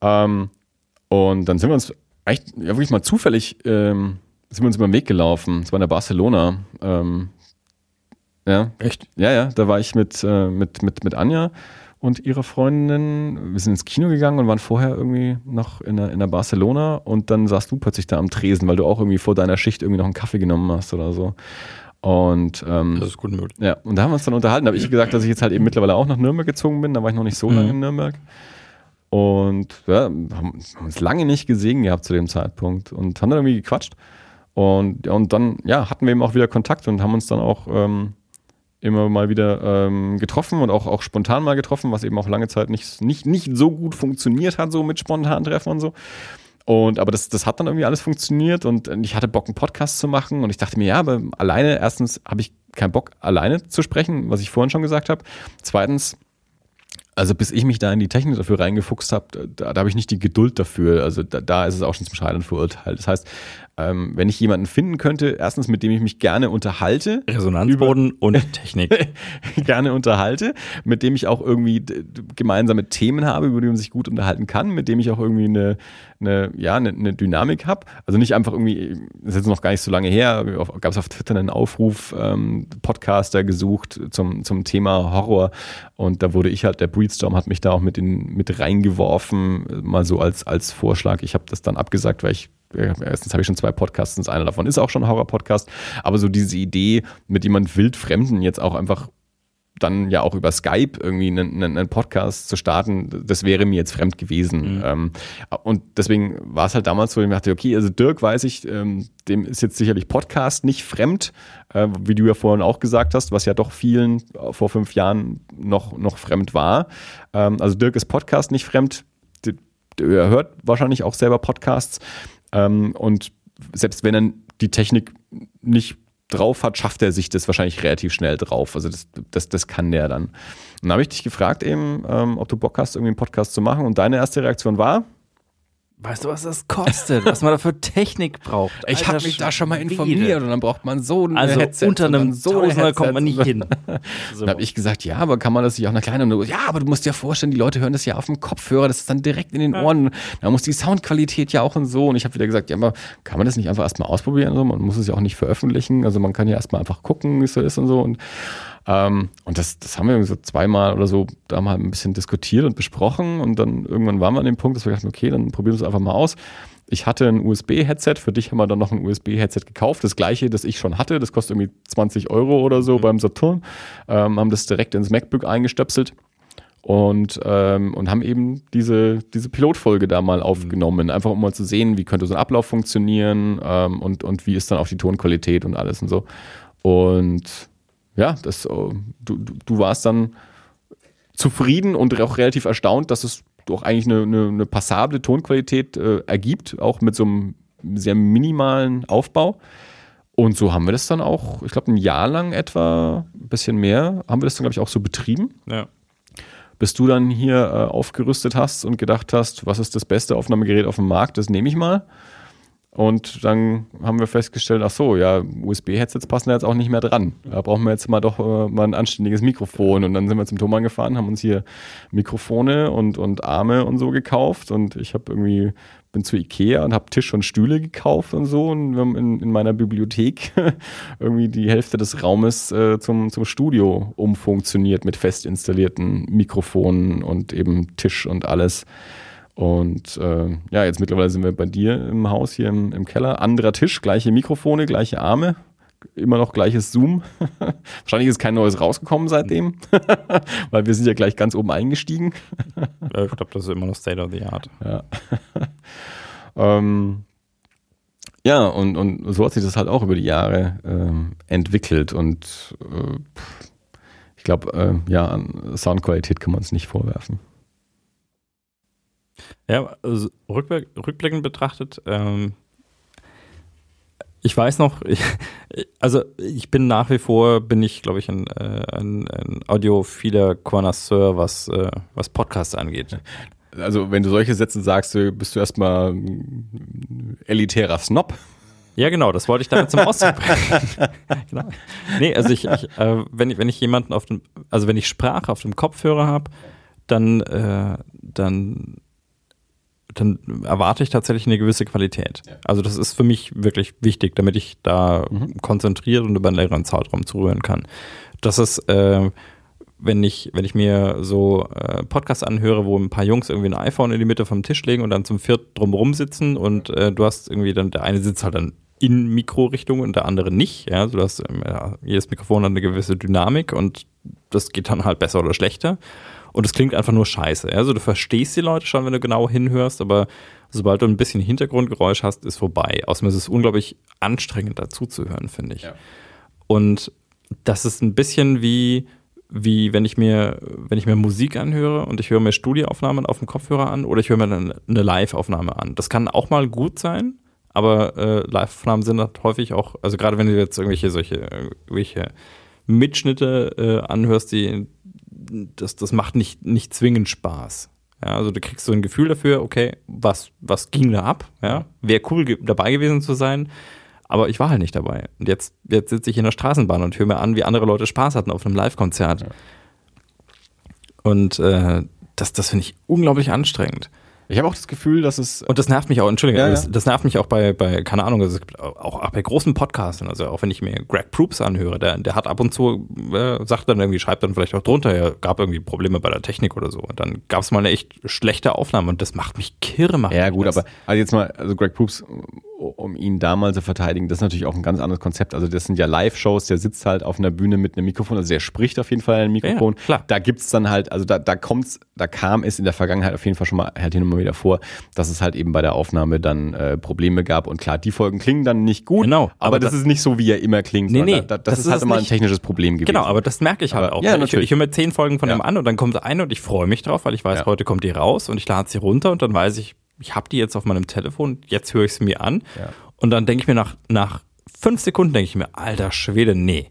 Ähm, und dann sind wir uns echt, ja wirklich mal zufällig, ähm, sind wir uns über den Weg gelaufen. Es war in der Barcelona. Ähm, ja. Echt? Ja, ja, da war ich mit, äh, mit, mit, mit Anja und ihrer Freundin. Wir sind ins Kino gegangen und waren vorher irgendwie noch in der, in der Barcelona und dann saßt du plötzlich da am Tresen, weil du auch irgendwie vor deiner Schicht irgendwie noch einen Kaffee genommen hast oder so. Und ähm, Das ist gut möglich. ja, und da haben wir uns dann unterhalten. Da habe ich gesagt, dass ich jetzt halt eben mittlerweile auch nach Nürnberg gezogen bin. Da war ich noch nicht so lange in Nürnberg. Und ja, haben haben uns lange nicht gesehen gehabt zu dem Zeitpunkt und haben dann irgendwie gequatscht. Und, ja, und dann ja, hatten wir eben auch wieder Kontakt und haben uns dann auch ähm, immer mal wieder ähm, getroffen und auch, auch spontan mal getroffen, was eben auch lange Zeit nicht, nicht, nicht so gut funktioniert hat, so mit spontanen Treffen und so. Und aber das, das hat dann irgendwie alles funktioniert und ich hatte Bock, einen Podcast zu machen und ich dachte mir, ja, aber alleine, erstens habe ich keinen Bock, alleine zu sprechen, was ich vorhin schon gesagt habe. Zweitens, also bis ich mich da in die Technik dafür reingefuchst habe, da, da habe ich nicht die Geduld dafür. Also da, da ist es auch schon zum Scheitern verurteilt. Das heißt, ähm, wenn ich jemanden finden könnte, erstens, mit dem ich mich gerne unterhalte, Resonanzboden und Technik. gerne unterhalte, mit dem ich auch irgendwie gemeinsame Themen habe, über die man sich gut unterhalten kann, mit dem ich auch irgendwie eine, eine ja, eine, eine Dynamik habe. Also nicht einfach irgendwie, das ist jetzt noch gar nicht so lange her, gab es auf Twitter einen Aufruf, ähm, Podcaster gesucht zum, zum Thema Horror und da wurde ich halt, der Breedstorm hat mich da auch mit, in, mit reingeworfen, mal so als, als Vorschlag. Ich habe das dann abgesagt, weil ich erstens habe ich schon zwei Podcasts, einer davon ist auch schon ein Horror-Podcast, aber so diese Idee, mit jemand Wildfremden jetzt auch einfach dann ja auch über Skype irgendwie einen, einen, Podcast zu starten, das wäre mir jetzt fremd gewesen. Ähm, und deswegen war es halt damals so, ich dachte, okay, also Dirk weiß ich, ähm, dem ist jetzt sicherlich Podcast nicht fremd, äh, wie du ja vorhin auch gesagt hast, was ja doch vielen vor fünf Jahren noch, noch fremd war. Ähm, also Dirk ist Podcast nicht fremd, er hört wahrscheinlich auch selber Podcasts. Ähm, und selbst wenn er die Technik nicht drauf hat, schafft er sich das wahrscheinlich relativ schnell drauf. Also das, das, das kann der dann. Und dann habe ich dich gefragt eben, ähm, ob du Bock hast, irgendwie einen Podcast zu machen. Und deine erste Reaktion war? Weißt du, was das kostet? was man da für Technik braucht? Ich habe mich da schon mal informiert und dann braucht man so ein Also Headset unter und einem so Tausender kommt man nicht und- hin. Dann habe ich gesagt, ja, aber kann man das nicht auch eine kleine? Und du, ja, aber du musst dir vorstellen, die Leute hören das ja auf dem Kopfhörer, das ist dann direkt in den Ohren. Da muss die Soundqualität ja auch und so. Und ich habe wieder gesagt, ja, aber kann man das nicht einfach erstmal ausprobieren? So? Man muss es ja auch nicht veröffentlichen. Also man kann ja erstmal einfach gucken, wie es so ist und so. Und, ähm, und das, das haben wir so zweimal oder so da mal ein bisschen diskutiert und besprochen. Und dann irgendwann waren wir an dem Punkt, dass wir dachten, okay, dann probieren wir es einfach mal aus. ich hatte ein USB-Headset, für dich haben wir dann noch ein USB-Headset gekauft, das gleiche, das ich schon hatte, das kostet irgendwie 20 Euro oder so beim Saturn, ähm, haben das direkt ins MacBook eingestöpselt und, ähm, und haben eben diese, diese Pilotfolge da mal aufgenommen, einfach um mal zu sehen, wie könnte so ein Ablauf funktionieren ähm, und, und wie ist dann auch die Tonqualität und alles und so. Und ja, das, äh, du, du, warst dann zufrieden und auch relativ erstaunt, dass es doch eigentlich eine, eine, eine passable Tonqualität äh, ergibt, auch mit so einem sehr minimalen Aufbau. Und so haben wir das dann auch, ich glaube, ein Jahr lang etwa, ein bisschen mehr, haben wir das dann, glaube ich, auch so betrieben. Ja. Bis du dann hier äh, aufgerüstet hast und gedacht hast, was ist das beste Aufnahmegerät auf dem Markt, das nehme ich mal. Und dann haben wir festgestellt, ach so, ja, USB-Headsets passen da jetzt auch nicht mehr dran. Da brauchen wir jetzt mal doch äh, mal ein anständiges Mikrofon. Und dann sind wir zum Thomann gefahren, haben uns hier Mikrofone und, und Arme und so gekauft. Und ich habe irgendwie, bin zu Ikea und habe Tisch und Stühle gekauft und so. Und wir haben in, in meiner Bibliothek irgendwie die Hälfte des Raumes äh, zum, zum Studio umfunktioniert mit fest installierten Mikrofonen und eben Tisch und alles. Und äh, ja, jetzt mittlerweile sind wir bei dir im Haus hier im, im Keller. Anderer Tisch, gleiche Mikrofone, gleiche Arme, immer noch gleiches Zoom. Wahrscheinlich ist kein neues rausgekommen seitdem, weil wir sind ja gleich ganz oben eingestiegen. Ich glaube, das ist immer noch State of the Art. Ja. ähm, ja, und, und so hat sich das halt auch über die Jahre ähm, entwickelt und äh, ich glaube, äh, ja, an Soundqualität kann man es nicht vorwerfen. Ja, also rückblick, rückblickend betrachtet, ähm, ich weiß noch, ich, also ich bin nach wie vor, bin ich, glaube ich, ein, äh, ein, ein audiophiler Connoisseur, was, äh, was Podcasts angeht. Also wenn du solche Sätze sagst, bist du erstmal elitärer Snob. Ja, genau, das wollte ich damit zum Ausdruck bringen. genau. Nee, also ich, ich äh, wenn ich, wenn ich jemanden auf dem, also wenn ich Sprache auf dem Kopfhörer habe, dann, äh, dann dann erwarte ich tatsächlich eine gewisse Qualität. Ja. Also das ist für mich wirklich wichtig, damit ich da mhm. konzentriert und über einen längeren Zeitraum zuhören kann. Das ist, äh, wenn ich, wenn ich mir so äh, Podcasts anhöre, wo ein paar Jungs irgendwie ein iPhone in die Mitte vom Tisch legen und dann zum Viert drumherum sitzen und äh, du hast irgendwie dann, der eine sitzt halt dann in Mikrorichtung und der andere nicht. Ja, also du hast, ähm, ja, jedes Mikrofon hat eine gewisse Dynamik und das geht dann halt besser oder schlechter. Und es klingt einfach nur scheiße. Also du verstehst die Leute schon, wenn du genau hinhörst, aber sobald du ein bisschen Hintergrundgeräusch hast, ist vorbei. Außerdem ist es unglaublich anstrengend dazu zu hören, finde ich. Ja. Und das ist ein bisschen wie, wie wenn ich mir, wenn ich mir Musik anhöre und ich höre mir Studioaufnahmen auf dem Kopfhörer an oder ich höre mir eine, eine Live-Aufnahme an. Das kann auch mal gut sein, aber äh, Live-Aufnahmen sind halt häufig auch, also gerade wenn du jetzt irgendwelche solche irgendwelche Mitschnitte äh, anhörst, die das, das macht nicht, nicht zwingend Spaß. Ja, also du kriegst so ein Gefühl dafür, okay, was, was ging da ab? Ja, wäre cool ge dabei gewesen zu sein, aber ich war halt nicht dabei. Und jetzt, jetzt sitze ich in der Straßenbahn und höre mir an, wie andere Leute Spaß hatten auf einem Live-Konzert. Ja. Und äh, das, das finde ich unglaublich anstrengend. Ich habe auch das Gefühl, dass es. Und das nervt mich auch, Entschuldigung, ja, ja. Das, das, nervt mich auch bei, bei keine Ahnung, also auch, auch bei großen Podcasts, also auch wenn ich mir Greg Proops anhöre, der, der hat ab und zu, äh, sagt dann irgendwie, schreibt dann vielleicht auch drunter, er gab irgendwie Probleme bei der Technik oder so. Und dann gab es mal eine echt schlechte Aufnahme und das macht mich kirre. Macht ja, gut, das. aber also jetzt mal, also Greg Proops, um ihn da mal zu verteidigen, das ist natürlich auch ein ganz anderes Konzept. Also das sind ja Live-Shows, der sitzt halt auf einer Bühne mit einem Mikrofon, also der spricht auf jeden Fall ein Mikrofon. Ja, klar. Da gibt's dann halt, also da, da kommt's, da kam es in der Vergangenheit auf jeden Fall schon mal halt hin und mal wieder vor, dass es halt eben bei der Aufnahme dann äh, Probleme gab. Und klar, die Folgen klingen dann nicht gut. Genau. Aber, aber das, das, ist nicht so, wie er immer klingt. Nee, nee. Da, das, das, ist halt immer ein technisches Problem gewesen. Genau, aber das merke ich halt aber, auch. Ja, ich, ich höre mir zehn Folgen von ja. dem an und dann kommt eine und ich freue mich drauf, weil ich weiß, ja. heute kommt die raus und ich lade sie runter und dann weiß ich, ich habe die jetzt auf meinem Telefon, jetzt höre ich sie mir an. Ja. Und dann denke ich mir nach, nach fünf Sekunden, denke ich mir, alter Schwede, nee.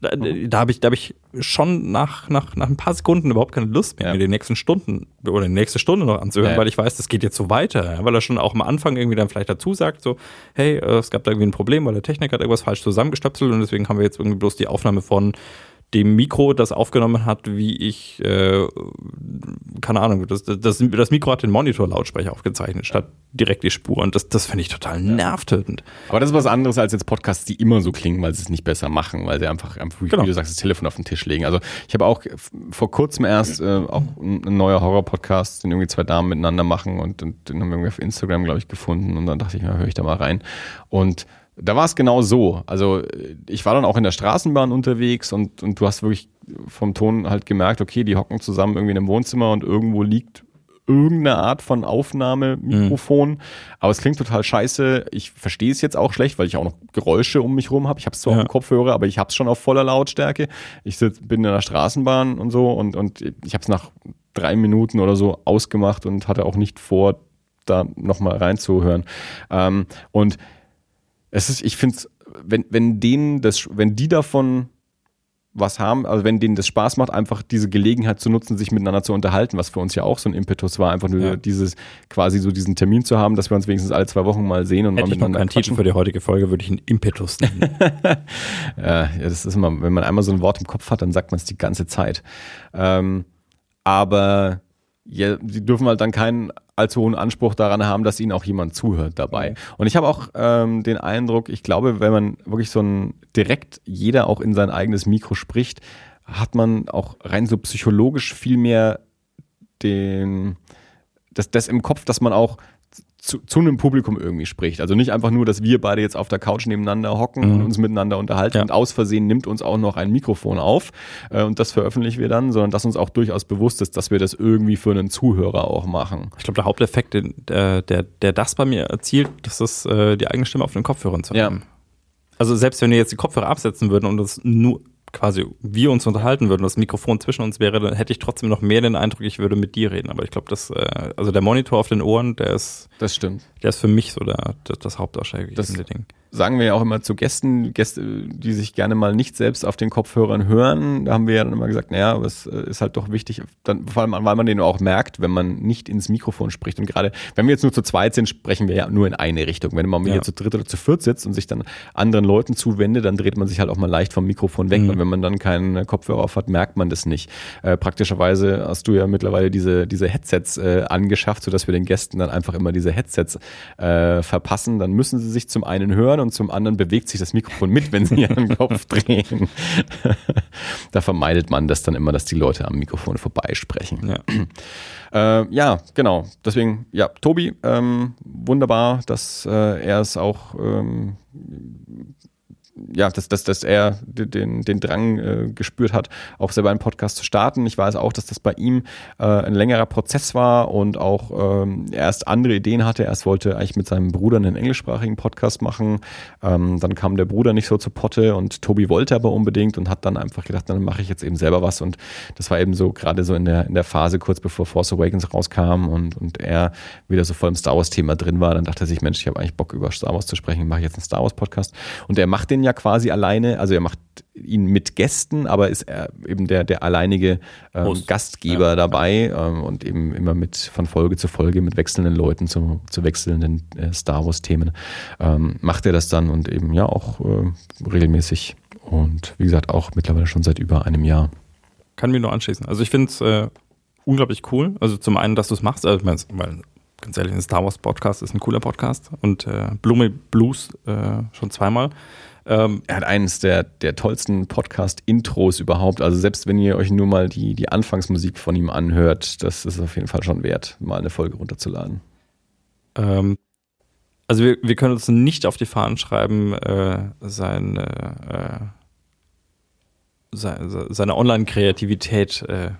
Da, mhm. da habe ich, da hab ich schon nach, nach, nach ein paar Sekunden überhaupt keine Lust mehr, ja. mir die nächsten Stunden oder die nächste Stunde noch anzuhören, ja. weil ich weiß, das geht jetzt so weiter. Weil er schon auch am Anfang irgendwie dann vielleicht dazu sagt, so, hey, äh, es gab da irgendwie ein Problem, weil der Techniker hat irgendwas falsch zusammengestöpselt und deswegen haben wir jetzt irgendwie bloß die Aufnahme von dem Mikro das aufgenommen hat, wie ich, äh, keine Ahnung, das, das, das Mikro hat den Monitor-Lautsprecher aufgezeichnet, statt direkt die Spur. Und das, das finde ich total nervtötend. Aber das ist was anderes als jetzt Podcasts, die immer so klingen, weil sie es nicht besser machen, weil sie einfach, einfach wie Genau. du sagst, das Telefon auf den Tisch legen. Also ich habe auch vor kurzem erst äh, auch ein, ein neuer Horror-Podcast, den irgendwie zwei Damen miteinander machen und, und den haben wir irgendwie auf Instagram, glaube ich, gefunden. Und dann dachte ich, na, höre ich da mal rein. Und da war es genau so. Also äh, ich war dann auch in der Straßenbahn unterwegs und, und du hast wirklich vom Ton halt gemerkt, okay, die hocken zusammen irgendwie in einem Wohnzimmer und irgendwo liegt irgendeine Art von Aufnahmemikrofon. Aber es klingt total scheiße. Ich verstehe es jetzt auch schlecht, weil ich auch noch Geräusche um mich rum habe. Ich habe es zwar Ja. auf dem Kopfhörer, aber ich habe es schon auf voller Lautstärke. Ich sitz, bin in der Straßenbahn und so und, und ich habe es nach drei Minuten oder so ausgemacht und hatte auch nicht vor, da nochmal reinzuhören. Ähm, und es ist, ich finde es, wenn, wenn denen das, wenn die davon was haben, also wenn denen das Spaß macht, einfach diese Gelegenheit zu nutzen, sich miteinander zu unterhalten, was für uns ja auch so ein Impetus war, einfach nur Ja. dieses, quasi so diesen Termin zu haben, dass wir uns wenigstens alle zwei Wochen mal sehen und Hätte mal ich noch miteinander Titel für die heutige Folge, würde ich einen Impetus nennen. ja, ja, das ist immer, wenn man einmal so ein Wort im Kopf hat, dann sagt man es die ganze Zeit. Ähm, aber ja, sie dürfen halt dann keinen allzu hohen Anspruch daran haben, dass ihnen auch jemand zuhört dabei. Und ich habe auch ähm, den Eindruck, ich glaube, wenn man wirklich so ein direkt jeder auch in sein eigenes Mikro spricht, hat man auch rein so psychologisch viel mehr den, das, das im Kopf, dass man auch zu, zu einem Publikum irgendwie spricht. Also nicht einfach nur, dass wir beide jetzt auf der Couch nebeneinander hocken Mhm. und uns miteinander unterhalten und aus Versehen nimmt uns auch noch ein Mikrofon auf äh, und das veröffentlichen wir dann, sondern dass uns auch durchaus bewusst ist, dass wir das irgendwie für einen Zuhörer auch machen. Ich glaube, der Haupteffekt, den, der, der, der das bei mir erzielt, das ist äh, die eigene Stimme auf den Kopfhörern zu haben. Also selbst wenn wir jetzt die Kopfhörer absetzen würden und das nur quasi wir uns unterhalten würden, das Mikrofon zwischen uns wäre, dann hätte ich trotzdem noch mehr den Eindruck, ich würde mit dir reden. Aber ich glaube, das, äh, also der Monitor auf den Ohren, der ist, Das stimmt. der ist für mich so der, das, das hauptausschlaggebende Ding. Sagen wir ja auch immer zu Gästen, Gäste, die sich gerne mal nicht selbst auf den Kopfhörern hören. Da haben wir ja dann immer gesagt, naja, aber es äh, ist halt doch wichtig, dann, vor allem, weil man den auch merkt, wenn man nicht ins Mikrofon spricht. Und gerade, wenn wir jetzt nur zu zweit sind, sprechen wir ja nur in eine Richtung. Wenn man Ja. hier zu dritt oder zu viert sitzt und sich dann anderen Leuten zuwendet, dann dreht man sich halt auch mal leicht vom Mikrofon weg. Mhm. Und wenn man dann keinen Kopfhörer auf hat, merkt man das nicht. Äh, praktischerweise hast du ja mittlerweile diese, diese Headsets äh, angeschafft, sodass wir den Gästen dann einfach immer diese Headsets äh, verpassen. Dann müssen sie sich zum einen hören und zum anderen bewegt sich das Mikrofon mit, wenn sie ihren Kopf drehen. da vermeidet man das dann immer, dass die Leute am Mikrofon vorbeisprechen. Ja. Äh, ja, genau. Deswegen, ja, Tobi, ähm, wunderbar, dass äh, er es auch ähm, ja, dass, dass, dass er den, den Drang äh, gespürt hat, auch selber einen Podcast zu starten. Ich weiß auch, dass das bei ihm äh, ein längerer Prozess war und auch ähm, er erst andere Ideen hatte. Erst wollte eigentlich mit seinem Bruder einen englischsprachigen Podcast machen. Ähm, dann kam der Bruder nicht so zu Potte und Tobi wollte aber unbedingt und hat dann einfach gedacht, dann mache ich jetzt eben selber was. Und das war eben so gerade so in der, in der Phase kurz bevor Force Awakens rauskam und, und er wieder so voll im Star Wars-Thema drin war. Dann dachte er sich, Mensch, ich habe eigentlich Bock über Star Wars zu sprechen, mache ich jetzt einen Star Wars-Podcast. Und er macht den ja quasi alleine, also er macht ihn mit Gästen, aber ist er eben der, der alleinige ähm. Gastgeber dabei ähm, und eben immer mit von Folge zu Folge mit wechselnden Leuten zu, zu wechselnden äh, Star Wars-Themen ähm, macht er das dann und eben ja auch äh, regelmäßig und wie gesagt auch mittlerweile schon seit über einem Jahr. Kann mir nur anschließen. Also ich finde es äh, unglaublich cool. Also zum einen, dass du es machst, also weil ganz ehrlich, ein Star Wars Podcast ist ein cooler Podcast und äh, Blume Blues äh, schon zweimal. Ähm, Er hat eines der, der tollsten Podcast-Intros überhaupt. Also selbst wenn ihr euch nur mal die, die Anfangsmusik von ihm anhört, das ist auf jeden Fall schon wert, mal eine Folge runterzuladen. Ähm, also wir, wir können uns nicht auf die Fahnen schreiben, äh, sein, äh, seine, seine Online-Kreativität äh,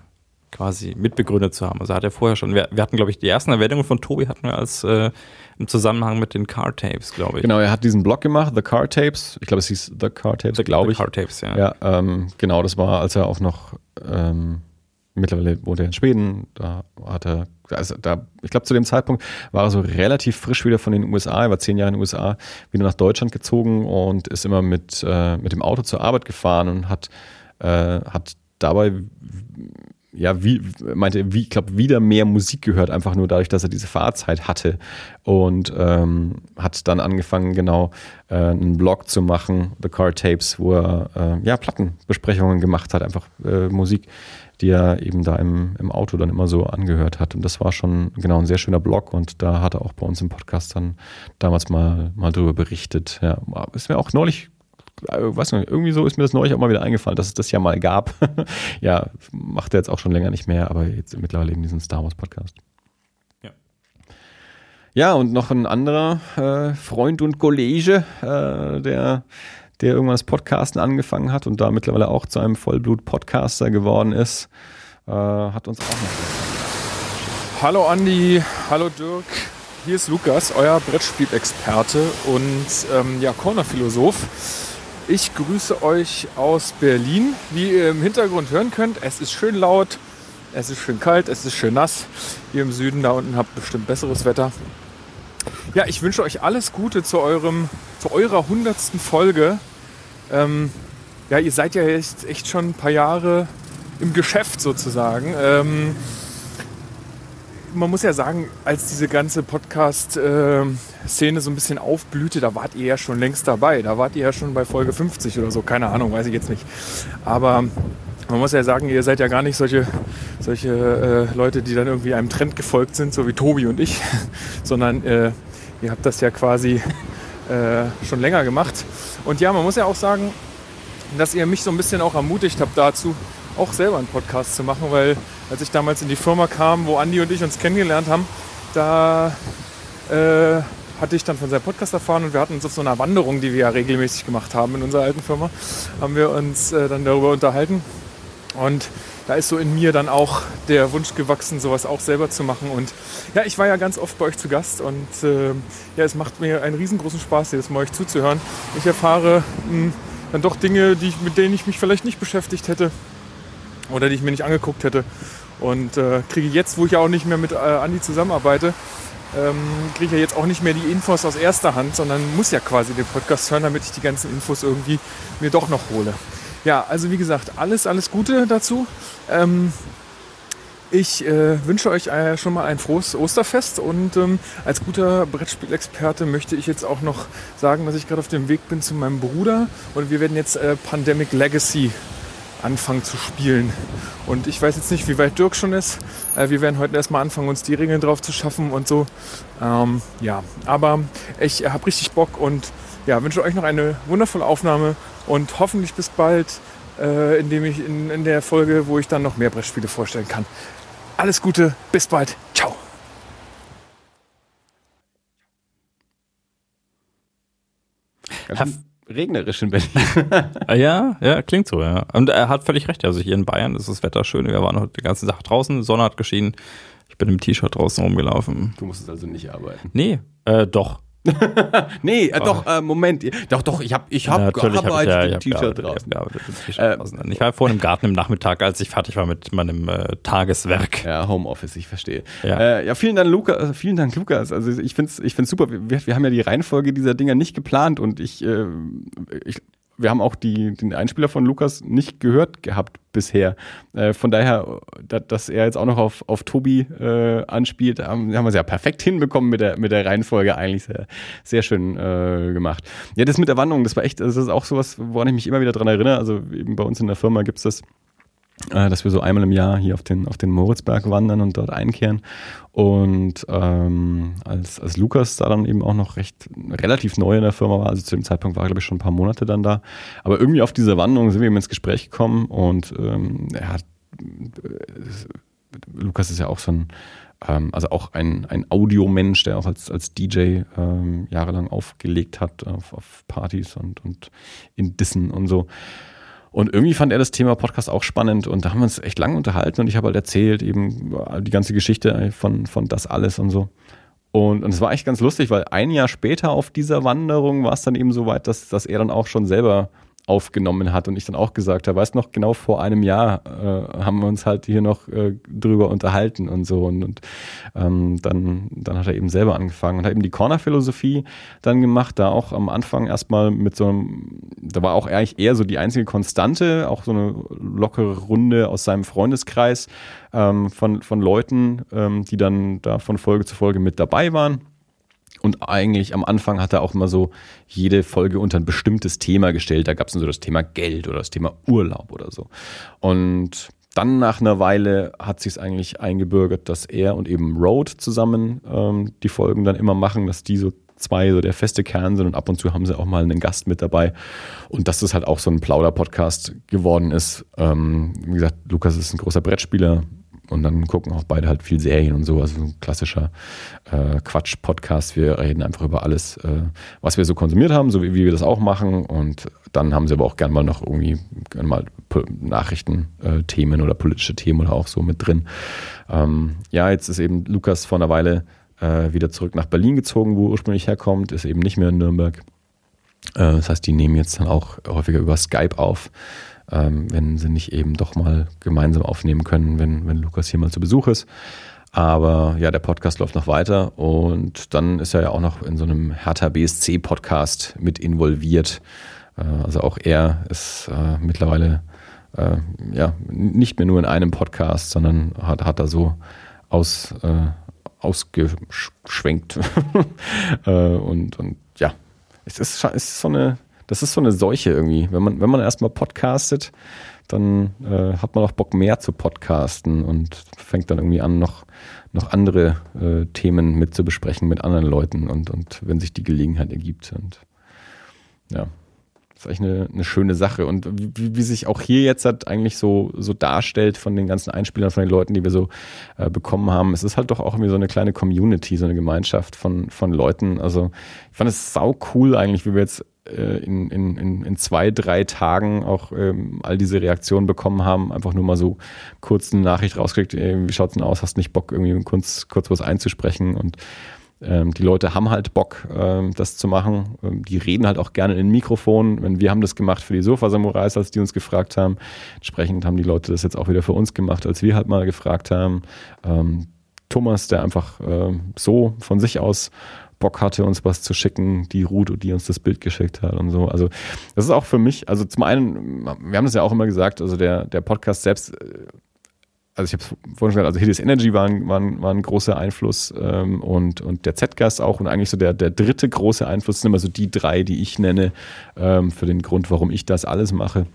quasi mitbegründet zu haben. Also hat er vorher schon, wir, wir hatten, glaube ich, die ersten Erwähnungen von Tobi hatten wir als äh, im Zusammenhang mit den Car Tapes, glaube ich. Genau, er hat diesen Blog gemacht, The Car Tapes. Ich glaube, es hieß The Car Tapes, The- glaube The ich. Car Tapes, ja. Ja, ähm, genau, das war, als er auch noch ähm, mittlerweile wohnt er in Schweden. Da hat er, also da, ich glaube, zu dem Zeitpunkt war er so relativ frisch wieder von den USA. Er war zehn Jahre in den USA, wieder nach Deutschland gezogen und ist immer mit, äh, mit dem Auto zur Arbeit gefahren und hat, äh, hat dabei ja, wie, meinte, wie, ich glaube, wieder mehr Musik gehört, einfach nur dadurch, dass er diese Fahrzeit hatte. Und ähm, hat dann angefangen, genau äh, einen Blog zu machen, The Car Tapes, wo er äh, ja, Plattenbesprechungen gemacht hat, einfach äh, Musik, die er eben da im, im Auto dann immer so angehört hat. Und das war schon genau ein sehr schöner Blog und da hat er auch bei uns im Podcast dann damals mal, mal drüber berichtet. Ja, ist mir auch neulich weiß nicht, irgendwie so ist mir das neulich auch mal wieder eingefallen, dass es das ja mal gab. ja, macht er jetzt auch schon länger nicht mehr, aber jetzt mittlerweile eben diesen Star Wars Podcast. Ja. Ja, und noch ein anderer äh, Freund und Kollege, äh, der, der irgendwann das Podcasten angefangen hat und da mittlerweile auch zu einem Vollblut-Podcaster geworden ist, äh, hat uns auch noch. Hallo Andi, hallo Dirk. Hier ist Lukas, euer Brettspielexperte und ähm, ja, Corner-Philosoph. Ich grüße euch aus Berlin. Wie ihr im Hintergrund hören könnt, es ist schön laut, es ist schön kalt, es ist schön nass. Ihr im Süden da unten habt bestimmt besseres Wetter. Ja, ich wünsche euch alles Gute zu, eurem, zu eurer hundertsten Folge. Ähm, ja, ihr seid ja jetzt echt schon ein paar Jahre im Geschäft sozusagen. Ähm, man muss ja sagen, als diese ganze Podcast-Szene so ein bisschen aufblühte, da wart ihr ja schon längst dabei. Da wart ihr ja schon bei Folge 50 oder so, keine Ahnung, weiß ich jetzt nicht. Aber man muss ja sagen, ihr seid ja gar nicht solche, solche äh, Leute, die dann irgendwie einem Trend gefolgt sind, so wie Tobi und ich, sondern äh, ihr habt das ja quasi äh, schon länger gemacht. Und ja, man muss ja auch sagen, dass ihr mich so ein bisschen auch ermutigt habt dazu, auch selber einen Podcast zu machen, weil als ich damals in die Firma kam, wo Andi und ich uns kennengelernt haben, da äh, hatte ich dann von seinem Podcast erfahren und wir hatten uns auf so einer Wanderung, die wir ja regelmäßig gemacht haben in unserer alten Firma, haben wir uns äh, dann darüber unterhalten. Und da ist so in mir dann auch der Wunsch gewachsen, sowas auch selber zu machen. Und ja, ich war ja ganz oft bei euch zu Gast und äh, ja, es macht mir einen riesengroßen Spaß, jedes Mal euch zuzuhören. Ich erfahre mh, hm, dann doch Dinge, die ich, mit denen ich mich vielleicht nicht beschäftigt hätte oder die ich mir nicht angeguckt hätte. Und äh, kriege jetzt, wo ich ja auch nicht mehr mit äh, Andi zusammenarbeite, ähm, kriege ich ja jetzt auch nicht mehr die Infos aus erster Hand, sondern muss ja quasi den Podcast hören, damit ich die ganzen Infos irgendwie mir doch noch hole. Ja, also wie gesagt, alles, alles Gute dazu. Ähm, ich äh, wünsche euch äh, schon mal ein frohes Osterfest und ähm, als guter Brettspielexperte möchte ich jetzt auch noch sagen, dass ich gerade auf dem Weg bin zu meinem Bruder und wir werden jetzt äh, Pandemic Legacy anfangen zu spielen. Und ich weiß jetzt nicht, wie weit Dirk schon ist. Äh, wir werden heute erstmal anfangen, uns die Regeln drauf zu schaffen und so. Ähm, ja, aber ich habe richtig Bock und ja, wünsche euch noch eine wundervolle Aufnahme und hoffentlich bis bald, äh, indem ich in, in der Folge, wo ich dann noch mehr Brettspiele vorstellen kann. Alles Gute, bis bald, ciao. Ganz regnerisch in Berlin. Ah, ja, ja, klingt so, ja. Und er hat völlig recht. Also hier in Bayern ist das Wetter schön. Wir waren heute die ganze Sache draußen, Sonne hat geschienen. Ich bin im T-Shirt draußen rumgelaufen. Du musstest also nicht arbeiten. Nee, äh, doch. nee, äh, doch, äh, Moment. Doch, doch, ich habe ich hab Natürlich gearbeitet hab ich, ja, im ich T-Shirt draußen. draußen. Ich war vorhin im Garten im Nachmittag, als ich fertig war mit meinem äh, Tageswerk. Ja, Homeoffice, ich verstehe. Ja. Äh, ja, vielen Dank, Lukas. Vielen Dank, Lukas. Also ich finde es ich find's super. Wir, wir haben ja die Reihenfolge dieser Dinger nicht geplant und ich, äh, ich wir haben auch die, den Einspieler von Lukas nicht gehört gehabt bisher. Äh, von daher, da, dass er jetzt auch noch auf, auf Tobi äh, anspielt, haben, haben wir es ja perfekt hinbekommen mit der, mit der Reihenfolge eigentlich sehr, sehr schön äh, gemacht. Ja, das mit der Wanderung, das war echt, das ist auch sowas, woran ich mich immer wieder dran erinnere. Also eben bei uns in der Firma gibt es das äh, dass wir so einmal im Jahr hier auf den, auf den Moritzberg wandern und dort einkehren. Und ähm, als, als Lukas da dann eben auch noch recht relativ neu in der Firma war, also zu dem Zeitpunkt war, glaube ich, schon ein paar Monate dann da. Aber irgendwie auf dieser Wanderung sind wir eben ins Gespräch gekommen und ähm, er hat Lukas ist ja auch so ein, ähm, also auch ein, ein Audiomensch, der auch als, als DJ ähm, jahrelang aufgelegt hat auf, auf Partys und, und in Dissen und so. Und irgendwie fand er das Thema Podcast auch spannend und da haben wir uns echt lange unterhalten und ich habe halt erzählt, eben die ganze Geschichte von, von das alles und so. Und, und es war echt ganz lustig, weil ein Jahr später auf dieser Wanderung war es dann eben so weit, dass, dass er dann auch schon selber aufgenommen hat und ich dann auch gesagt habe, weißt noch, genau vor einem Jahr äh, haben wir uns halt hier noch äh, drüber unterhalten und so und, und ähm, dann, dann hat er eben selber angefangen und hat eben die Corner-Philosophie dann gemacht, da auch am Anfang erstmal mit so einem, da war auch eigentlich eher so die einzige Konstante, auch so eine lockere Runde aus seinem Freundeskreis ähm, von, von Leuten, ähm, die dann da von Folge zu Folge mit dabei waren. Und eigentlich am Anfang hat er auch immer so jede Folge unter ein bestimmtes Thema gestellt. Da gab es so das Thema Geld oder das Thema Urlaub oder so. Und dann nach einer Weile hat sich es eigentlich eingebürgert, dass er und eben Road zusammen ähm, die Folgen dann immer machen, dass die so zwei so der feste Kern sind und ab und zu haben sie auch mal einen Gast mit dabei. Und dass das halt auch so ein Plauder-Podcast geworden ist. Ähm, wie gesagt, Lukas ist ein großer Brettspieler, und dann gucken auch beide halt viel Serien und so. Also ein klassischer äh, Quatsch-Podcast. Wir reden einfach über alles, äh, was wir so konsumiert haben, so wie, wie, wir das auch machen. Und dann haben sie aber auch gern mal noch irgendwie gern mal Nachrichtenthemen äh, oder politische Themen oder auch so mit drin. Ähm, ja, jetzt ist eben Lukas vor einer Weile äh, wieder zurück nach Berlin gezogen, wo er ursprünglich herkommt, ist eben nicht mehr in Nürnberg. Äh, das heißt, die nehmen jetzt dann auch häufiger über Skype auf ähm, wenn sie nicht eben doch mal gemeinsam aufnehmen können, wenn, wenn Lukas hier mal zu Besuch ist. Aber ja, der Podcast läuft noch weiter und dann ist er ja auch noch in so einem Hertha BSC Podcast mit involviert. Äh, also auch er ist äh, mittlerweile äh, ja nicht mehr nur in einem Podcast, sondern hat, hat da so aus, äh, ausgeschwenkt. Äh, und, und ja, es ist, es ist so eine das ist so eine Seuche irgendwie. Wenn man, wenn man erstmal podcastet, dann äh, hat man auch Bock mehr zu podcasten und fängt dann irgendwie an, noch, noch andere äh, Themen mit zu besprechen mit anderen Leuten und, und wenn sich die Gelegenheit ergibt. Und ja, ist eigentlich eine, eine schöne Sache. Und wie, wie sich auch hier jetzt halt eigentlich so, so darstellt von den ganzen Einspielern, von den Leuten, die wir so äh, bekommen haben, es ist halt doch auch irgendwie so eine kleine Community, so eine Gemeinschaft von, von Leuten. Also ich fand es sau cool eigentlich, wie wir jetzt äh, in, in, in zwei, drei Tagen auch ähm, all diese Reaktionen bekommen haben, einfach nur mal so kurz eine Nachricht rausgekriegt, wie schaut's denn aus, hast nicht Bock, irgendwie kurz, kurz was einzusprechen und ähm, die Leute haben halt Bock, ähm, das zu machen. Ähm, die reden halt auch gerne in den Mikrofon. Wenn wir haben das gemacht für die Sofa-Samurais, als die uns gefragt haben. Entsprechend haben die Leute das jetzt auch wieder für uns gemacht, als wir halt mal gefragt haben. Ähm, Thomas, der einfach äh, so von sich aus Bock hatte, uns was zu schicken, die Ruth, die uns das Bild geschickt hat und so. Also das ist auch für mich, also zum einen, wir haben das ja auch immer gesagt, also der, der Podcast selbst, äh, also ich habe es vorhin schon gesagt, also Hideous Energy war ein, war ein, war ein großer Einfluss ähm, und, und der Z-Gast auch und eigentlich so der, der dritte große Einfluss sind immer so die drei, die ich nenne, ähm, für den Grund, warum ich das alles mache.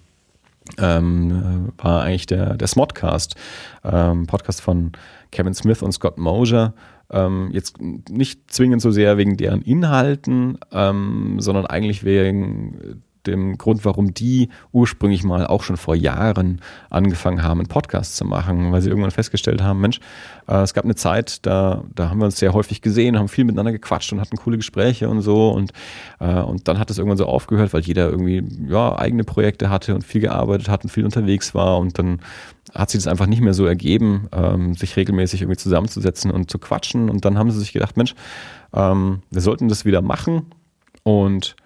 Ähm, war eigentlich der, der Smodcast, ähm, Podcast von Kevin Smith und Scott Mosier, ähm, jetzt nicht zwingend so sehr wegen deren Inhalten, ähm, sondern eigentlich wegen dem Grund, warum die ursprünglich mal auch schon vor Jahren angefangen haben, einen Podcast zu machen, weil sie irgendwann festgestellt haben, Mensch, äh, es gab eine Zeit, da, da haben wir uns sehr häufig gesehen, haben viel miteinander gequatscht und hatten coole Gespräche und so. Und, äh, und dann hat es irgendwann so aufgehört, weil jeder irgendwie ja, eigene Projekte hatte und viel gearbeitet hat und viel unterwegs war. Und dann hat sich das einfach nicht mehr so ergeben, ähm, sich regelmäßig irgendwie zusammenzusetzen und zu quatschen. Und dann haben sie sich gedacht, Mensch, ähm, wir sollten das wieder machen. Und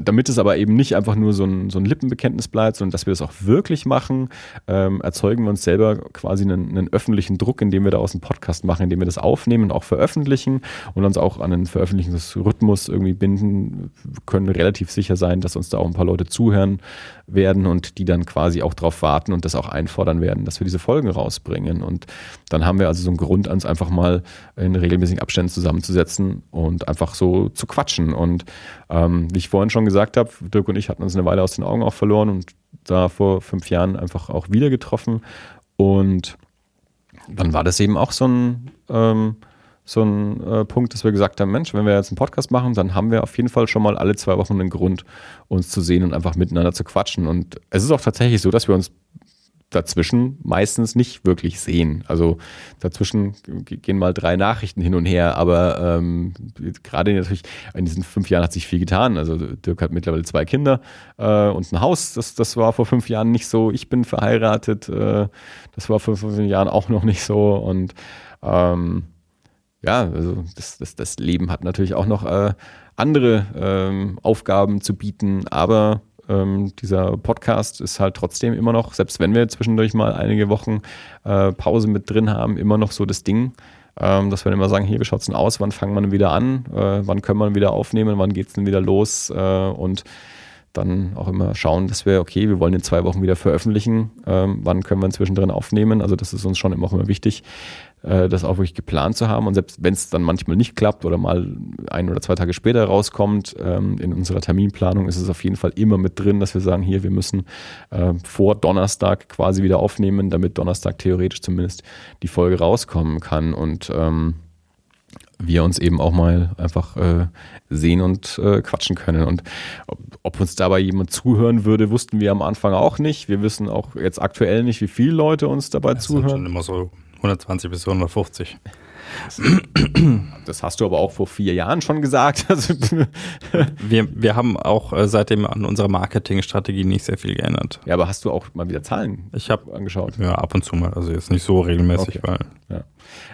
damit es aber eben nicht einfach nur so ein, so ein Lippenbekenntnis bleibt, sondern dass wir das auch wirklich machen, ähm, erzeugen wir uns selber quasi einen, einen, öffentlichen Druck, indem wir daraus einen Podcast machen, indem wir das aufnehmen und auch veröffentlichen und uns auch an einen Veröffentlichungsrhythmus irgendwie binden, können relativ sicher sein, dass uns da auch ein paar Leute zuhören werden und die dann quasi auch darauf warten und das auch einfordern werden, dass wir diese Folgen rausbringen. Und dann haben wir also so einen Grund, uns einfach mal in regelmäßigen Abständen zusammenzusetzen und einfach so zu quatschen. Und ähm, wie ich vorhin schon gesagt habe, Dirk und ich hatten uns eine Weile aus den Augen auch verloren und da vor fünf Jahren einfach auch wieder getroffen. Und dann war das eben auch so ein ähm, so ein äh, Punkt, dass wir gesagt haben, Mensch, wenn wir jetzt einen Podcast machen, dann haben wir auf jeden Fall schon mal alle zwei Wochen einen Grund, uns zu sehen und einfach miteinander zu quatschen. Und es ist auch tatsächlich so, dass wir uns dazwischen meistens nicht wirklich sehen. Also dazwischen gehen mal drei Nachrichten hin und her, aber ähm, gerade natürlich in diesen fünf Jahren hat sich viel getan. Also Dirk hat mittlerweile zwei Kinder äh, und ein Haus. Das, das war vor fünf Jahren nicht so. Ich bin verheiratet. Äh, das war vor fünf Jahren auch noch nicht so. Und ähm, ja, also das, das, das Leben hat natürlich auch noch äh, andere ähm, Aufgaben zu bieten, aber ähm, dieser Podcast ist halt trotzdem immer noch, selbst wenn wir zwischendurch mal einige Wochen äh, Pause mit drin haben, immer noch so das Ding, ähm, dass wir immer sagen, hier, wie schaut es denn aus, wann fangen wir denn wieder an, äh, wann können wir wieder aufnehmen, wann geht es denn wieder los? Äh, und dann auch immer schauen, dass wir, okay, wir wollen in zwei Wochen wieder veröffentlichen, ähm, wann können wir zwischendrin aufnehmen. Also das ist uns schon immer, auch immer wichtig, äh, das auch wirklich geplant zu haben. Und selbst wenn es dann manchmal nicht klappt oder mal ein oder zwei Tage später rauskommt, ähm, in unserer Terminplanung ist es auf jeden Fall immer mit drin, dass wir sagen, hier, wir müssen äh, vor Donnerstag quasi wieder aufnehmen, damit Donnerstag theoretisch zumindest die Folge rauskommen kann. Und ähm, wir uns eben auch mal einfach äh, sehen und äh, quatschen können. Und ob, ob, uns dabei jemand zuhören würde, wussten wir am Anfang auch nicht. Wir wissen auch jetzt aktuell nicht, wie viele Leute uns dabei das zuhören. Sind schon immer so 120 bis 150. Das hast du aber auch vor vier Jahren schon gesagt. Also wir, wir haben auch äh, seitdem an unserer Marketingstrategie nicht sehr viel geändert. Ja, aber hast du auch mal wieder Zahlen ich hab, angeschaut? Ja, ab und zu mal. Also jetzt nicht so regelmäßig, okay. weil. Ja.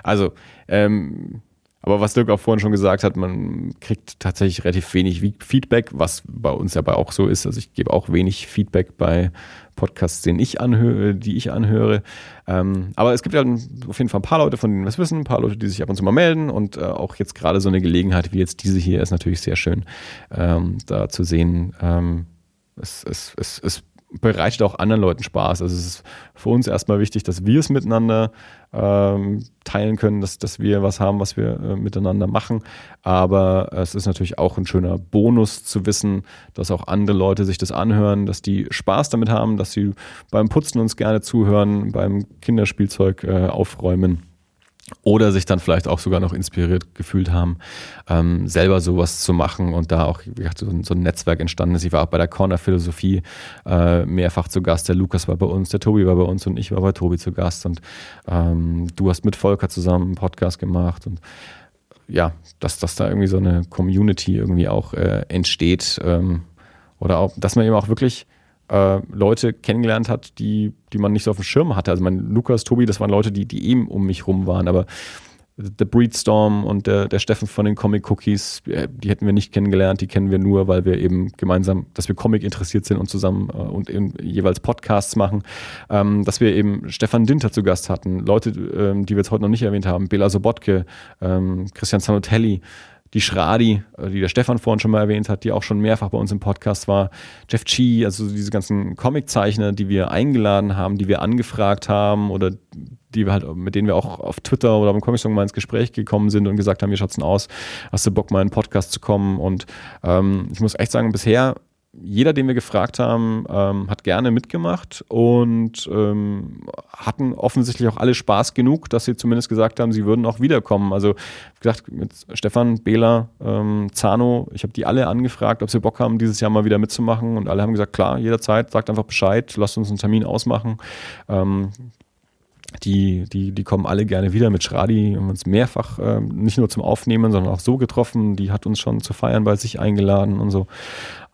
Also, ähm, aber was Dirk auch vorhin schon gesagt hat, man kriegt tatsächlich relativ wenig Feedback, was bei uns ja auch so ist. Also ich gebe auch wenig Feedback bei Podcasts, den ich anhöre, die ich anhöre. Ähm, aber es gibt ja auf jeden Fall ein paar Leute, von denen wir es wissen, ein paar Leute, die sich ab und zu mal melden und äh, auch jetzt gerade so eine Gelegenheit wie jetzt diese hier ist natürlich sehr schön, ähm, da zu sehen. Ähm, es, es, es, es bereitet auch anderen Leuten Spaß. Also es ist für uns erstmal wichtig, dass wir es miteinander ähm, teilen können, dass, dass wir was haben, was wir äh, miteinander machen. Aber es ist natürlich auch ein schöner Bonus zu wissen, dass auch andere Leute sich das anhören, dass die Spaß damit haben, dass sie beim Putzen uns gerne zuhören, beim Kinderspielzeug äh, aufräumen oder sich dann vielleicht auch sogar noch inspiriert gefühlt haben, ähm, selber sowas zu machen und da auch wie gesagt, so, ein, Netzwerk entstanden ist. Ich war auch bei der Corner Philosophie äh, mehrfach zu Gast. Der Lukas war bei uns, der Tobi war bei uns und ich war bei Tobi zu Gast und ähm, du hast mit Volker zusammen einen Podcast gemacht und ja, dass, dass da irgendwie so eine Community irgendwie auch äh, entsteht ähm, oder auch, dass man eben auch wirklich äh, Leute kennengelernt hat, die, die man nicht so auf dem Schirm hatte. Also mein Lukas, Tobi, das waren Leute, die, die eben um mich rum waren, aber The Breedstorm und der, der Steffen von den Comic Cookies, äh, die hätten wir nicht kennengelernt, die kennen wir nur, weil wir eben gemeinsam, dass wir Comic interessiert sind und zusammen äh, und eben jeweils Podcasts machen. Ähm, dass wir eben Stefan Dinter zu Gast hatten, Leute, ähm, die wir jetzt heute noch nicht erwähnt haben, Bela Sobotke, ähm, Christian Zanotelli, die Schradi, äh, die der Stefan vorhin schon mal erwähnt hat, die auch schon mehrfach bei uns im Podcast war, Jeff Chi, also diese ganzen Comiczeichner, die wir eingeladen haben, die wir angefragt haben oder die wir halt, mit denen wir auch auf Twitter oder beim Comic Song mal ins Gespräch gekommen sind und gesagt haben, wie schaut's denn aus? Hast du Bock, mal in einen Podcast zu kommen? Und ähm, ich muss echt sagen, bisher jeder, den wir gefragt haben, ähm, hat gerne mitgemacht und ähm, hatten offensichtlich auch alle Spaß genug, dass sie zumindest gesagt haben, sie würden auch wiederkommen. Also wie gesagt, mit Stefan, Bela, ähm, Zano, ich habe die alle angefragt, ob sie Bock haben, dieses Jahr mal wieder mitzumachen und alle haben gesagt, klar, jederzeit, sagt einfach Bescheid, lasst uns einen Termin ausmachen. Ähm, die, die, die kommen alle gerne wieder mit Schradi. Haben uns mehrfach äh, nicht nur zum Aufnehmen, sondern auch so getroffen. Die hat uns schon zu feiern bei sich eingeladen und so.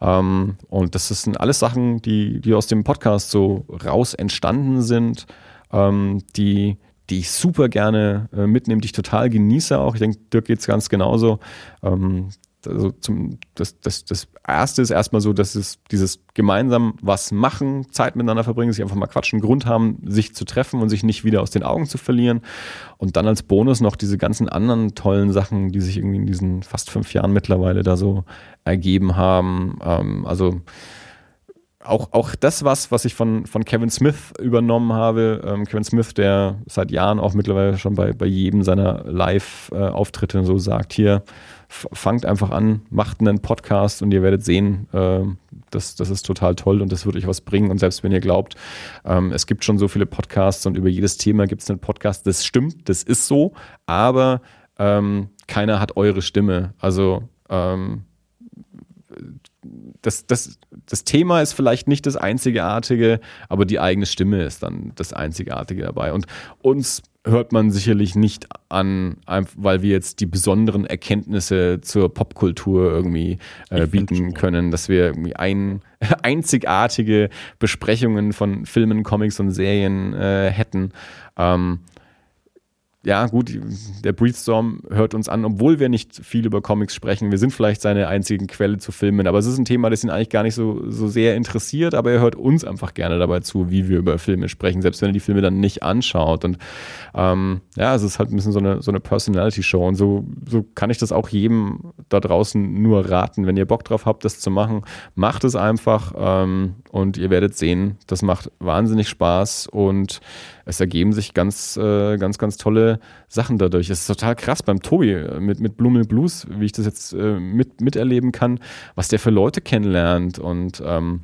Ähm, und das sind alles Sachen, die, die aus dem Podcast so raus entstanden sind, ähm, die, die ich super gerne äh, mitnehme, die ich total genieße auch. Ich denke, Dirk geht es ganz genauso. Ähm, also zum, das, das, das erste ist erstmal so, dass es dieses gemeinsam was machen, Zeit miteinander verbringen, sich einfach mal quatschen, Grund haben, sich zu treffen und sich nicht wieder aus den Augen zu verlieren. Und dann als Bonus noch diese ganzen anderen tollen Sachen, die sich irgendwie in diesen fast fünf Jahren mittlerweile da so ergeben haben. Ähm, also auch, auch das was, was ich von, von Kevin Smith übernommen habe. Ähm, Kevin Smith, der seit Jahren auch mittlerweile schon bei, bei jedem seiner Live-Auftritte so sagt, hier, fangt einfach an, macht einen Podcast und ihr werdet sehen, äh, das, das ist total toll und das wird euch was bringen. Und selbst wenn ihr glaubt, ähm, es gibt schon so viele Podcasts und über jedes Thema gibt es einen Podcast, das stimmt, das ist so, aber ähm, keiner hat eure Stimme. Also ähm, das, das, das Thema ist vielleicht nicht das Einzigartige, aber die eigene Stimme ist dann das Einzigartige dabei. Und uns hört man sicherlich nicht an, weil wir jetzt die besonderen Erkenntnisse zur Popkultur irgendwie äh, bieten können, dass wir irgendwie ein, einzigartige Besprechungen von Filmen, Comics und Serien äh, hätten. Ähm, ja, gut, der Breathstorm hört uns an, obwohl wir nicht viel über Comics sprechen. Wir sind vielleicht seine einzige Quelle zu filmen, aber es ist ein Thema, das ihn eigentlich gar nicht so, so sehr interessiert, aber er hört uns einfach gerne dabei zu, wie wir über Filme sprechen, selbst wenn er die Filme dann nicht anschaut. Und ähm, ja, es ist halt ein bisschen so eine, so eine Personality-Show und so, so kann ich das auch jedem da draußen nur raten. Wenn ihr Bock drauf habt, das zu machen, macht es einfach ähm, und ihr werdet sehen, das macht wahnsinnig Spaß und es ergeben sich ganz, äh, ganz, ganz tolle Sachen dadurch. Es ist total krass beim Tobi äh, mit, mit Blumen Blues, wie ich das jetzt äh, mit, miterleben kann, was der für Leute kennenlernt und ähm,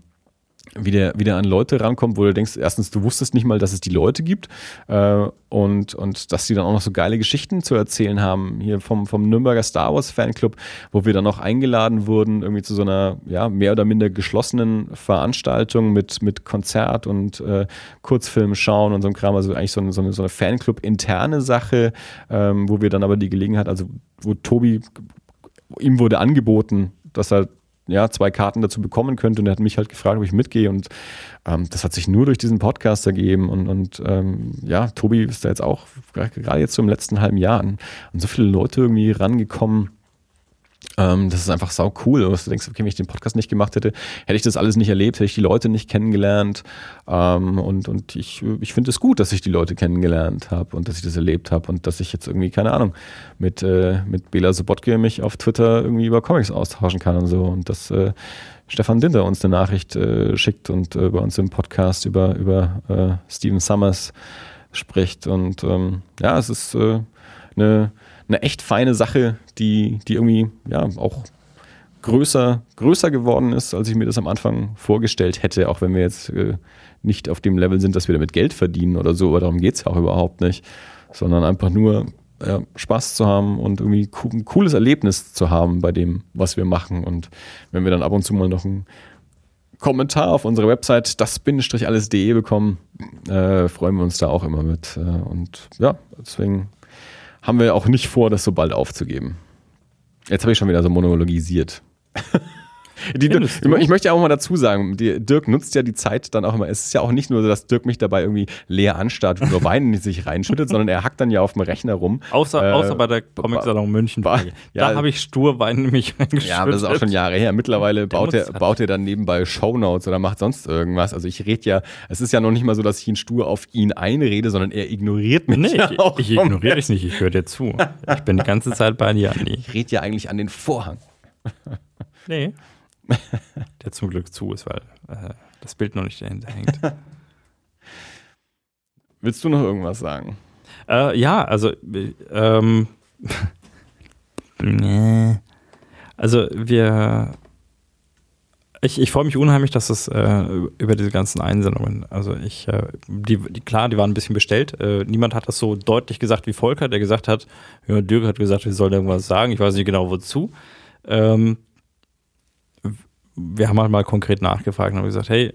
wie der, an Leute rankommt, wo du denkst, erstens, du wusstest nicht mal, dass es die Leute gibt äh, und, und dass die dann auch noch so geile Geschichten zu erzählen haben. Hier vom, vom Nürnberger Star Wars Fanclub, wo wir dann noch eingeladen wurden, irgendwie zu so einer ja, mehr oder minder geschlossenen Veranstaltung mit, mit Konzert und äh, Kurzfilm schauen und so ein Kram. Also eigentlich so eine, so eine, so eine Fanclub-interne Sache, ähm, wo wir dann aber die Gelegenheit, also wo Tobi, ihm wurde angeboten, dass er ja, zwei Karten dazu bekommen könnte. Und er hat mich halt gefragt, ob ich mitgehe. Und ähm, das hat sich nur durch diesen Podcast ergeben. Und, und ähm, ja, Tobi ist da jetzt auch gerade jetzt so im letzten halben Jahr an, an so viele Leute irgendwie rangekommen ähm, das ist einfach sau cool. Und du denkst, okay, wenn ich den Podcast nicht gemacht hätte, hätte ich das alles nicht erlebt, hätte ich die Leute nicht kennengelernt. Ähm, und und ich, ich finde es gut, dass ich die Leute kennengelernt habe und dass ich das erlebt habe und dass ich jetzt irgendwie, keine Ahnung, mit, äh, mit Bela Sobotke mich auf Twitter irgendwie über Comics austauschen kann und so. Und dass äh, Stefan Dinter uns eine Nachricht äh, schickt und äh, bei uns im Podcast über, über äh, Steven Summers spricht. Und ähm, ja, es ist äh, eine eine echt feine Sache, die, die irgendwie ja auch größer, größer geworden ist, als ich mir das am Anfang vorgestellt hätte, auch wenn wir jetzt äh, nicht auf dem Level sind, dass wir damit Geld verdienen oder so, aber darum geht es ja auch überhaupt nicht, sondern einfach nur ja, Spaß zu haben und irgendwie ein cooles Erlebnis zu haben bei dem, was wir machen. Und wenn wir dann ab und zu mal noch einen Kommentar auf unserer Website das-alles.de bekommen, äh, freuen wir uns da auch immer mit. Äh, und ja, deswegen haben wir auch nicht vor, das so bald aufzugeben. Jetzt habe ich schon wieder so monologisiert. Die, ich möchte ja auch mal dazu sagen, die, Dirk nutzt ja die Zeit dann auch immer. Es ist ja auch nicht nur so, dass Dirk mich dabei irgendwie leer anstarrt und nur Wein in sich reinschüttet, sondern er hackt dann ja auf dem Rechner rum. Außer, äh, außer bei der Comic Salon München. Ba, ja, da habe ich stur Wein in mich reingeschüttet. Ja, aber das ist auch schon Jahre her. Mittlerweile baut er, baut er dann nebenbei Shownotes oder macht sonst irgendwas. Also ich rede ja, es ist ja noch nicht mal so, dass ich ihn stur auf ihn einrede, sondern er ignoriert mich. Nee, ich, auch ich ignoriere dich nicht, ich höre dir zu. Ich bin die ganze Zeit bei dir, Andi. Ich rede ja eigentlich an den Vorhang. Nee. der zum Glück zu ist, weil äh, das Bild noch nicht dahinter hängt. Willst du noch irgendwas sagen? Äh, ja, also ähm, also wir ich, ich freue mich unheimlich, dass es äh, über diese ganzen Einsendungen, also ich, äh, die, die, klar, die waren ein bisschen bestellt. Äh, niemand hat das so deutlich gesagt wie Volker, der gesagt hat, ja, Dirk hat gesagt, wir sollen irgendwas sagen, ich weiß nicht genau wozu. Ähm, wir haben halt mal konkret nachgefragt und haben gesagt, hey,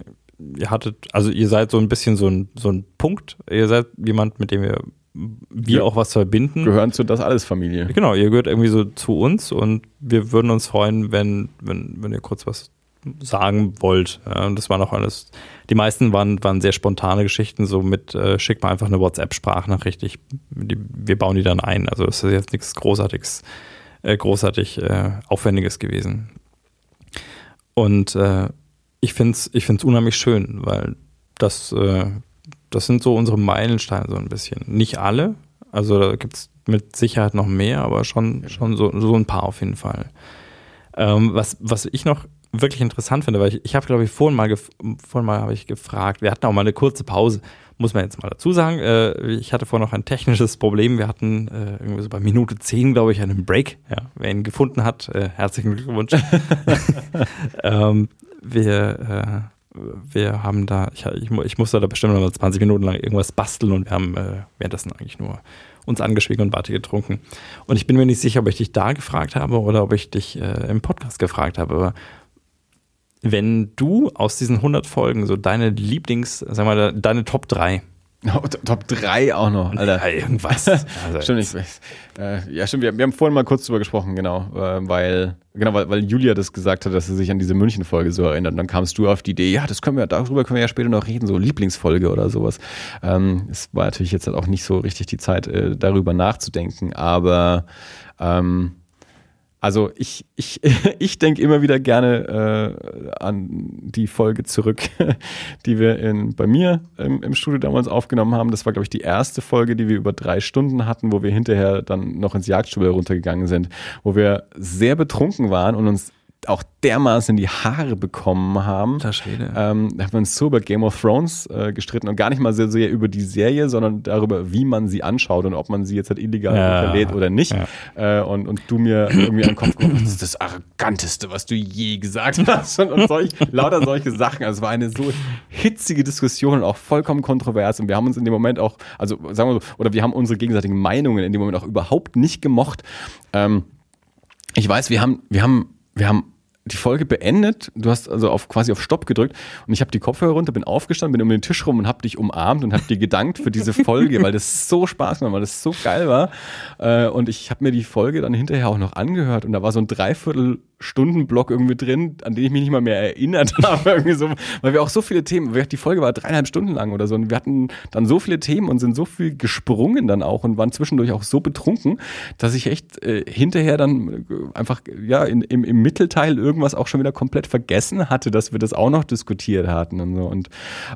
ihr hattet, also ihr seid so ein bisschen so ein, so ein Punkt, ihr seid jemand, mit dem wir, wir ja. auch was verbinden. Gehören zu das alles Familie. Genau, ihr gehört irgendwie so zu uns und wir würden uns freuen, wenn, wenn, wenn ihr kurz was sagen wollt. Ja, und das waren auch alles, die meisten waren, waren sehr spontane Geschichten, so mit, äh, schick mal einfach eine WhatsApp-Sprachnachricht, ich, die, wir bauen die dann ein. Also es ist jetzt nichts Großartiges, äh, großartig äh, Aufwendiges gewesen. Und äh, ich finde es ich find's unheimlich schön, weil das, äh, das sind so unsere Meilensteine so ein bisschen. Nicht alle, also da gibt es mit Sicherheit noch mehr, aber schon, schon so, so ein paar auf jeden Fall. Ähm, was, was ich noch wirklich interessant finde, weil ich, ich habe, glaube ich, vorhin mal, vorhin mal habe ich gefragt, wir hatten auch mal eine kurze Pause, muss man jetzt mal dazu sagen. Äh, ich hatte vorhin noch ein technisches Problem. Wir hatten äh, irgendwie so bei Minute 10, glaube ich, einen Break. Ja, wer ihn gefunden hat, äh, herzlichen Glückwunsch. ähm, wir, äh, wir haben da, ich, ich, ich musste da bestimmt noch mal 20 Minuten lang irgendwas basteln und wir haben äh, währenddessen eigentlich nur uns angeschwiegen und Warte getrunken. Und ich bin mir nicht sicher, ob ich dich da gefragt habe oder ob ich dich äh, im Podcast gefragt habe. Aber wenn du aus diesen 100 Folgen so deine Lieblings, sag mal, deine Top 3 Oh, Top 3 auch noch, Alter. Ja, irgendwas. Also stimmt, ich, äh, ja, stimmt. Wir, wir haben vorhin mal kurz drüber gesprochen, genau, äh, weil, genau, weil, weil Julia das gesagt hat, dass sie sich an diese München-Folge so erinnert. Und dann kamst du auf die Idee, ja, das können wir, darüber können wir ja später noch reden, so Lieblingsfolge oder sowas. Ähm, es war natürlich jetzt halt auch nicht so richtig die Zeit, äh, darüber nachzudenken, aber ähm, also ich, ich, ich denke immer wieder gerne äh, an die Folge zurück, die wir in, bei mir im, im Studio damals aufgenommen haben. Das war, glaube ich, die erste Folge, die wir über drei Stunden hatten, wo wir hinterher dann noch ins Jagdstuhl runtergegangen sind, wo wir sehr betrunken waren und uns auch dermaßen in die Haare bekommen haben. Ähm, da haben wir uns so über Game of Thrones äh, gestritten und gar nicht mal so sehr über die Serie, sondern darüber, wie man sie anschaut und ob man sie jetzt halt illegal Ja. oder nicht. Ja. Äh, und, und du mir irgendwie an den Kopf hast, das ist das Arroganteste, was du je gesagt hast. Und, und solch, lauter solche Sachen. Also es war eine so hitzige Diskussion und auch vollkommen kontrovers. Und wir haben uns in dem Moment auch, also sagen wir so, oder wir haben unsere gegenseitigen Meinungen in dem Moment auch überhaupt nicht gemocht. Ähm, ich weiß, wir haben, wir haben, wir haben die Folge beendet. Du hast also auf quasi auf Stopp gedrückt und ich habe die Kopfhörer runter, bin aufgestanden, bin um den Tisch rum und habe dich umarmt und habe dir gedankt für diese Folge, weil das so Spaß gemacht, weil das so geil war. Äh, und ich habe mir die Folge dann hinterher auch noch angehört und da war so ein Dreiviertel Stundenblock irgendwie drin, an den ich mich nicht mal mehr erinnert habe, irgendwie so, weil wir auch so viele Themen, die Folge war dreieinhalb Stunden lang oder so und wir hatten dann so viele Themen und sind so viel gesprungen dann auch und waren zwischendurch auch so betrunken, dass ich echt äh, hinterher dann äh, einfach ja in, im, im Mittelteil irgendwas auch schon wieder komplett vergessen hatte, dass wir das auch noch diskutiert hatten und so und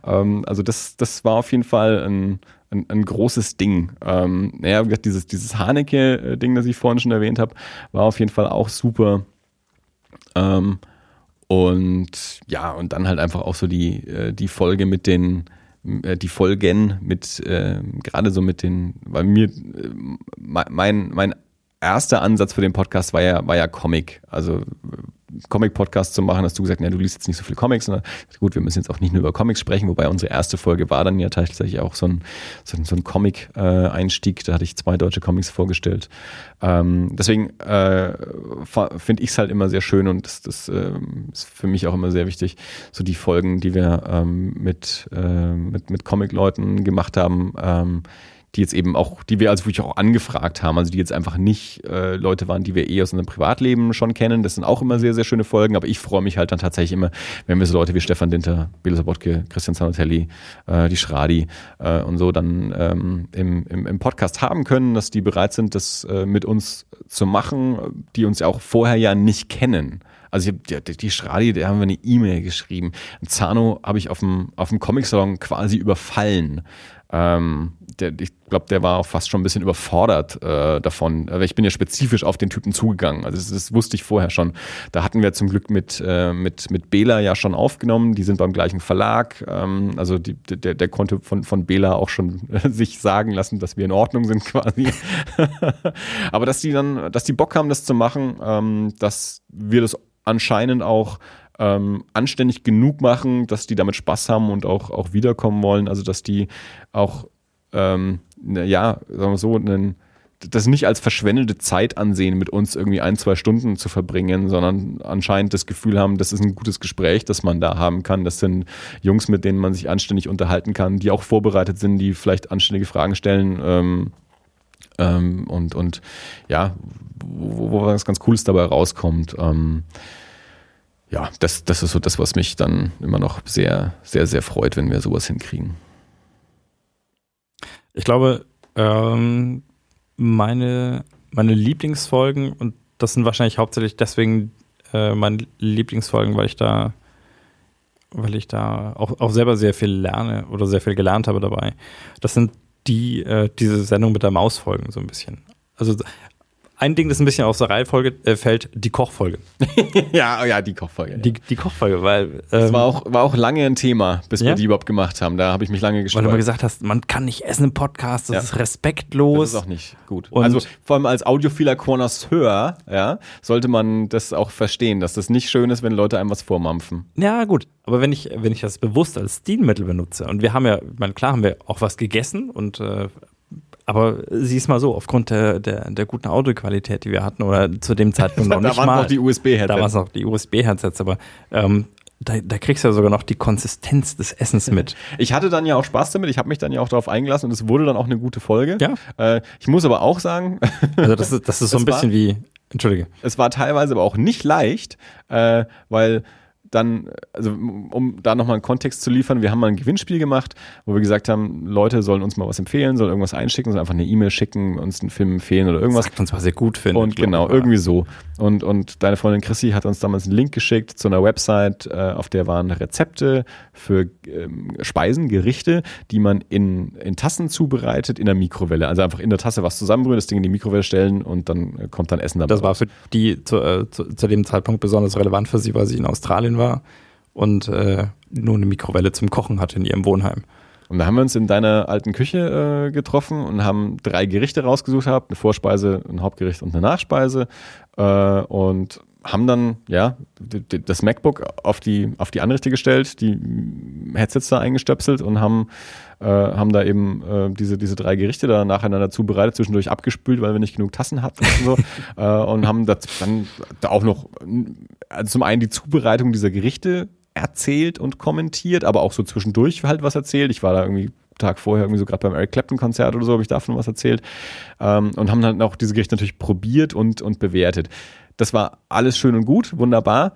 ähm, also das das war auf jeden Fall ein ein, ein großes Ding. Ähm, naja, dieses, dieses Haneke-Ding, das ich vorhin schon erwähnt habe, war auf jeden Fall auch super. Ähm, und ja, und dann halt einfach auch so die, äh, die Folge mit den, äh, die Folgen mit, äh, gerade so mit den, weil mir, äh, mein, mein erster Ansatz für den Podcast war ja, war ja Comic. Also Comic-Podcast zu machen, hast du gesagt, ja, du liest jetzt nicht so viel Comics. Ne? Gut, wir müssen jetzt auch nicht nur über Comics sprechen, wobei unsere erste Folge war dann ja tatsächlich auch so ein, so ein, so ein Comic-Einstieg. da hatte ich zwei deutsche Comics vorgestellt. Ähm, deswegen äh, finde ich es halt immer sehr schön und das, das äh, ist für mich auch immer sehr wichtig, so die Folgen, die wir ähm, mit, äh, mit, mit Comic-Leuten gemacht haben, ähm, die jetzt eben auch, die wir also wirklich auch angefragt haben, also die jetzt einfach nicht äh, Leute waren, die wir eh aus unserem Privatleben schon kennen. Das sind auch immer sehr, sehr schöne Folgen, aber ich freue mich halt dann tatsächlich immer, wenn wir so Leute wie Stefan Dinter, Bela Sabotke, Christian Zanotelli, äh, die Schradi äh, und so dann ähm, im, im, im Podcast haben können, dass die bereit sind, das äh, mit uns zu machen, die uns ja auch vorher ja nicht kennen. Also ich hab, die, die Schradi, der haben wir eine E-Mail geschrieben. Zano habe ich auf dem, auf dem Comic-Salon quasi überfallen. Ähm, der, ich glaube, der war auch fast schon ein bisschen überfordert äh, davon. Ich bin ja spezifisch auf den Typen zugegangen. Also das, das wusste ich vorher schon. Da hatten wir zum Glück mit, äh, mit, mit Bela ja schon aufgenommen. Die sind beim gleichen Verlag. Ähm, also die, der, der konnte von, von Bela auch schon äh, sich sagen lassen, dass wir in Ordnung sind quasi. Aber dass die dann, dass die Bock haben, das zu machen, ähm, dass wir das anscheinend auch ähm, anständig genug machen, dass die damit Spaß haben und auch, auch wiederkommen wollen. Also dass die auch, ähm, ne, ja, sagen wir so, einen, das nicht als verschwendete Zeit ansehen, mit uns irgendwie ein, zwei Stunden zu verbringen, sondern anscheinend das Gefühl haben, das ist ein gutes Gespräch, das man da haben kann. Das sind Jungs, mit denen man sich anständig unterhalten kann, die auch vorbereitet sind, die vielleicht anständige Fragen stellen. Ähm, ähm, und, und ja, wo, wo was ganz Cooles dabei rauskommt. Ähm, ja, das, das ist so das, was mich dann immer noch sehr, sehr, sehr freut, wenn wir sowas hinkriegen. Ich glaube, ähm, meine, meine Lieblingsfolgen, und das sind wahrscheinlich hauptsächlich deswegen äh, meine Lieblingsfolgen, weil ich da, weil ich da auch, auch selber sehr viel lerne oder sehr viel gelernt habe dabei. Das sind die, äh, diese Sendung mit der Mausfolgen so ein bisschen. Also ein Ding, das ein bisschen aus der Reihenfolge äh, fällt, die Kochfolge. ja, ja, die Kochfolge. Die, die Kochfolge, weil. Ähm, das war auch, war auch lange ein Thema, bis Ja? wir die überhaupt gemacht haben. Da habe ich mich lange weil gestört. du mal gesagt hast, man kann nicht essen im Podcast, das Ja. ist respektlos. Das ist auch nicht gut. Und- also vor allem als audiophiler Connoisseur, ja, sollte man das auch verstehen, dass das nicht schön ist, wenn Leute einem was vormampfen. Ja, gut. Aber wenn ich, wenn ich das bewusst als Stilmittel benutze, und wir haben ja, ich meine, klar haben wir auch was gegessen und äh, aber sieh's mal so, aufgrund der, der, der guten Audioqualität, die wir hatten, oder zu dem Zeitpunkt noch Da nicht waren mal. noch die USB-Headsets. Da waren noch die USB-Headsets, aber ähm, da, da kriegst du ja sogar noch die Konsistenz des Essens mit. Ich hatte dann ja auch Spaß damit, ich habe mich dann ja auch darauf eingelassen und es wurde dann auch eine gute Folge. Ja. Äh, ich muss aber auch sagen, also das ist, das ist so ein bisschen war, wie, entschuldige. Es war teilweise aber auch nicht leicht, äh, weil dann, also um da nochmal einen Kontext zu liefern, wir haben mal ein Gewinnspiel gemacht, wo wir gesagt haben, Leute sollen uns mal was empfehlen, sollen irgendwas einschicken, sollen einfach eine E-Mail schicken, uns einen Film empfehlen oder irgendwas. Sagt uns, was ihr gut findet. Und genau, irgendwie so. Und, und deine Freundin Chrissy hat uns damals einen Link geschickt zu einer Website, äh, auf der waren Rezepte für ähm, Speisen, Gerichte, die man in, in Tassen zubereitet, in der Mikrowelle. Also einfach in der Tasse was zusammenbrühen, das Ding in die Mikrowelle stellen und dann äh, kommt dann Essen dabei. Das war für die zu, äh, zu, zu dem Zeitpunkt besonders relevant für sie, weil sie in Australien war und äh, nur eine Mikrowelle zum Kochen hatte in ihrem Wohnheim. Und da haben wir uns in deiner alten Küche äh, getroffen und haben drei Gerichte rausgesucht gehabt, eine Vorspeise, ein Hauptgericht und eine Nachspeise. Äh, und haben dann ja das MacBook auf die auf die Anrichte gestellt, die Headsets da eingestöpselt und haben äh, haben da eben äh, diese diese drei Gerichte da nacheinander zubereitet, zwischendurch abgespült, weil wir nicht genug Tassen hatten und so äh, und haben das dann da auch noch also zum einen die Zubereitung dieser Gerichte erzählt und kommentiert, aber auch so zwischendurch halt was erzählt. Ich war da irgendwie Tag vorher irgendwie so gerade beim Eric Clapton Konzert oder so, habe ich davon was erzählt ähm, und haben dann auch diese Gerichte natürlich probiert und, und bewertet. Das war alles schön und gut, wunderbar.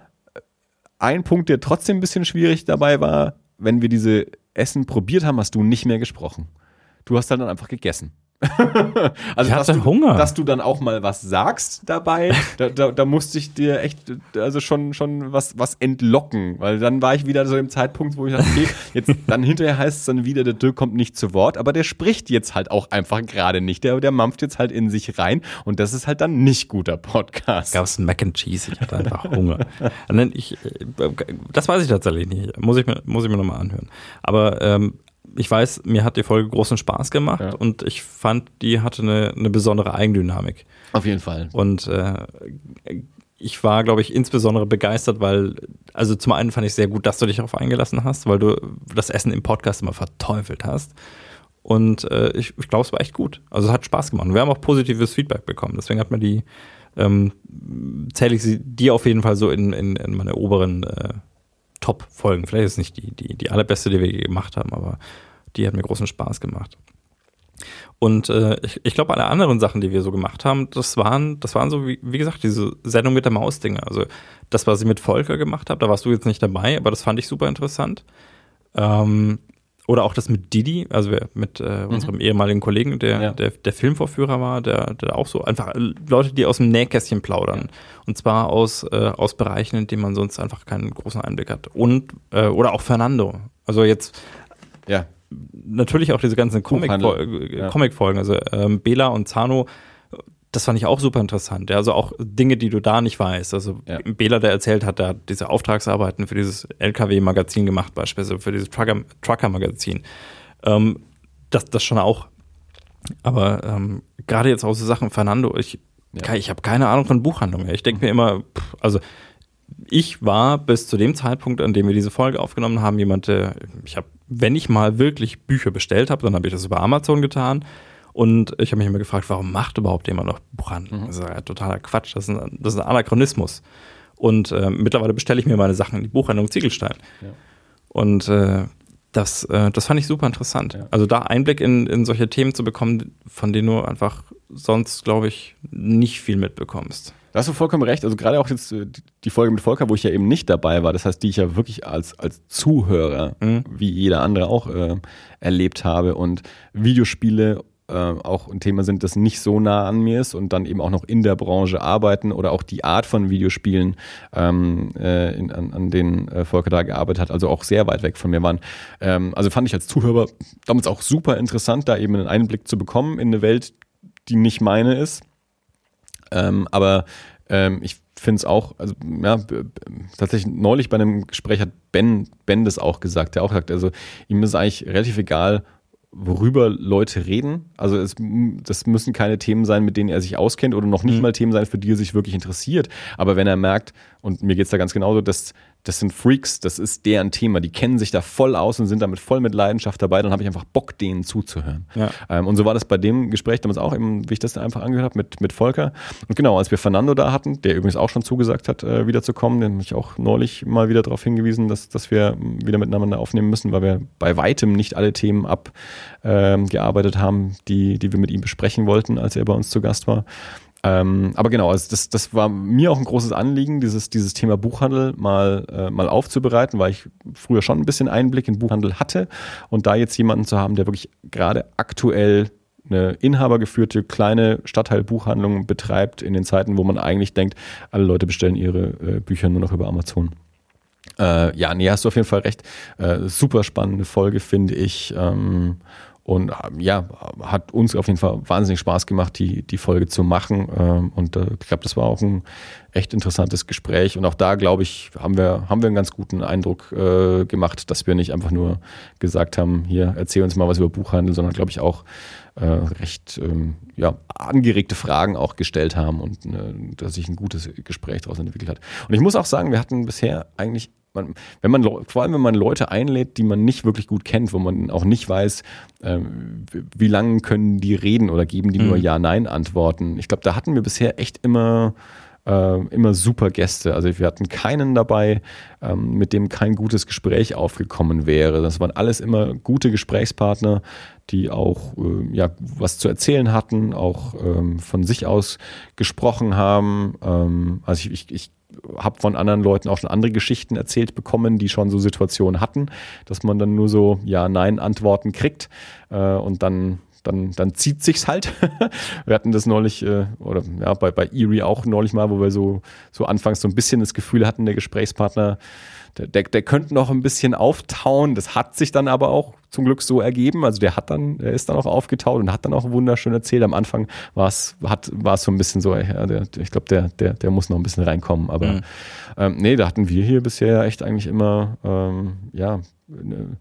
Ein Punkt, der trotzdem ein bisschen schwierig dabei war, wenn wir diese Essen probiert haben, hast du nicht mehr gesprochen. Du hast dann einfach gegessen. also ich hatte du, Hunger. Dass du dann auch mal was sagst dabei, da, da, da, musste ich dir echt, also schon, schon was, was entlocken, weil dann war ich wieder so im Zeitpunkt, wo ich dachte, okay, jetzt, dann hinterher heißt es dann wieder, der Dirk kommt nicht zu Wort, aber der spricht jetzt halt auch einfach gerade nicht, der, der mampft jetzt halt in sich rein und das ist halt dann nicht guter Podcast. Gab es ein Mac and Cheese, ich hatte einfach Hunger. ich, das weiß ich tatsächlich nicht, muss ich mir, muss ich mir nochmal anhören. Aber ähm, ich weiß, mir hat die Folge großen Spaß gemacht ja. und ich fand, die hatte eine, eine besondere Eigendynamik. Auf jeden Fall. Und äh, ich war, glaube ich, insbesondere begeistert, weil, also zum einen fand ich sehr gut, dass du dich darauf eingelassen hast, weil du das Essen im Podcast immer verteufelt hast. Und äh, ich, ich glaube, es war echt gut. Also es hat Spaß gemacht. Und wir haben auch positives Feedback bekommen. Deswegen hat mir die, ähm, zähle ich sie dir auf jeden Fall so in, in, in meine oberen äh, Top-Folgen. Vielleicht ist es nicht die, die, die allerbeste, die wir gemacht haben, aber die hat mir großen Spaß gemacht. Und äh, ich, ich glaube, alle anderen Sachen, die wir so gemacht haben, das waren, das waren so, wie, wie gesagt, diese Sendung mit der Maus-Dinge. Also das, was ich mit Volker gemacht habe, da warst du jetzt nicht dabei, aber das fand ich super interessant. Ähm, oder auch das mit Didi, also mit äh, mhm. unserem ehemaligen Kollegen, der, ja. der, der Filmvorführer war, der, der auch so einfach Leute, die aus dem Nähkästchen plaudern. Und zwar aus, äh, aus Bereichen, in denen man sonst einfach keinen großen Einblick hat. Und, äh, oder auch Fernando. Also jetzt, ja. Natürlich auch diese ganzen Comic-Folgen. Comic also ähm, Bela und Zano das fand ich auch super interessant. Ja, also auch Dinge, die du da nicht weißt. Also ja. Bela, der erzählt hat, da diese Auftragsarbeiten für dieses LKW-Magazin gemacht, beispielsweise für dieses Trucker-Magazin. ähm, das, das schon auch. Aber ähm, gerade jetzt auch so Sachen, Fernando, ich, ja. ich habe keine Ahnung von Buchhandlungen. Ich denke mir immer, pff, also ich war bis zu dem Zeitpunkt, an dem wir diese Folge aufgenommen haben, jemand, der, ich habe, wenn ich mal wirklich Bücher bestellt habe, dann habe ich das über Amazon getan und ich habe mich immer gefragt, warum macht überhaupt jemand noch Buchhandlung? Mhm. Das ist ja totaler Quatsch, das ist ein, das ist ein Anachronismus. Und äh, mittlerweile bestelle ich mir meine Sachen in die Buchhandlung Ziegelstein. Ja. Und äh, das, äh, das fand ich super interessant. Ja. Also da Einblick in, in solche Themen zu bekommen, von denen du einfach sonst, glaube ich, nicht viel mitbekommst. Da hast du vollkommen recht. Also gerade auch jetzt äh, die Folge mit Volker, wo ich ja eben nicht dabei war, das heißt, die ich ja wirklich als, als Zuhörer, mhm. wie jeder andere auch äh, erlebt habe und Videospiele äh, auch ein Thema sind, das nicht so nah an mir ist und dann eben auch noch in der Branche arbeiten oder auch die Art von Videospielen, ähm, äh, in, an, an denen äh, Volker da gearbeitet hat, also auch sehr weit weg von mir waren. Ähm, also fand ich als Zuhörer damals auch super interessant, da eben einen Einblick zu bekommen in eine Welt, die nicht meine ist. Ähm, aber ähm, ich finde es auch, also ja, tatsächlich neulich bei einem Gespräch hat Ben, Ben das auch gesagt, der auch sagt, also ihm ist eigentlich relativ egal, worüber Leute reden. Also es, das müssen keine Themen sein, mit denen er sich auskennt oder noch nicht mhm. mal Themen sein, für die er sich wirklich interessiert. Aber wenn er merkt, und mir geht es da ganz genauso, dass das sind Freaks, das ist deren Thema, die kennen sich da voll aus und sind damit voll mit Leidenschaft dabei, dann habe ich einfach Bock, denen zuzuhören. Ja. Ähm, und so war das bei dem Gespräch damals auch, eben, wie ich das einfach angehört habe mit, mit Volker. Und genau, als wir Fernando da hatten, der übrigens auch schon zugesagt hat, äh, wiederzukommen, den habe ich auch neulich mal wieder darauf hingewiesen, dass, dass wir wieder miteinander aufnehmen müssen, weil wir bei weitem nicht alle Themen abgearbeitet ähm, haben, die, die wir mit ihm besprechen wollten, als er bei uns zu Gast war. Ähm, aber genau, also das, das war mir auch ein großes Anliegen, dieses, dieses Thema Buchhandel mal, äh, mal aufzubereiten, weil ich früher schon ein bisschen Einblick in Buchhandel hatte und da jetzt jemanden zu haben, der wirklich gerade aktuell eine inhabergeführte kleine Stadtteilbuchhandlung betreibt in den Zeiten, wo man eigentlich denkt, alle Leute bestellen ihre äh, Bücher nur noch über Amazon. Äh, ja, nee, hast du auf jeden Fall recht. Äh, super spannende Folge, finde ich. Ähm, und ähm, ja, hat uns auf jeden Fall wahnsinnig Spaß gemacht, die, die Folge zu machen. Ähm, und äh, ich glaube, das war auch ein echt interessantes Gespräch. Und auch da, glaube ich, haben wir, haben wir einen ganz guten Eindruck äh, gemacht, dass wir nicht einfach nur gesagt haben, hier, erzähl uns mal was über Buchhandel, sondern glaube ich auch äh, recht ähm, ja, angeregte Fragen auch gestellt haben und äh, dass sich ein gutes Gespräch daraus entwickelt hat. Und ich muss auch sagen, wir hatten bisher eigentlich man, wenn man vor allem wenn man Leute einlädt, die man nicht wirklich gut kennt, wo man auch nicht weiß, äh, wie lange können die reden oder geben die mhm. nur Ja-Nein-Antworten. Ich glaube, da hatten wir bisher echt immer äh, immer super Gäste. Also wir hatten keinen dabei, ähm, mit dem kein gutes Gespräch aufgekommen wäre. Das waren alles immer gute Gesprächspartner, die auch äh, ja, was zu erzählen hatten, auch ähm, von sich aus gesprochen haben. Ähm, also ich, ich, ich habe von anderen Leuten auch schon andere Geschichten erzählt bekommen, die schon so Situationen hatten, dass man dann nur so Ja-Nein-Antworten kriegt äh, und dann dann, dann zieht sich's halt. wir hatten das neulich, äh, oder ja, bei, bei Erie auch neulich mal, wo wir so, so anfangs so ein bisschen das Gefühl hatten, der Gesprächspartner, der, der, der könnte noch ein bisschen auftauen. Das hat sich dann aber auch zum Glück so ergeben. Also der hat dann, der ist dann auch aufgetaut und hat dann auch wunderschön erzählt. Am Anfang war es, hat, war es so ein bisschen so, ja, der, ich glaube, der, der, der muss noch ein bisschen reinkommen. Aber mhm. ähm, nee, da hatten wir hier bisher echt eigentlich immer, ähm, ja, eine,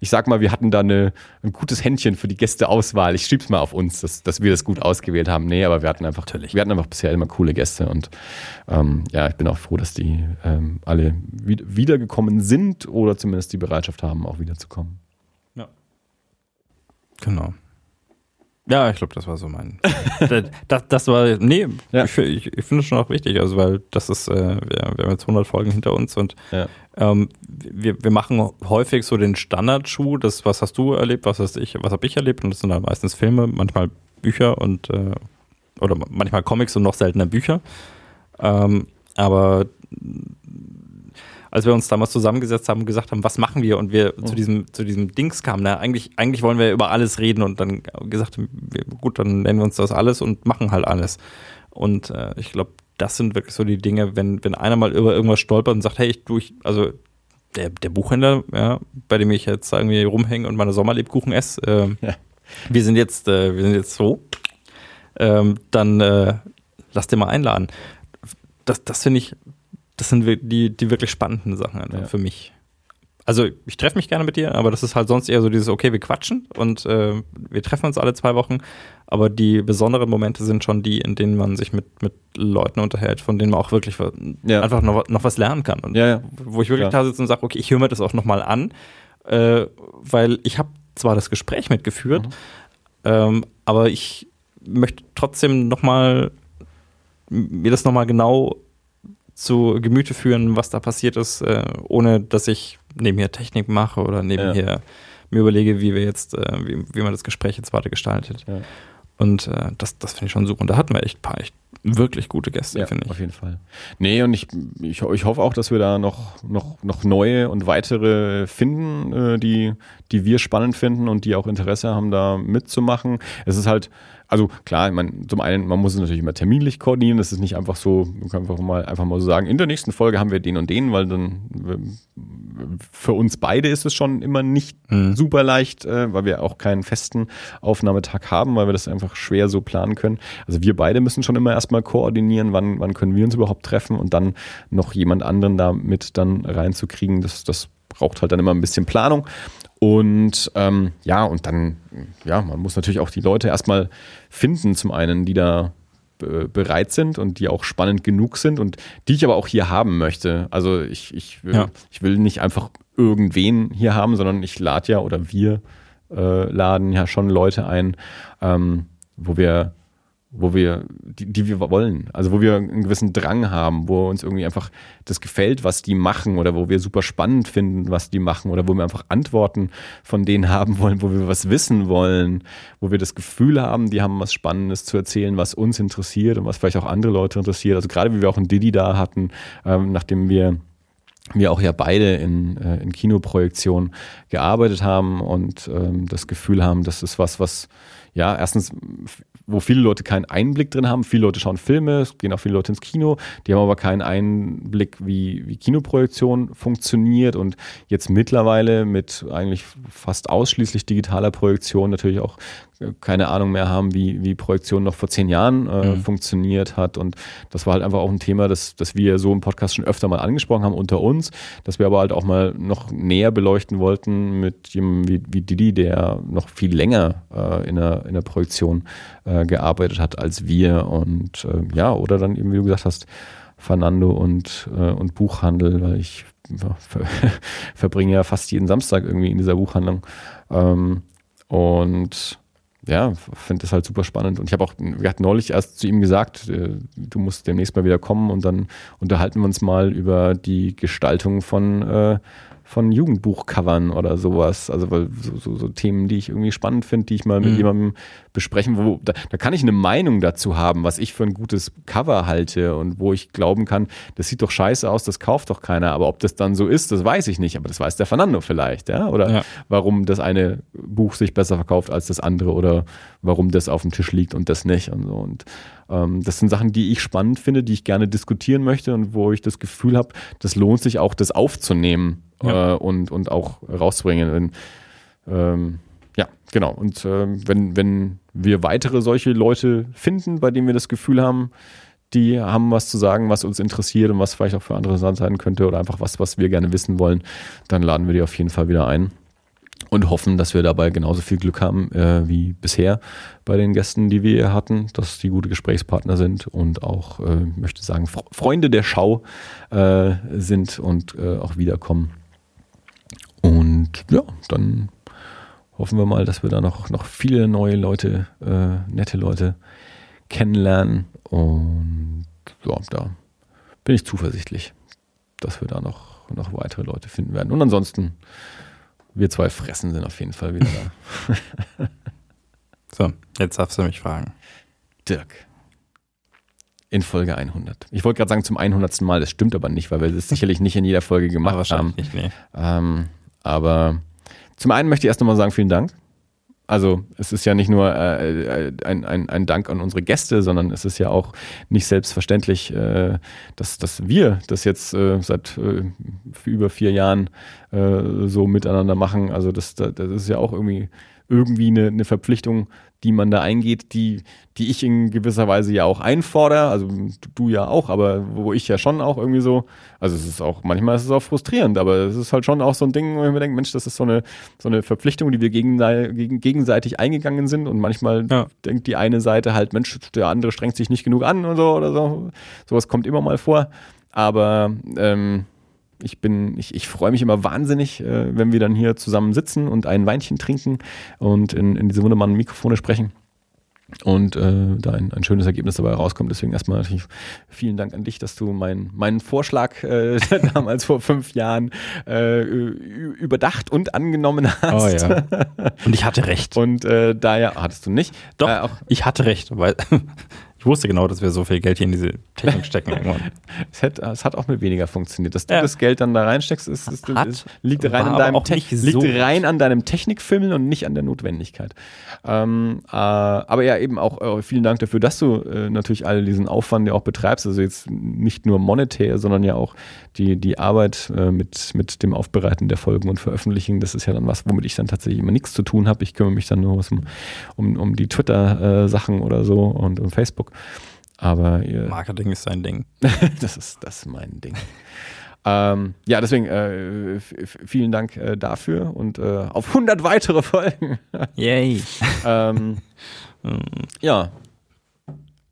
ich sag mal, wir hatten da eine, ein gutes Händchen für die Gästeauswahl. Ich schieb's mal auf uns, dass, dass wir das gut ausgewählt haben. Nee, aber wir hatten einfach, Natürlich. wir hatten einfach bisher immer coole Gäste und ähm, ja, ich bin auch froh, dass die ähm, alle wiedergekommen sind oder zumindest die Bereitschaft haben, auch wiederzukommen. Ja. Genau. Ja, ich glaube, das war so mein. das, das war, nee, ja. ich, ich, ich finde es schon auch wichtig, also weil das ist, äh, wir, wir haben jetzt 100 Folgen hinter uns und ja. ähm, wir, wir machen häufig so den Standardschuh, das, was hast du erlebt, was hast ich, was habe ich erlebt und das sind dann meistens Filme, manchmal Bücher und äh, oder manchmal Comics und noch seltener Bücher. Ähm, aber als wir uns damals zusammengesetzt haben und gesagt haben, was machen wir und wir mhm. zu diesem zu diesem Dings kamen, na, eigentlich eigentlich wollen wir über alles reden und dann gesagt haben, wir, gut, dann nennen wir uns das alles und machen halt alles. Und äh, ich glaube, das sind wirklich so die Dinge, wenn wenn einer mal über irgendwas stolpert und sagt, hey, ich du ich, also der, der Buchhändler, ja, bei dem ich jetzt irgendwie rumhänge und meine Sommerlebkuchen esse, äh, ja. wir sind jetzt äh, wir sind jetzt so, ähm, dann äh, lass dir mal einladen. Das, das finde ich das sind die, die wirklich spannenden Sachen ja. für mich. Also ich treffe mich gerne mit dir, aber das ist halt sonst eher so dieses, okay, wir quatschen und äh, wir treffen uns alle zwei Wochen. Aber die besonderen Momente sind schon die, in denen man sich mit, mit Leuten unterhält, von denen man auch wirklich ja. einfach noch, noch was lernen kann. Und ja, wo ich wirklich da sitze und sage, okay, ich höre mir das auch nochmal an, äh, weil ich habe zwar das Gespräch mitgeführt, mhm. ähm, aber ich möchte trotzdem nochmal mir das nochmal genau zu Gemüte führen, was da passiert ist, äh, ohne dass ich nebenher Technik mache oder nebenher ja. mir überlege, wie wir jetzt, äh, wie, wie man das Gespräch jetzt weiter gestaltet. Ja. Und äh, das, das finde ich schon super. Und da hatten wir echt ein paar echt wirklich gute Gäste, ja, finde ich. Auf jeden Fall. Nee, und ich, ich, ich hoffe auch, dass wir da noch, noch, noch neue und weitere finden, äh, die, die wir spannend finden und die auch Interesse haben, da mitzumachen. Es ist halt, also klar, man, zum einen, man muss es natürlich immer terminlich koordinieren. Das ist nicht einfach so, man kann einfach mal, einfach mal so sagen, in der nächsten Folge haben wir den und den, weil dann für uns beide ist es schon immer nicht mhm. super leicht, äh, weil wir auch keinen festen Aufnahmetag haben, weil wir das einfach schwer so planen können. Also wir beide müssen schon immer erstmal koordinieren, wann, wann können wir uns überhaupt treffen und dann noch jemand anderen da mit dann reinzukriegen. Das, das braucht halt dann immer ein bisschen Planung. Und ähm, ja, und dann, ja, man muss natürlich auch die Leute erstmal finden, zum einen, die da äh, bereit sind und die auch spannend genug sind und die ich aber auch hier haben möchte. Also ich, ich, will, Ja. ich will nicht einfach irgendwen hier haben, sondern ich lade ja oder wir äh, laden ja schon Leute ein, ähm, wo wir wo wir, die, die wir wollen, also wo wir einen gewissen Drang haben, wo uns irgendwie einfach das gefällt, was die machen oder wo wir super spannend finden, was die machen oder wo wir einfach Antworten von denen haben wollen, wo wir was wissen wollen, wo wir das Gefühl haben, die haben was Spannendes zu erzählen, was uns interessiert und was vielleicht auch andere Leute interessiert. Also gerade wie wir auch einen Diddy da hatten, ähm, nachdem wir wir auch ja beide in, äh, in Kinoprojektionen gearbeitet haben und ähm, das Gefühl haben, das ist was, was ja erstens, wo viele Leute keinen Einblick drin haben. Viele Leute schauen Filme, es gehen auch viele Leute ins Kino, die haben aber keinen Einblick, wie, wie Kinoprojektion funktioniert und jetzt mittlerweile mit eigentlich fast ausschließlich digitaler Projektion natürlich auch keine Ahnung mehr haben, wie, wie Projektion noch vor zehn Jahren äh, Mhm. funktioniert hat. Und das war halt einfach auch ein Thema, das, das wir so im Podcast schon öfter mal angesprochen haben unter uns, dass wir aber halt auch mal noch näher beleuchten wollten mit jemandem wie, wie Didi, der noch viel länger äh, in, der, in der Projektion äh, gearbeitet hat als wir. Und äh, ja, oder dann eben, wie du gesagt hast, Fernando und, äh, und Buchhandel, weil ich ja, ver verbringe ja fast jeden Samstag irgendwie in dieser Buchhandlung. Ähm, und ja, finde das halt super spannend. Und ich habe auch, wir hatten neulich erst zu ihm gesagt, äh, du musst demnächst mal wieder kommen und dann unterhalten wir uns mal über die Gestaltung von, äh, von Jugendbuchcovern oder sowas. Also weil so, so, so Themen, die ich irgendwie spannend finde, die ich mal mit Mhm. jemandem besprechen, wo da, da kann ich eine Meinung dazu haben, was ich für ein gutes Cover halte und wo ich glauben kann, das sieht doch scheiße aus, das kauft doch keiner. Aber ob das dann so ist, das weiß ich nicht. Aber das weiß der Fernando vielleicht, ja? Oder Ja. warum das eine Buch sich besser verkauft als das andere oder warum das auf dem Tisch liegt und das nicht und so. Und das sind Sachen, die ich spannend finde, die ich gerne diskutieren möchte und wo ich das Gefühl habe, das lohnt sich auch, das aufzunehmen Ja. äh, und, und auch rauszubringen. Wenn, ähm, ja, genau. Und ähm, wenn, wenn wir weitere solche Leute finden, bei denen wir das Gefühl haben, die haben was zu sagen, was uns interessiert und was vielleicht auch für andere interessant sein könnte oder einfach was, was wir gerne wissen wollen, dann laden wir die auf jeden Fall wieder ein und hoffen, dass wir dabei genauso viel Glück haben äh, wie bisher bei den Gästen, die wir hier hatten, dass die gute Gesprächspartner sind und auch, äh, möchte sagen, Fre- Freunde der Schau äh, sind und äh, auch wiederkommen. Und ja, dann hoffen wir mal, dass wir da noch, noch viele neue Leute, äh, nette Leute kennenlernen. Und ja, da bin ich zuversichtlich, dass wir da noch, noch weitere Leute finden werden. Und ansonsten, wir zwei Fressen sind auf jeden Fall wieder da. So, jetzt darfst du mich fragen. Dirk. In Folge 100. Ich wollte gerade sagen zum 100. Mal, das stimmt aber nicht, weil wir das sicherlich nicht in jeder Folge gemacht haben. wahrscheinlich nicht, nee. Ähm, aber zum einen möchte ich erst nochmal sagen, vielen Dank. Also es ist ja nicht nur äh, ein, ein, ein Dank an unsere Gäste, sondern es ist ja auch nicht selbstverständlich, äh, dass, dass wir das jetzt äh, seit äh, über vier Jahren äh, so miteinander machen. Also das, das ist ja auch irgendwie irgendwie eine, eine Verpflichtung, die man da eingeht, die, die ich in gewisser Weise ja auch einfordere, also du, ja auch, aber wo ich ja schon auch irgendwie so, also es ist auch, manchmal ist es auch frustrierend, aber es ist halt schon auch so ein Ding, wo ich mir denke, Mensch, das ist so eine, so eine Verpflichtung, die wir gegen, gegen, gegenseitig eingegangen sind und manchmal denkt die eine Seite halt, Mensch, der andere strengt sich nicht genug an und so oder so. Sowas kommt immer mal vor, aber ähm, ich bin, ich, ich freue mich immer wahnsinnig, äh, wenn wir dann hier zusammen sitzen und ein Weinchen trinken und in, in diese wunderbaren Mikrofone sprechen und äh, da ein, ein schönes Ergebnis dabei rauskommt. Deswegen erstmal natürlich vielen Dank an dich, dass du mein, meinen Vorschlag äh, damals vor fünf Jahren äh, überdacht und angenommen hast. Oh ja. Und ich hatte recht. Und äh, daher hattest du nicht. Doch, Äh, ich hatte recht, weil ich wusste genau, dass wir so viel Geld hier in diese Technik stecken irgendwann. es, hat, es hat auch mit weniger funktioniert. Dass du Ja. das Geld dann da reinsteckst, ist, ist, Hat, ist, liegt, rein an deinem Te- liegt rein an deinem Technikfilm und nicht an der Notwendigkeit. Ähm, äh, aber ja, eben auch äh, vielen Dank dafür, dass du äh, natürlich all diesen Aufwand ja auch betreibst. Also jetzt nicht nur monetär, sondern ja auch die, die Arbeit äh, mit, mit dem Aufbereiten der Folgen und Veröffentlichen. Das ist ja dann was, womit ich dann tatsächlich immer nichts zu tun habe. Ich kümmere mich dann nur um, um, um die Twitter-Sachen oder so und um Facebook. Aber ihr, Marketing ist sein Ding. das, ist, das ist mein Ding. ähm, ja, deswegen äh, vielen Dank äh, dafür und äh, auf 100 weitere Folgen. Yay. ähm, ja.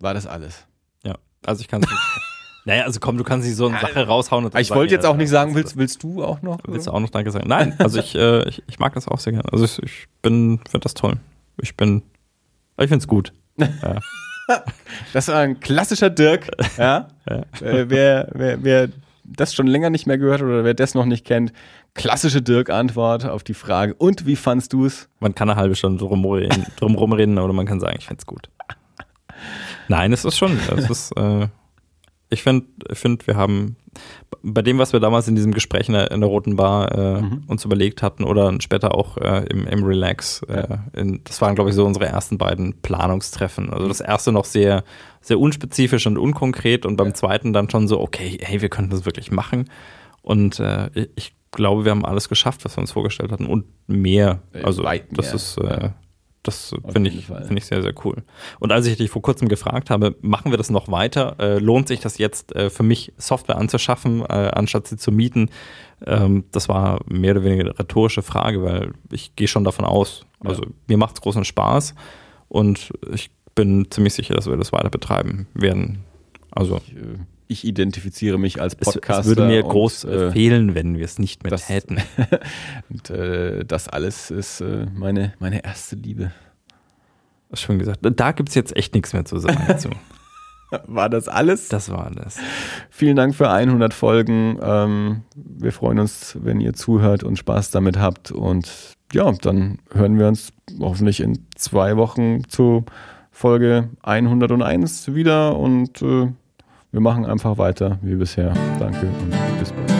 war das alles. Ja, also ich kann es nicht. Naja, also komm, du kannst nicht so eine Sache raushauen. Und dann Ich wollte jetzt auch nicht sagen, willst, willst du auch noch? Willst du auch noch Danke sagen? Nein, also ich, äh, ich, ich mag das auch sehr gerne. Also ich, ich bin, finde das toll. Ich bin, ich finde es gut. Ja. Das war ein klassischer Dirk. Ja? Äh, wer, wer, wer das schon länger nicht mehr gehört hat oder wer das noch nicht kennt, klassische Dirk-Antwort auf die Frage. Und wie fandst du es? Man kann eine halbe Stunde drum, reden, drum rumreden oder man kann sagen, ich finde es gut. Nein, es ist schon, es ist, äh, ich finde, find, wir haben bei dem, was wir damals in diesem Gespräch in der, in der Roten Bar äh, uns überlegt hatten oder später auch äh, im, im Relax, äh, in, das waren, glaube ich, so unsere ersten beiden Planungstreffen. Also das erste noch sehr, sehr unspezifisch und unkonkret und beim zweiten dann schon so, okay, hey, wir könnten das wirklich machen. Und äh, ich- glaube, wir haben alles geschafft, was wir uns vorgestellt hatten und mehr. Äh, Also weit das mehr, ist, äh, das finde ich, finde ich sehr, sehr cool. Und als ich dich vor kurzem gefragt habe, machen wir das noch weiter? Äh, lohnt sich das jetzt äh, für mich, Software anzuschaffen, äh, anstatt sie zu mieten? Ähm, das war mehr oder weniger eine rhetorische Frage, weil ich gehe schon davon aus. Also mir macht es großen Spaß und ich bin ziemlich sicher, dass wir das weiter betreiben werden. Also Ich, äh, ich identifiziere mich als Podcaster. es würde mir und, groß äh, fehlen, wenn wir es nicht mehr das- täten. Und äh, das alles ist äh, meine, meine erste Liebe. Hast schon gesagt. Da gibt es jetzt echt nichts mehr zu sagen zu. War das alles? Das war alles. Vielen Dank für 100 Folgen. Ähm, wir freuen uns, wenn ihr zuhört und Spaß damit habt. Und ja, dann hören wir uns hoffentlich in zwei Wochen zu Folge 101 wieder. Und äh, wir machen einfach weiter wie bisher. Danke und bis bald.